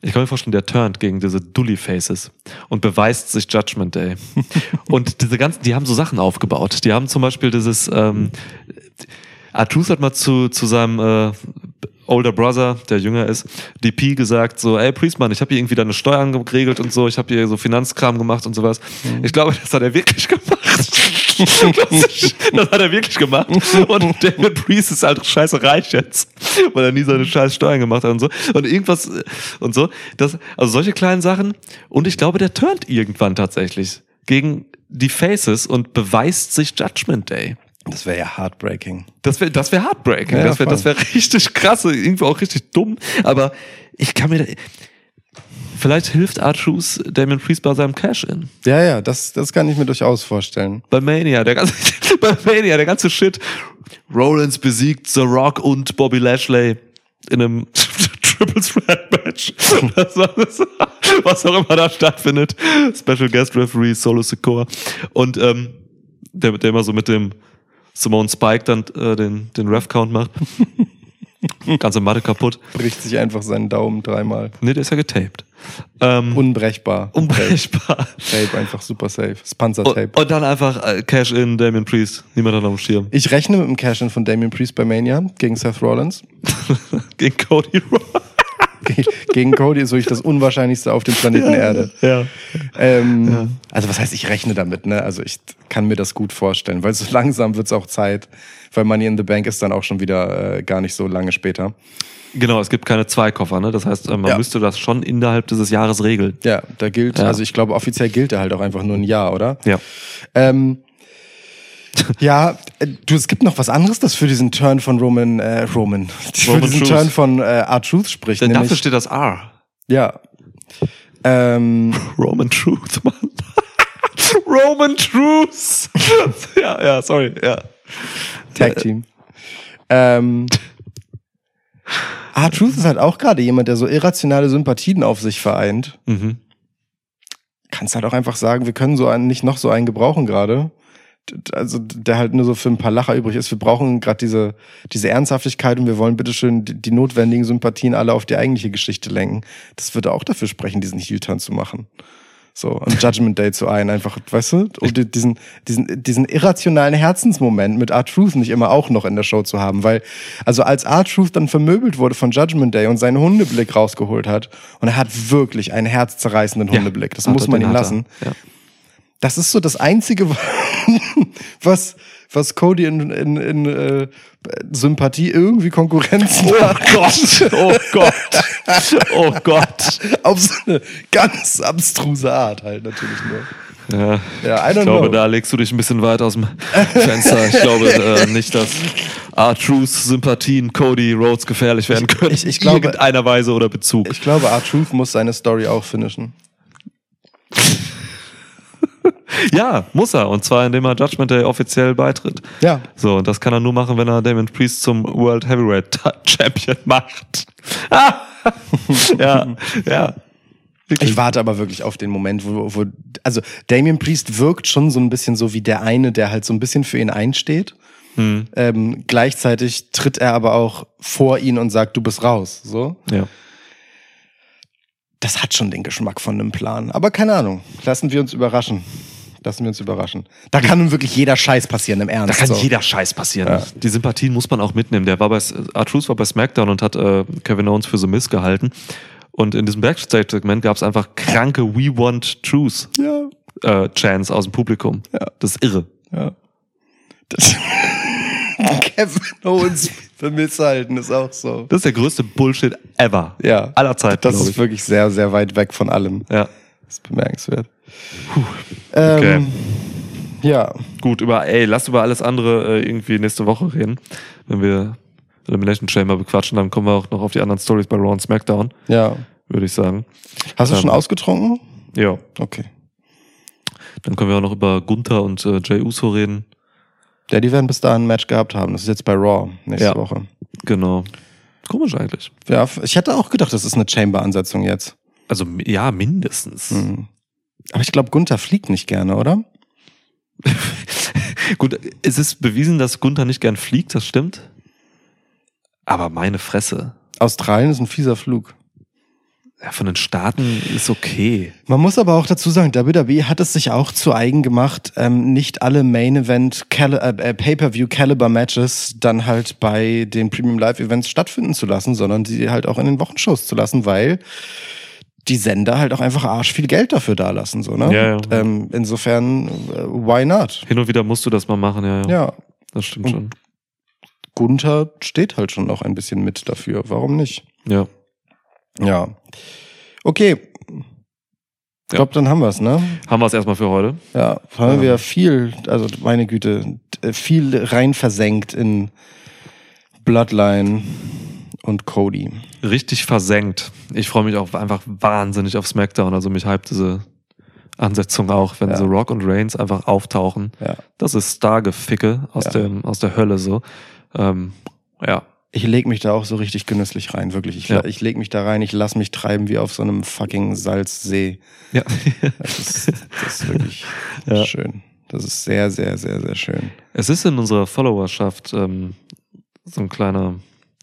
Ich kann mir vorstellen, der turnt gegen diese Dully-Faces und beweist sich Judgment Day. [laughs] und diese ganzen, die haben so Sachen aufgebaut. Die haben zum Beispiel dieses, ähm, Artus hat mal zu, zu seinem äh, Older Brother, der jünger ist, DP gesagt, so, ey Priestmann, ich habe hier irgendwie deine Steuern geregelt und so, ich habe hier so Finanzkram gemacht und sowas. Ich glaube, das hat er wirklich gemacht. [laughs] das, das hat er wirklich gemacht. Und David Priest ist halt scheiße reich jetzt, weil er nie seine scheiß Steuern gemacht hat und so. Und irgendwas äh, und so. Das, also solche kleinen Sachen. Und ich glaube, der turnt irgendwann tatsächlich gegen die Faces und beweist sich Judgment Day. Das wäre ja heartbreaking. Das wäre das wär heartbreaking. Ja, das wäre das wär richtig krass, irgendwie auch richtig dumm. Aber ich kann mir. Vielleicht hilft Archus Damon Priest bei seinem Cash-In. Ja, ja, das, das kann ich mir durchaus vorstellen. Bei Mania, der ganze, [laughs] bei Mania, der ganze Shit. Rollins besiegt The Rock und Bobby Lashley in einem [laughs] Triple Threat Match. [laughs] Das was auch immer da stattfindet. Special Guest Referee Solo Sikoa. Und ähm, der, der immer so mit dem Simone Spike dann äh, den, den Ref-Count macht. [laughs] Ganze Matte kaputt. Bricht sich einfach seinen Daumen dreimal. Nee, der ist ja getaped. Ähm, Unbrechbar. unbrechbar. Tape einfach super safe. Das Und, Panzertape. und dann einfach äh, Cash-In, Damien Priest. Niemand hat auf dem Schirm. Ich rechne mit dem Cash-In von Damien Priest bei Mania gegen Seth Rollins. [laughs] Gegen Cody Rhodes. [laughs] gegen Cody ist wirklich das Unwahrscheinlichste auf dem Planeten Erde. Ja. Ähm, Also was heißt, ich rechne damit, ne? Also ich kann mir das gut vorstellen, weil so [laughs] langsam wird's auch Zeit, weil Money in the Bank ist dann auch schon wieder äh, gar nicht so lange später. Genau, es gibt keine zwei Koffer, ne? Das heißt, äh, man Ja. müsste das schon innerhalb dieses Jahres regeln. Ja, da gilt, Ja. also ich glaube, offiziell gilt er halt auch einfach nur ein Jahr, oder? Ja. Ähm, [laughs] ja, äh, du, es gibt noch was anderes, das für diesen Turn von Roman, äh, Roman, [laughs] für Roman diesen Truth. Turn von äh, R-Truth spricht. Dafür Nämlich, steht das R. ja. Ähm, [laughs] Roman Truth, Mann. Roman Truth. ja, ja, sorry, ja. Tag Team. Ähm, R-Truth ist halt auch gerade jemand, der so irrationale Sympathien auf sich vereint. Mhm. Kannst halt auch einfach sagen, wir können so einen nicht noch so einen gebrauchen gerade. Also der halt nur so für ein paar Lacher übrig ist. Wir brauchen gerade diese, diese Ernsthaftigkeit und wir wollen bitteschön die, die notwendigen Sympathien alle auf die eigentliche Geschichte lenken. Das würde auch dafür sprechen, diesen Heel-Turn zu machen. So, und Judgment Day zu ein, einfach, weißt du, um die- diesen, diesen, diesen irrationalen Herzensmoment mit R-Truth nicht immer auch noch in der Show zu haben, weil, also als R-Truth dann vermöbelt wurde von Judgment Day und seinen Hundeblick rausgeholt hat, und er hat wirklich einen herzzerreißenden Hundeblick, das muss man ihm lassen. Ja. Das ist so das Einzige, [laughs] was, was Cody in, in, in äh, Sympathie irgendwie Konkurrenz Oh macht. Gott, oh Gott, oh Gott. Auf so eine ganz abstruse Art halt natürlich nur. Ja, Ja, I don't ich glaube, know. da legst du dich ein bisschen weit aus dem Fenster. Ich glaube [laughs] äh, nicht, dass R-Truth Sympathien Cody Rhodes gefährlich werden können. ich- ich glaube- In irgendeiner Weise oder Bezug. Ich glaube, R-Truth muss seine Story auch finishen. [laughs] Ja, muss er. Und zwar, indem er Judgment Day offiziell beitritt. Ja. So, und das kann er nur machen, wenn er Damon Priest zum World Heavyweight [laughs] Champion macht. Ah! [laughs] ja, ja. Ich warte aber wirklich auf den Moment, wo, wo also Damien Priest wirkt schon so ein bisschen so wie der eine, der halt so ein bisschen für ihn einsteht. Hm. Ähm, gleichzeitig tritt er aber auch vor ihn und sagt, du bist raus. So. Ja. Das hat schon den Geschmack von einem Plan. Aber keine Ahnung. Lassen wir uns überraschen. Lassen wir uns überraschen. Da kann nun wirklich jeder Scheiß passieren, im Da Ernst. kann so. jeder Scheiß passieren. Ja. Die Sympathien muss man auch mitnehmen. Der war bei Artrus war bei SmackDown und hat äh, Kevin Owens für The Miz gehalten. Und in diesem Backstage-Segment gab es einfach kranke We Want Truth Ja, äh, Chants aus dem Publikum. Ja. Das ist irre. ja. Das [laughs] Kevin Owens für misshalten ist auch so. Das ist der größte Bullshit ever. Ja. Aller Zeiten. Das ist ich. wirklich sehr, sehr weit weg von allem. Ja. Das ist bemerkenswert. Ähm, Ja, Gut, über, ey, lass über alles andere äh, irgendwie nächste Woche reden. Wenn wir Elimination Chamber bequatschen, dann kommen wir auch noch auf die anderen Stories bei Raw und SmackDown, ja. würde ich sagen. Hast du Ähm, schon ausgetrunken? Ja. Okay. Dann können wir auch noch über Gunther und äh, Jay Uso reden. Ja, die werden bis dahin ein Match gehabt haben. Das ist jetzt bei Raw nächste Ja. Woche. Genau. Komisch eigentlich. Ja, ich hätte auch gedacht, das ist eine Chamber-Ansetzung jetzt. Also ja, mindestens. Mhm. Aber ich glaube, Gunther fliegt nicht gerne, oder? [laughs] Gut, es ist bewiesen, dass Gunther nicht gern fliegt, das stimmt. Aber meine Fresse. Australien ist ein fieser Flug. Ja, von den Staaten ist okay. Man muss aber auch dazu sagen, WWE hat es sich auch zu eigen gemacht, ähm, nicht alle Main Event äh, äh, Pay-per-View Caliber Matches dann halt bei den Premium Live Events stattfinden zu lassen, sondern sie halt auch in den Wochenshows zu lassen, weil die Sender halt auch einfach arsch viel Geld dafür dalassen, so, ne? Ja, ja. Ähm, insofern, äh, why not? Hin und wieder musst du das mal machen, ja. ja. Ja, Das stimmt Und- schon. Gunther steht halt schon auch ein bisschen mit dafür. Warum nicht? Ja. Ja. Okay. Ich glaube, dann haben wir's, ne? Haben wir es erstmal für heute. Ja, haben Ja. wir viel, also meine Güte, viel rein versenkt in Bloodline und Cody. Richtig versenkt. Ich freue mich auch einfach wahnsinnig auf SmackDown. Also mich hypt diese Ansetzung auch, wenn Ja. so Rock und Reigns einfach auftauchen. Ja. Das ist Stargeficke aus, Ja. dem, aus der Hölle so. Ähm, ja. Ich leg mich da auch so richtig genüsslich rein, wirklich. Ich, Ja. ich leg mich da rein, ich lass mich treiben wie auf so einem fucking Salzsee. ja. Das ist, das ist wirklich [laughs] Ja. schön. Das ist sehr, sehr, sehr, sehr schön. Es ist in unserer Followerschaft ähm, so ein kleiner,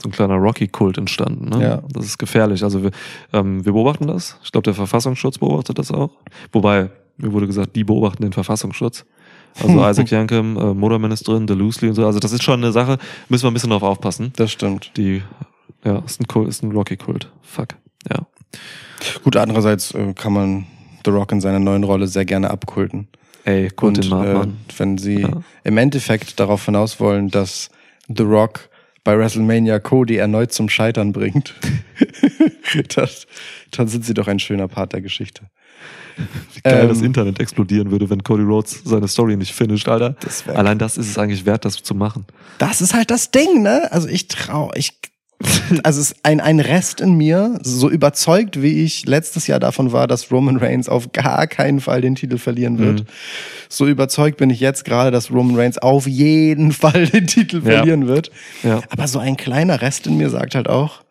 so ein kleiner Rocky-Kult entstanden. Ne? Ja. Das ist gefährlich. Also wir, ähm, wir beobachten das. Ich glaube, der Verfassungsschutz beobachtet das auch. Wobei, mir wurde gesagt, die beobachten den Verfassungsschutz. Also [laughs] Isaac Yankem, äh, Motorministerin, Delusli und so. Also das ist schon eine Sache, müssen wir ein bisschen drauf aufpassen. Das stimmt. Die, ja, ist ein, Kult, ist ein Rocky-Kult. Fuck. Ja. Gut, andererseits äh, kann man The Rock in seiner neuen Rolle sehr gerne abkulten. Ey, Kult Und äh, wenn sie Ja. im Endeffekt darauf hinaus wollen, dass The Rock bei WrestleMania Cody erneut zum Scheitern bringt, [laughs] [laughs] das, dann sind sie doch ein schöner Part der Geschichte. Wie geil ähm, das Internet explodieren würde, wenn Cody Rhodes seine Story nicht finisht, Alter. Das Allein das ist es eigentlich wert, das zu machen. Das ist halt das Ding, ne? Also ich trau, ich, also es ist ein, ein Rest in mir, so überzeugt, wie ich letztes Jahr davon war, dass Roman Reigns auf gar keinen Fall den Titel verlieren wird. Mhm. So überzeugt bin ich jetzt gerade, dass Roman Reigns auf jeden [laughs] Fall den Titel Ja. verlieren wird. Ja. Aber so ein kleiner Rest in mir sagt halt auch,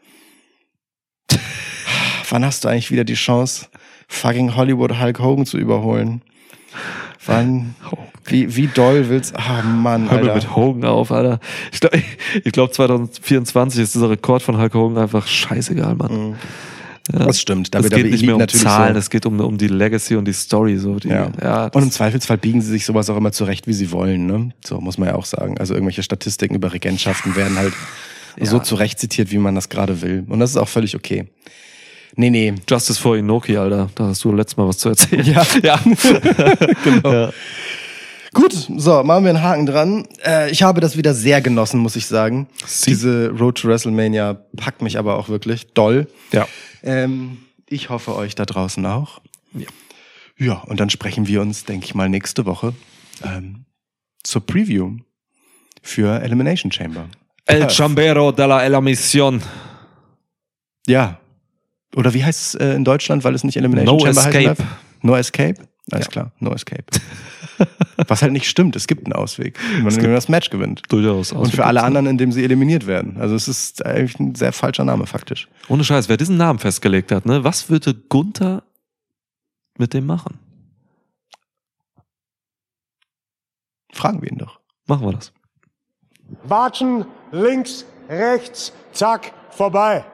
wann hast du eigentlich wieder die Chance, fucking Hollywood Hulk Hogan zu überholen? Wann, wie, wie doll willst, ah Mann, Hör Alter. mit Hogan auf, Alter. Ich glaube, ich glaub 2024 ist dieser Rekord von Hulk Hogan einfach scheißegal, Mann. Mhm. Das stimmt. Es geht nicht mehr um Zahlen, so. es geht um, um die Legacy und die Story. So. Die, Ja. ja Und im Zweifelsfall biegen sie sich sowas auch immer zurecht, wie sie wollen. Ne? So muss man ja auch sagen. Also irgendwelche Statistiken über Regentschaften werden halt so zurecht zitiert, wie man das gerade will. Und das ist auch völlig okay. Nee, nee. Justice for Inoki, Alter. Da hast du letztes Mal was zu erzählen. Ja. [laughs] ja. [laughs] genau. Ja. Gut, so, machen wir einen Haken dran. Äh, ich habe das wieder sehr genossen, muss ich sagen. Sie- Diese Road to WrestleMania packt mich aber auch wirklich doll. ja. Ähm, ich hoffe euch da draußen auch. Ja. Ja, und dann sprechen wir uns, denke ich mal, nächste Woche ähm, zur Preview für Elimination Chamber. El. Chambero de la La Mission. Ja. Oder wie heißt es äh, in Deutschland, weil es nicht Elimination No Chamber Escape. heißt? No Escape? Alles Ja. klar, No Escape. [laughs] Was halt nicht stimmt, es gibt einen Ausweg, wenn man das Match gewinnt. Durchaus. Und für alle anderen, indem sie eliminiert werden. Also es ist eigentlich ein sehr falscher Name faktisch. Ohne Scheiß, wer diesen Namen festgelegt hat, ne? Was würde Gunther mit dem machen? Fragen wir ihn doch. Machen wir das. Watschen, links, rechts, zack, vorbei.